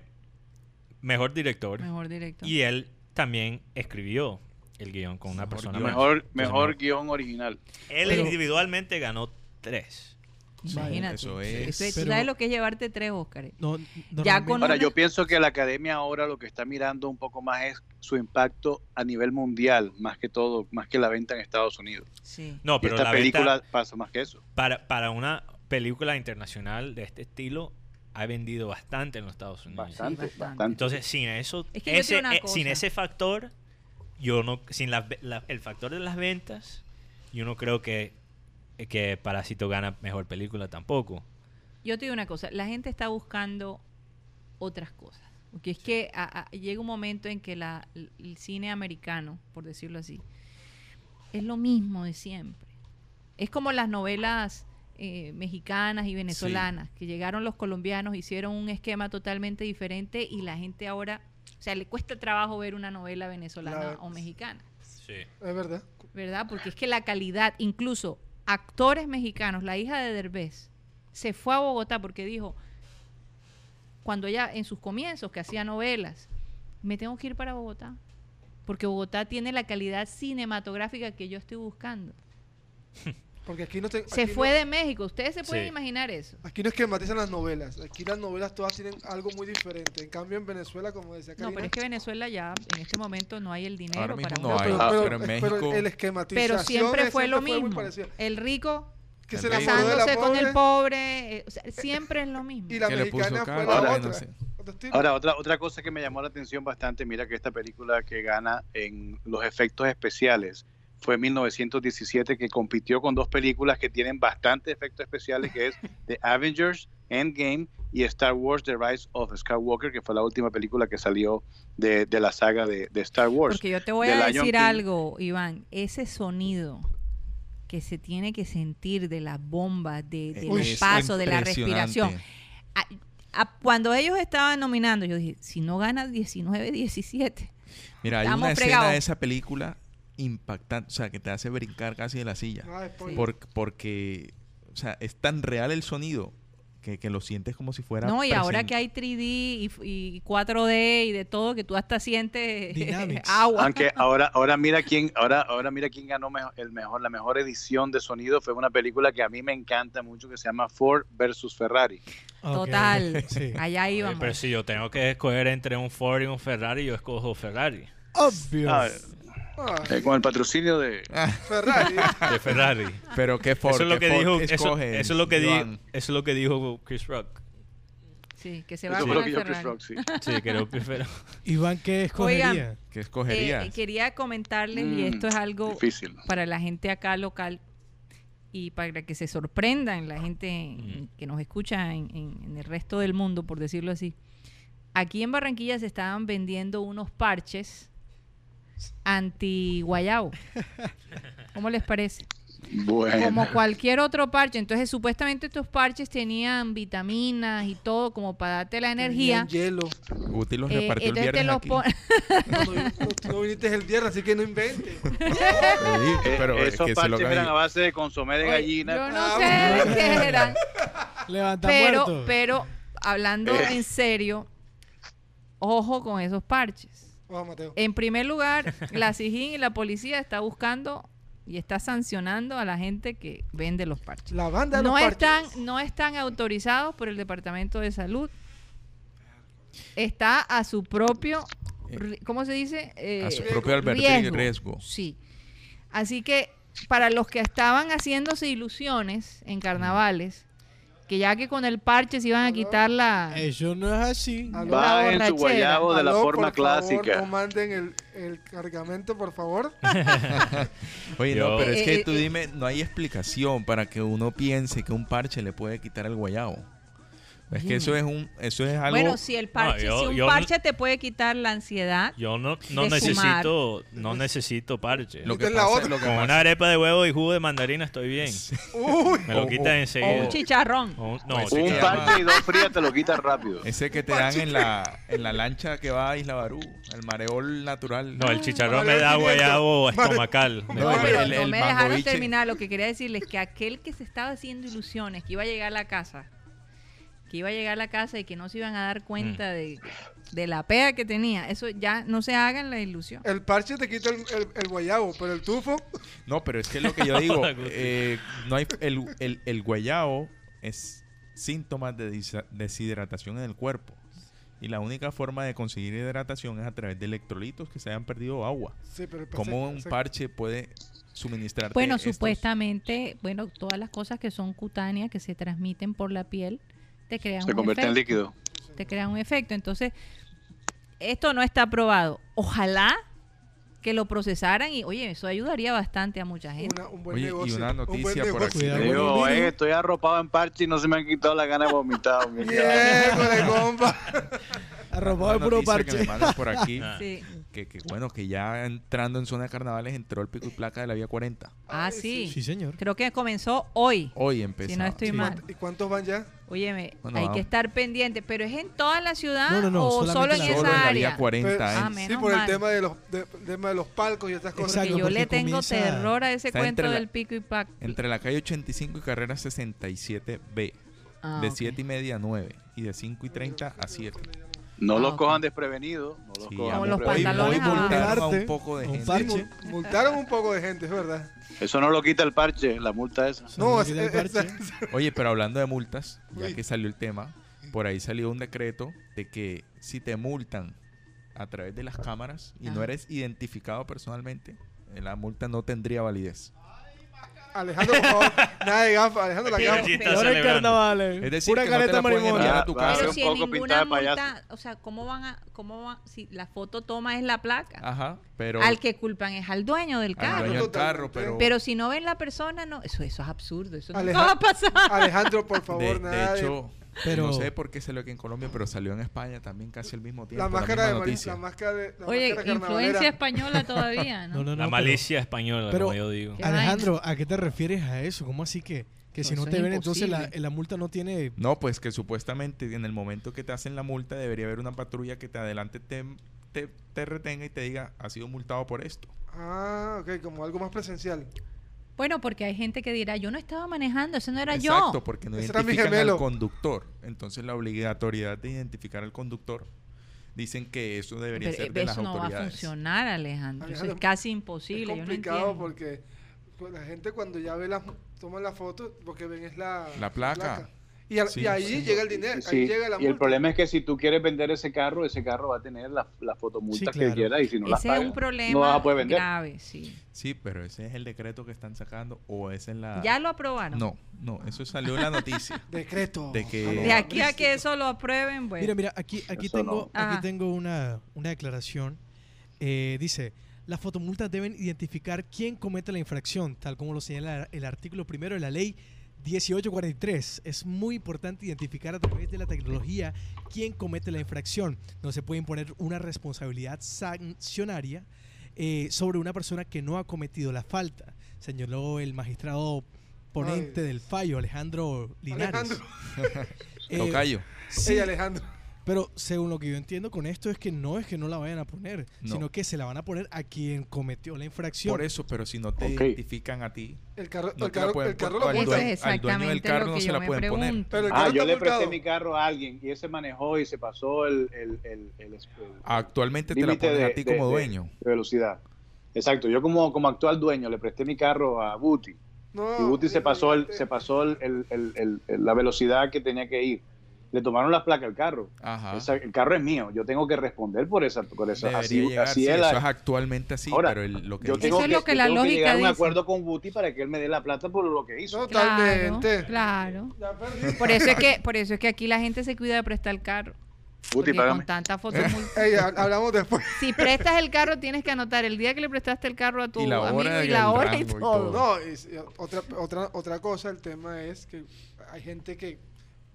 mejor director. mejor director Y él también escribió el guion con una Mejor persona guion. más. Mejor, mejor no- guion original. Él Pero- individualmente ganó tres. Imagínate eso Eso es- es- ¿tú Pero- sabes lo que es llevarte tres Óscares No, Ya con- Ahora, una- yo pienso que la academia ahora lo que está mirando un poco más es su impacto a nivel mundial, más que todo, más que la venta en Estados Unidos. sí No, Y pero esta la película venta pasa más que eso. para, para una película internacional de este estilo ha vendido bastante en los Estados Unidos. Bastante, bastante. bastante. Entonces, sin eso, Es que ese, eh, sin ese factor, yo no, sin la- la- el factor de las ventas, yo no creo que, que Parásito gana mejor película tampoco. Yo te digo una cosa, la gente está buscando otras cosas. Porque es que a- a- llega un momento en que la- el cine americano, por decirlo así, es lo mismo de siempre. Es como las novelas eh, mexicanas y venezolanas, que llegaron los colombianos, hicieron un esquema totalmente diferente y la gente ahora, o sea, le cuesta trabajo ver una novela venezolana La- o mexicana. Sí. Es verdad. ¿verdad? Porque es que la calidad, incluso actores mexicanos, la hija de Derbez, se fue a Bogotá porque dijo, cuando ella en sus comienzos, que hacía novelas, me tengo que ir para Bogotá, porque Bogotá tiene la calidad cinematográfica que yo estoy buscando. Porque aquí no te- Se fue no- de México, ustedes se pueden Sí. imaginar eso. Aquí no esquematizan las novelas. Aquí las novelas todas tienen algo muy diferente. En cambio, en Venezuela, como decía No, pero es que Venezuela ya en este momento no hay el dinero Ahora mismo para no hay. pero, pero- pero en pero México- el esquematización Pero siempre fue lo mismo. El rico Que El se rico. enamoró de la casándose con el pobre eh, o sea, siempre es lo mismo. y la Que le puso mexicana fue la Ahora, otra. Ahora, otra, otra cosa que me llamó la atención bastante, mira que esta película que gana en los efectos especiales fue en 1917 que compitió con dos películas que tienen bastante efectos especiales, que es The Avengers Endgame y Star Wars The Rise of Skywalker, que fue la última película que salió de, de la saga de, de Star Wars. Porque yo te voy de a decir King. algo, Iván, ese sonido que se tiene que sentir de las bombas, de, de Uy, los pasos, de la respiración. A- a- cuando ellos estaban nominando, yo dije, si no gana 19, 17. Mira, hay una escena de esa película impactante, o sea, que te hace brincar casi de la silla. Ah. Por- porque, o sea, es tan real el sonido que, que lo sientes como si fuera. No, y ahora que hay 3D y, y 4D y de todo, que tú hasta sientes agua. Aunque ahora, ahora mira quién, ahora, ahora mira quién ganó el mejor, la mejor edición de sonido fue una película que a mí me encanta mucho que se llama Ford versus Ferrari. Total. Sí. Allá Oye, íbamos. pero si yo tengo que escoger entre un Ford y un Ferrari, yo escojo Ferrari. Obvio. Eh, con el patrocinio de Ferrari. De Ferrari. Pero qué Ford, eso es lo que dijo, eso, es lo que dijo, eso es lo que dijo Chris Rock. Sí, que se va eso con fue lo el que yo Chris Ferrari. Rock, sí. Sí, que yo prefiero. Iván, ¿qué escogería? Oigan, ¿Qué escogerías? Eh, quería comentarles, y Mm, esto es algo difícil. para la gente acá local y para que se sorprendan la gente Ujú. que nos escucha en, en- en el resto del mundo, por decirlo así. Aquí en Barranquilla se estaban vendiendo unos parches anti-guayabo. ¿Cómo les parece? Bueno. Como cualquier otro parche. Entonces, supuestamente estos parches tenían vitaminas y todo como para darte la energía. Tenían hielo. Guti los Eh, repartió el viernes los aquí. No, no, no, no viniste el viernes, así que no inventes. Sí, Eh, pero es esos que se lo parches eran a base de consomé de Oye, gallina. Yo no Ah, sé de qué eran. Levanta Pero, muerto. pero, hablando Eh. en serio, ojo con esos parches. Mateo. En primer lugar, la SIGIN y la policía está buscando y está sancionando a la gente que vende los parches. La banda de No los están, parches. no están autorizados por el Departamento de Salud. Está a su propio, ri- ¿cómo se dice? Eh, A su propio advertir y riesgo. Sí. Así que para los que estaban haciéndose ilusiones en carnavales, que ya que con el parche se iban a quitar la... Eso no es así. Aló. Va en borrachera. su guayabo de la forma por favor, clásica. no manden el, el cargamento, por favor. Oye, Yo- no, pero es Eh, que eh, tú eh. dime, no hay explicación para que uno piense que un parche le puede quitar el guayabo. Es que eso es un, eso es algo. Bueno, si el parche, yo- si un parche te puede quitar la ansiedad, Yo no, no necesito, no necesito parche. lo que es la pasa- otra. lo que Con pasa- una arepa de huevo y jugo de mandarina estoy bien. Uy, Me lo quitan o enseguida. un chicharrón. O un- no, Pues Un parche y dos frías te lo quitas rápido. Ese que te dan en la, en la lancha que va a Isla Barú, el mareol natural. No, el chicharrón me da 500. guayabo estomacal. Me No, pero el- no el me dejaron terminar. Lo que quería decirles que aquel que se estaba haciendo ilusiones, que iba a llegar a la casa, que iba a llegar a la casa y que no se iban a dar cuenta de, de la pea que tenía, eso ya no se hagan la ilusión. el parche te quita el, el- el guayabo, pero el tufo, No, pero es que es lo que yo digo, eh, no hay, el, el, el guayabo es síntomas de deshidratación en el cuerpo. Y la única forma de conseguir hidratación es a través de electrolitos que se hayan perdido agua. sí, pero ¿Cómo un parche- puede suministrarte Bueno, estos- supuestamente, bueno, todas las cosas que son cutáneas, que se transmiten por la piel, te crean Se un convierte en efecto. líquido. te crea un efecto. Entonces, esto no está probado. Ojalá que lo procesaran y, oye, eso ayudaría bastante a mucha gente. una- un buen Oye, y negocio. una un buen noticia por negocio. aquí. Cuidado. Digo, "Oye, estoy arropado en parche y no se me han quitado las ganas de vomitar. mi Bien, cabrón". con el compa. Arropado de Una puro que parche. me mandan por aquí. Sí. Que, que bueno, que ya entrando en zona de carnavales entró el pico y placa de la vía 40. Ah, sí. Sí, señor. Creo que comenzó hoy. Hoy empezó. Si no estoy Sí. mal. ¿Y cuántos van ya? Óyeme, Bueno, hay vamos. que estar pendiente, pero es en toda la ciudad No, no, no, o solo en esa Solo en la área. vía 40. Pero- ¿eh? Ah, Sí, por el mal. tema de los, de- tema de los palcos y estas cosas. Exacto. Porque yo le tengo terror a ese cuento entre la- del pico y pac. Entre la calle 85 y carrera 67B. Ah, de ok. 7 y media a 9 y de 5 y 30 a 7. No Ah, los cojan desprevenidos. No los Sí, cojan Como los pantalones multaron a un poco de un gente. parche. Sí, mul- multaron un poco de gente, es verdad. Eso no lo quita el parche, la multa esa. No, No, es, el parche. Oye, pero hablando de multas, ya Uy. que salió el tema, por ahí salió un decreto de que si te multan a través de las cámaras y no eres identificado personalmente, la multa no tendría validez. Alejandro, por favor, nada de gafas, Alejandro la gafa. sí está Y ahora el celebrando. carnaval, eh. Es decir, Pura que no te careta la pueden marimona. enviar a tu casa. Pero un si en ninguna multa, o sea, ¿cómo van a, cómo van, si la foto toma es la placa? Ajá, pero al que culpan es al dueño del al carro. dueño del carro, pero, Pero si no ven la persona, no, eso, eso es absurdo, eso no va a pasar. Alejandro, por favor, de nada de- hecho, Pero- no sé por qué salió aquí en Colombia, pero salió en España también casi al mismo tiempo. la máscara de noticia. la máscara de la Oye, máscara influencia española todavía, ¿no? No, no, no, La pero- malicia española, pero- como yo digo. Alejandro, ¿a qué te refieres a eso? ¿Cómo así que, que si No, te ven, entonces la, la multa no tiene... No, pues que supuestamente en el momento que te hacen la multa debería haber una patrulla que te adelante te, te, te retenga y te diga, has sido multado por esto. Ah, ok, como algo más presencial. Bueno, porque hay gente que dirá, yo no estaba manejando, eso no era Exacto, yo. porque no Ese era mi identifican al conductor. Entonces la obligatoriedad de identificar al conductor dicen que eso debería Pero, ser de las eso no va a autoridades. funcionar, Alejandro. Eso es Alejandro, casi Es imposible. Yo no complicado porque pues, la gente cuando ya ve las toman la foto, lo que ven es la, La placa. Y, al- Sí, y ahí sí. llega el dinero, ahí Sí, llega la y el problema es que si tú quieres vender ese carro, ese carro va a tener las la fotomultas Sí, claro. que quieras y si no las Ese es pagas, un problema no vas a poder vender. grave, sí. Sí, pero ese es el decreto que están sacando o esa es la... ¿Ya lo aprobaron? No, no, eso salió en la noticia. Decreto. De que- De aquí a que eso lo aprueben, bueno. Mira, mira, aquí, aquí Eso tengo, no. aquí tengo una, una declaración. Eh, dice, las fotomultas deben identificar quién comete la infracción, tal como lo señala el artículo primero de la ley 1843. Es muy importante identificar a través de la tecnología quién comete la infracción. No se puede imponer una responsabilidad sancionaria eh, sobre una persona que no ha cometido la falta, señaló el magistrado ponente Ay. del fallo, Alejandro Linares. Alejandro. Eh, Tocayo. sí, Alejandro. Pero según lo que yo entiendo con esto es que no es que no la vayan a poner, No. sino que se la van a poner a quien cometió la infracción. Por eso, pero si no te Ok. identifican a ti, El carro, no el la carro, pueden el carro lo al dueño- es al dueño del carro no se la pueden poner. pregunto. Pero el Ah, yo le presté mi carro a alguien y ese manejó y se pasó el, el, el, el- el- actualmente te la ponen a ti de- como de- dueño. de velocidad. Exacto, yo como, como actual dueño le presté mi carro a Buti No, y Buti se pasó, el, se pasó el, el- el- el- el- la velocidad que tenía que ir. Le tomaron las placas al carro. Ajá. Esa- el carro es mío, yo tengo que responder por esa. Por esa. Así, llegar, así sí, es la- eso es actualmente así, Ahora, pero el- lo que yo tengo Eso es lo que yo la tengo lógica llegar a un acuerdo con Buti para que él me dé la plata por lo que hizo. Claro, Totalmente. claro. Por eso es que, por eso es que aquí la gente se cuida de prestar el carro. Con tanta foto Ey, ha- hablamos después. Si prestas el carro, tienes que anotar el día que le prestaste el carro a tu Y la amigo hora y la hora y todo. No, y s- y otra, otra, otra cosa, el tema es que hay gente que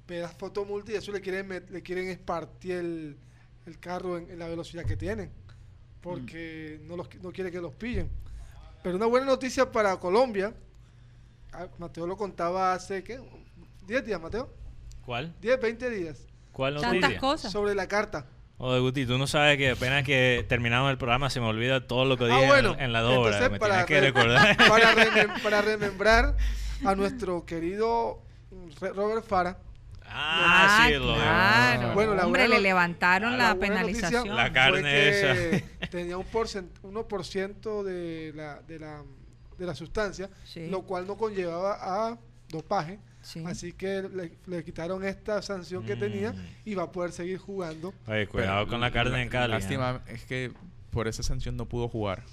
ve las fotomultas y eso le quieren, met- le quieren espartir el, el carro en, en la velocidad que tienen, porque no, los, no quiere que los pillen. Pero una buena noticia para Colombia, ah, Mateo lo contaba hace, ¿qué? ¿10 días, Mateo? ¿Cuál? 10, 20 días, ¿Cuál Tantas noticia? cosas. sobre la carta. Oye, Guti, tú no sabes que apenas que terminamos el programa se me olvida todo lo que dije Ah, en- bueno, en, la Me para, tienes que re- recordar. para, remem- para remembrar a nuestro querido mm, Robert Fara, ah, sí, lo claro. Bueno, la Hombre, buena le levantaron la la, buena noticia penalización. La carne fue esa. tenía un porcent, 1% de la, de, la, de la sustancia, Sí. lo cual no conllevaba a dopaje. Sí. Así que le, le quitaron esta sanción que tenía Mm. y va a poder seguir jugando. Oye, cuidado Pero con la carne en Cali. ¿eh? Lástima es que por esa sanción no pudo jugar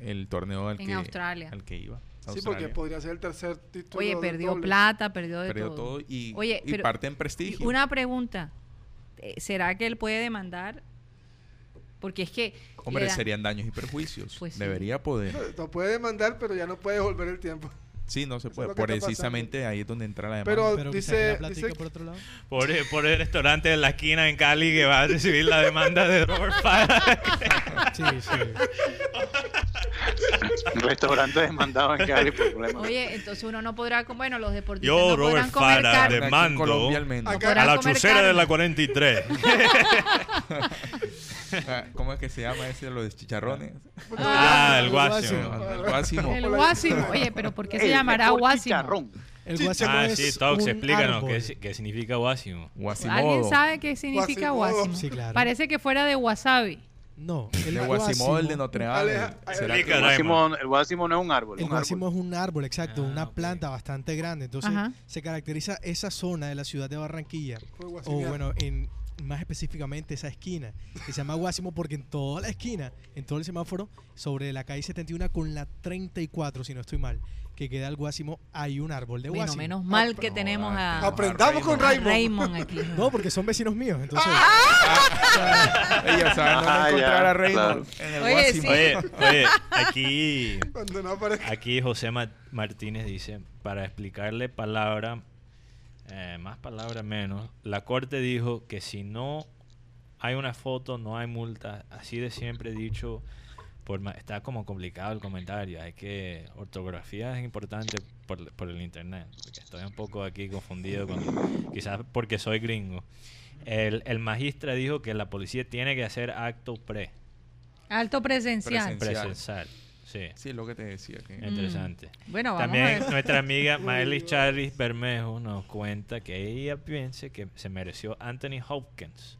el torneo al En que, Australia. al que iba. Sí, porque podría ser el tercer título. Oye, perdió doble. plata, perdió de Perdió todo. todo y, Oye, y pero- parte en prestigio. Una pregunta. eh, ¿Será que él puede demandar? Porque es que... Hombre, serían daños y perjuicios. Pues sí. Debería poder. Lo puede demandar, pero ya no puede devolver el tiempo. Sí, no se puede. Precisamente ahí es donde entra la demanda. Pero- dice- por otro lado. Por, por el restaurante de la esquina en Cali que va a recibir la demanda de Robert Fara. Sí, sí. Restaurante demandado en Cali por problemas. Oye, entonces uno no podrá... Bueno, los deportistas Yo, no Robert podrán comer Fara, carne. de- Aquí mando en Colombia al menos. Acá- podrán A la chucera de la 43. Ah, ¿Cómo es que se llama ese de los chicharrones? Ah, el el guasio. El guasimo. El guasimo. Oye, pero ¿por qué se El guasimo? chicharrón. El guásimo Ah, sí, Tox, explícanos qué, qué significa. Guasimodo. ¿Alguien sabe qué significa guasimo? Sí, claro. Parece que fuera de wasabi. No, el De Guasimodo, el de Notre Dame. Aleja- ¿Será El guásimo no es un árbol. El árbol. es un árbol, exacto, Ah, una ok. planta bastante grande. Entonces Ajá. se caracteriza esa zona de la ciudad de Barranquilla, o bueno, en más específicamente esa esquina, que se llama Guásimo porque en toda la esquina, en todo el semáforo, sobre la calle 71 con la 34, si no estoy mal, que queda el Guásimo, hay un árbol de Bueno, Guásimo. menos mal que no, tenemos ah, a, Aprendamos con Raymond. Raymond aquí. No, porque son vecinos míos, entonces... Ella sabe dónde Ah, encontrar ya, a Raymond en el Oye, sí. Oye, oye, aquí, Cuando no aparezca. aquí José Ma- Martínez dice, para explicarle palabra, eh, más palabra menos, la corte dijo que si no hay una foto, no hay multa. Así de siempre he dicho, por ma- está como complicado el comentario. Hay que, ortografía es importante por, por el internet. Porque estoy un poco aquí confundido, con, quizás porque soy gringo. El, el magistra dijo que la policía tiene que hacer acto pre, Alto presencial. Presencial. presencial. Sí. Sí, es lo que te decía. Que... Interesante. Bueno, vamos a También ver. nuestra amiga Miley Charis Bermejo nos cuenta que ella piensa que se mereció Anthony Hopkins.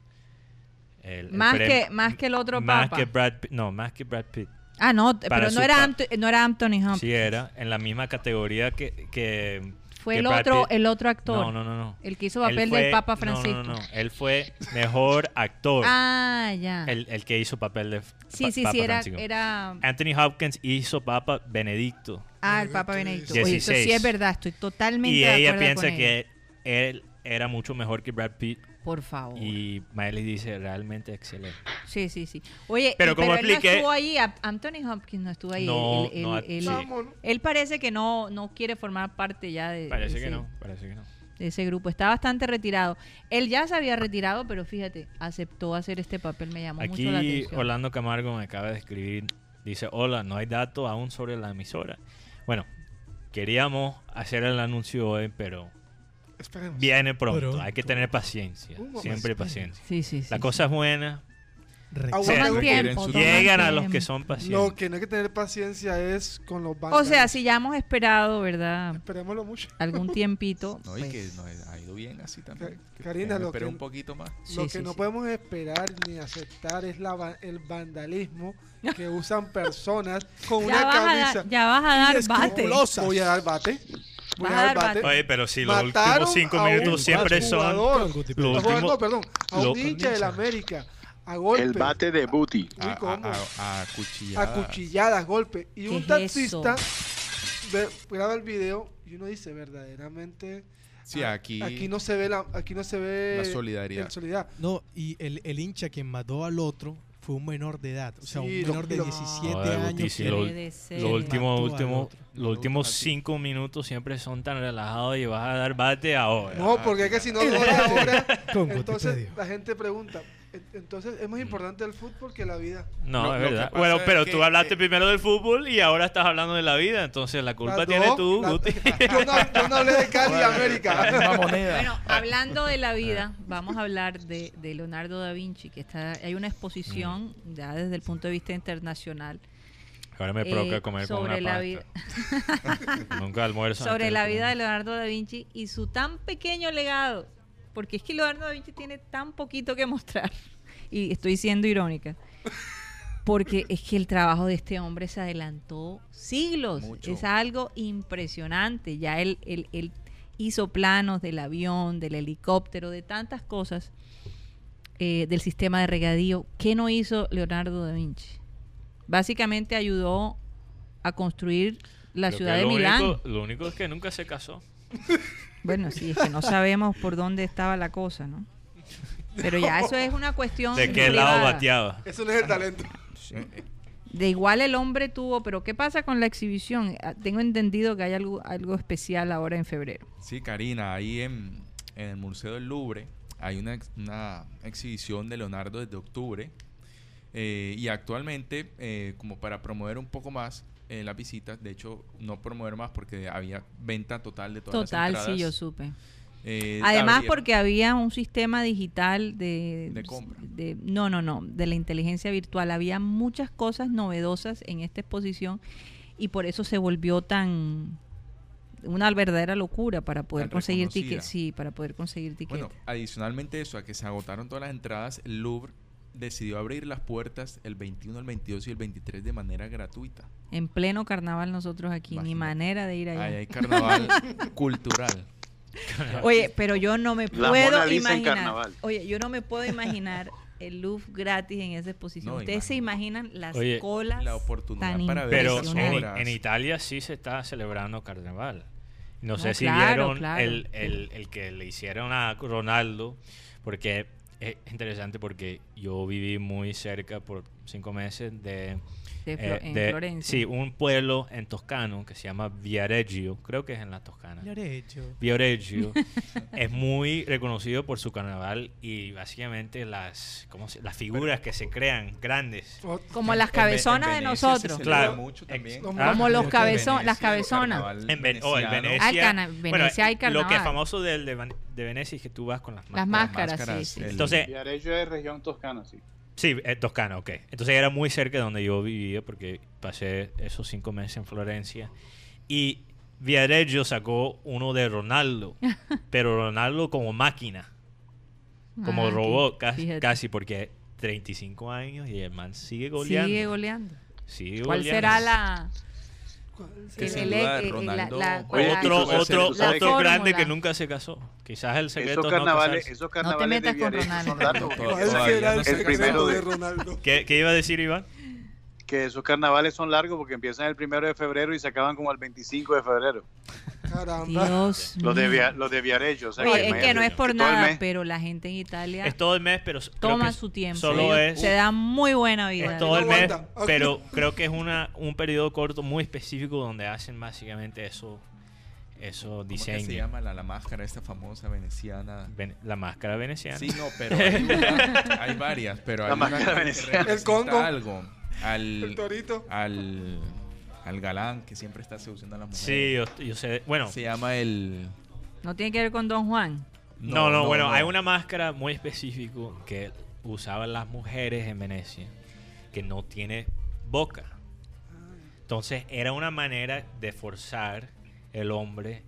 El- Más que- más que el otro más papa. que Brad Pitt- no, más que Brad Pitt. Ah, no, pero no era, no era Anthony Hopkins. Sí era, en la misma categoría que... que Fue el otro, el otro actor. No, no, no, no. El que hizo papel fue- del Papa no, no, Francisco. No, no, Él fue mejor actor. Ah, ya. el, el que hizo papel de sí, pa- sí, Papa sí, era, Francisco. era... Anthony Hopkins hizo Papa Benedicto. Ah, el Papa Benedicto. Oye, eso sí 16. es verdad, estoy totalmente Y de ella acuerdo piensa con que él era mucho mejor que Brad Pitt. Por favor. Y Miley dice realmente excelente. Sí, sí, sí. Oye, Pero y- como él no estuvo ahí, Anthony Hopkins no estuvo ahí. No, él, él- no, él- sí. Vámonos. él parece que no, no quiere formar parte ya de, Parece de que ese- no, parece que no. de ese grupo. Está bastante retirado. Él ya se había retirado, pero fíjate, aceptó hacer este papel. Me llamó mucho la Aquí atención. Orlando Camargo me acaba de escribir. Dice, hola, no hay datos aún sobre la emisora. Bueno, queríamos hacer el anuncio hoy, pero Esperemos. viene pronto. Pronto. Hay que tener paciencia. Siempre paciencia. Sí, sí, sí. La cosa es buena. Un- requieren tiempo. Llegan a los que son Lo pacientes. que no hay que tener paciencia es con los O bancos. sea, si ya hemos esperado, ¿verdad? Esperémoslo mucho. Algún tiempito. No, y pues, que no, ha ido bien así también. Karina, lo que- un poquito más. Sí, Lo que sí, no sí. podemos esperar ni aceptar es la, el vandalismo que usan personas con ya, una vas camisa. dar, ya vas a dar bate. Voy a dar bate. Bate. Oye, pero si los últimos cinco minutos siempre son los últimos. no, perdón. A lo- un hincha del América. A golpe. El bate de Booty. A, a, a, a cuchilladas. a cuchilladas, golpe. Y ¿Qué un taxista ve- graba el video y uno dice verdaderamente Sí, aquí, aquí no se ve la aquí no se ve la solidaridad. el solidaridad. No, y el, el hincha quien mató al otro fue un menor de edad, o sea, Sí, un lo- menor de lo- 17 Joder, años. Guti, sí, que- lo- Puede ser. Los últimos, Mató al últimos, otro. los últimos Así. cinco minutos siempre son tan relajados y vas a dar bate ahora. No, porque es que si no lo ahora, entonces la gente pregunta, "En- entonces es más importante el fútbol que la vida. No, Lo- es verdad. Bueno, es pero que, tú hablaste eh, primero del fútbol y ahora estás hablando de la vida, entonces la culpa Las tienes dos, tú, la- Guti. yo, no, yo no hablé de Cali y La América. moneda. Bueno, hablando de la vida, vamos a hablar de, de Leonardo da Vinci, que está hay una exposición ya desde el punto de vista internacional Ahora me eh, provoca comer con sobre una la pasta. vida Nunca almuerzo. sobre la de vida de comer. Leonardo da Vinci y su tan pequeño legado, porque es que Leonardo da Vinci tiene tan poquito que mostrar y estoy siendo irónica. Porque es que el trabajo de este hombre se adelantó siglos. Mucho. Es algo impresionante. Ya él, él- él hizo planos del avión, del helicóptero, de tantas cosas, eh, del sistema de regadío. ¿Qué no hizo Leonardo da Vinci? Básicamente ayudó a construir la Creo ciudad de lo Milán. único- lo único es que nunca se casó. Bueno, sí, es que no sabemos por dónde estaba la cosa, ¿no? Pero ya eso es una cuestión ¿De qué lado privada. bateaba? Eso no es el talento. De igual el hombre tuvo, pero ¿qué pasa con la exhibición? Ah, Tengo entendido que hay algo, algo especial ahora en febrero. Sí, Karina, ahí en, en el Museo del Louvre hay una exhibición de Leonardo desde octubre. eh, y actualmente, eh, como para promover un poco más eh, las visitas, de hecho, no promover más porque había venta total de todas Total, las sí, entradas. yo supe. eh, Además, porque había un sistema digital de, De compra. de- no, no, no, de la inteligencia virtual. Había muchas cosas novedosas en esta exposición y por eso se volvió tan una verdadera locura para poder conseguir tickets. Sí, para poder conseguir tickets. Bueno, adicionalmente eso, a que se agotaron todas las entradas, el Louvre decidió abrir las puertas el 21, el 22 y el 23 de manera gratuita. en pleno carnaval nosotros aquí, ni manera de ir allá. Ahí hay carnaval cultural. Oye, pero yo no me La puedo imaginar. carnaval. Oye, yo no me puedo imaginar el Louvre gratis en esa exposición. No, Ustedes se imaginan las Oye, colas la oportunidad tan para ver Pero en, Italia sí se está celebrando carnaval. No, No, sé si vieron claro. El, el- el que le hicieron a Ronaldo, porque es interesante porque yo viví muy cerca por cinco meses de, de eh, en de- Florencia. sí, un pueblo en Toscano que se llama Viareggio, creo que es en la Toscana. Loreto. Viareggio es muy reconocido por su carnaval y básicamente las, ¿cómo se- las figuras que se crean grandes. Como las Ve- en cabezonas de nosotros. Claro. mucho también. Como- Ah, Como los Venecia, las cabezonas. carnaval En Ven- oh. Venecia. Ah, el cana- Venecia hay Lo que es carnaval. famoso del de, Venecia es que tú vas con las Las máscaras. sí, Entonces, Viareggio es región toscana, sí. Sí, es Toscana, ok. Entonces era muy cerca de donde yo vivía porque pasé esos cinco meses en Florencia. Y Viareggio sacó uno de Ronaldo, pero Ronaldo como máquina, como Ah, robot, casi, casi, porque 35 años y el man sigue goleando. Sigue goleando. Sigue ¿Cuál goleando. será la, Que sin duda Ronaldo- la- la- Otro, otro, otro grande que nunca se casó. Quizás el secreto Esos es no carnavales, carnavales metas de con Ronaldo. son largos. Todo- ¿Cuál todavía será no el primero secreto de de- Ronaldo? ¿Qué, qué iba a decir Iván? Que esos carnavales son largos porque empiezan el primero de febrero y se acaban como el 25 de febrero. Caramba. Dios Los de. Via- los de Viareggio. O sea, Oye, es que no es por nada, pero la gente en Italia Es todo el mes, pero toma que su tiempo. Solo es, se da muy buena vida. es todo el mes, pero creo que es una un periodo corto muy específico donde hacen básicamente eso, eso ¿Cómo que diseños. se llama la, la máscara esta famosa veneciana? Ven- la máscara veneciana. Sí, no, pero hay, una- hay varias, pero La hay una máscara que veneciana. El Congo. algo al, El torito. al, al galán que siempre está seduciendo a las mujeres. Sí, yo, yo sé. Bueno, Se llama el... No tiene que ver con Don Juan. no, no, bueno, hay una máscara muy específica que usaban las mujeres en Venecia que no tiene boca. Entonces era una manera de forzar el hombre.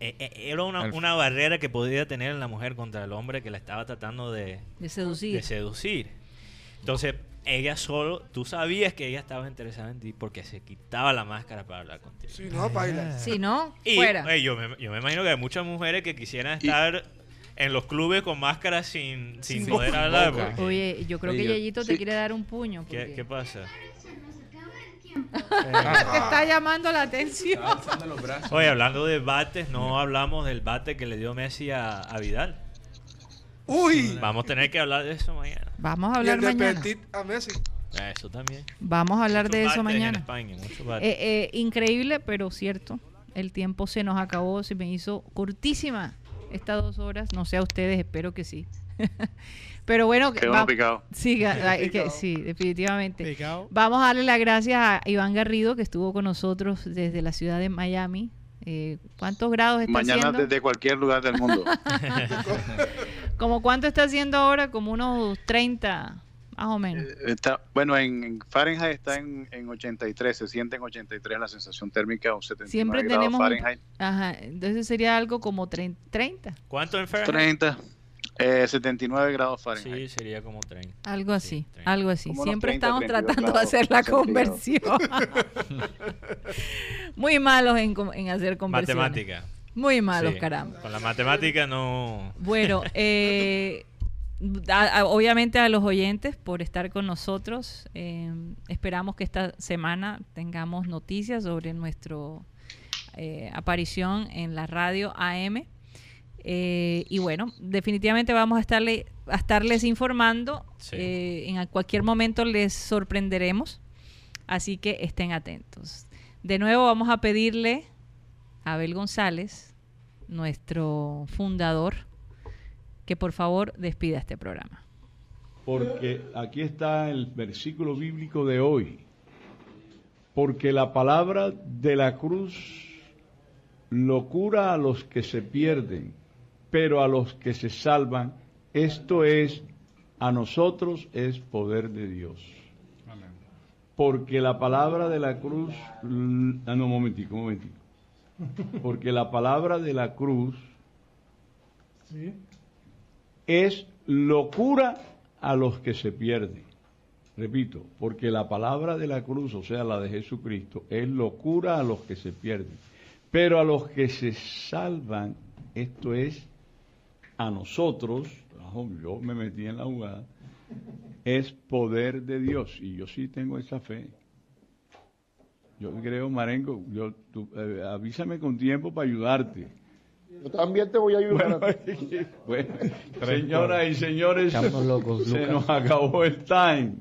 eh, eh, Era una, una barrera que podía tener la mujer contra el hombre que la estaba tratando de, De seducir. de seducir. Entonces, ella solo, tú sabías que ella estaba interesada en ti porque se quitaba la máscara para hablar contigo. Si no, baila. Si no, Y fuera. eh, yo, me, yo me imagino que hay muchas mujeres que quisieran estar en los clubes con máscaras sin, sin Sin poder boca. hablar. Porque- Oye, yo creo que Yeyito te quiere dar un puño. ¿Qué, porque- qué pasa? Se nos acaba el tiempo. te está llamando la atención. Oye, hablando de bates, no hablamos del bate que le dio Messi a, a Vidal. Uy. Vamos a tener que hablar de eso mañana. Vamos a Y hablar el de mañana. Petit a Messi. Eso también. Vamos a hablar de eso mañana. España. Eh, eh, increíble, pero cierto. El tiempo se nos acabó, se me hizo cortísima estas dos horas. No sé a ustedes, espero que sí. pero bueno, va- picado. sí, que- Picado. sí, definitivamente. Vamos a darle las gracias a Iván Garrido, que estuvo con nosotros desde la ciudad de Miami. Eh, ¿Cuántos grados está Mañana haciendo? desde cualquier lugar del mundo. ¿Como cuánto está haciendo ahora? Como unos 30, más o menos. Eh, Está, bueno, en en Fahrenheit está en, en 83, se siente en 83 la sensación térmica o 79 Siempre grados tenemos un- Fahrenheit. Ajá, entonces sería algo como 30. 30 ¿Cuánto en Fahrenheit? 30, eh, 79 grados Fahrenheit. Sí, sería como 30. Algo así, Sí, 30. algo así. Como Siempre 30, estamos 32 tratando de hacer la conversión. Muy malos en, hacer conversiones. Matemática. Muy malos, Sí. caramba. Con la matemática no... Bueno, eh, a- a- obviamente a los oyentes por estar con nosotros. eh, esperamos que esta semana tengamos noticias sobre nuestra aparición en la radio AM. Eh, y bueno, definitivamente vamos a estarle a estarles informando. Sí. eh, en cualquier momento les sorprenderemos. Así que estén atentos. De nuevo vamos a pedirle a Abel González, nuestro fundador, que por favor despida este programa. Porque aquí está el versículo bíblico de hoy. Porque la palabra de la cruz locura a los que se pierden, pero a los que se salvan, esto es, a nosotros es poder de Dios. Porque la palabra de la cruz... Ah, no, un momentico, un momentico. Porque la palabra de la cruz es locura a los que se pierden. Repito, porque la palabra de la cruz, o sea, la de Jesucristo, es locura a los que se pierden. Pero a los que se salvan, esto es a nosotros, yo me metí en la jugada, es poder de Dios. Y yo sí tengo esa fe. Yo creo, Marengo, yo, tú, eh, avísame con tiempo para ayudarte. Yo también te voy a ayudar. Bueno, señoras y señores, locos, se Lucas. nos acabó el time.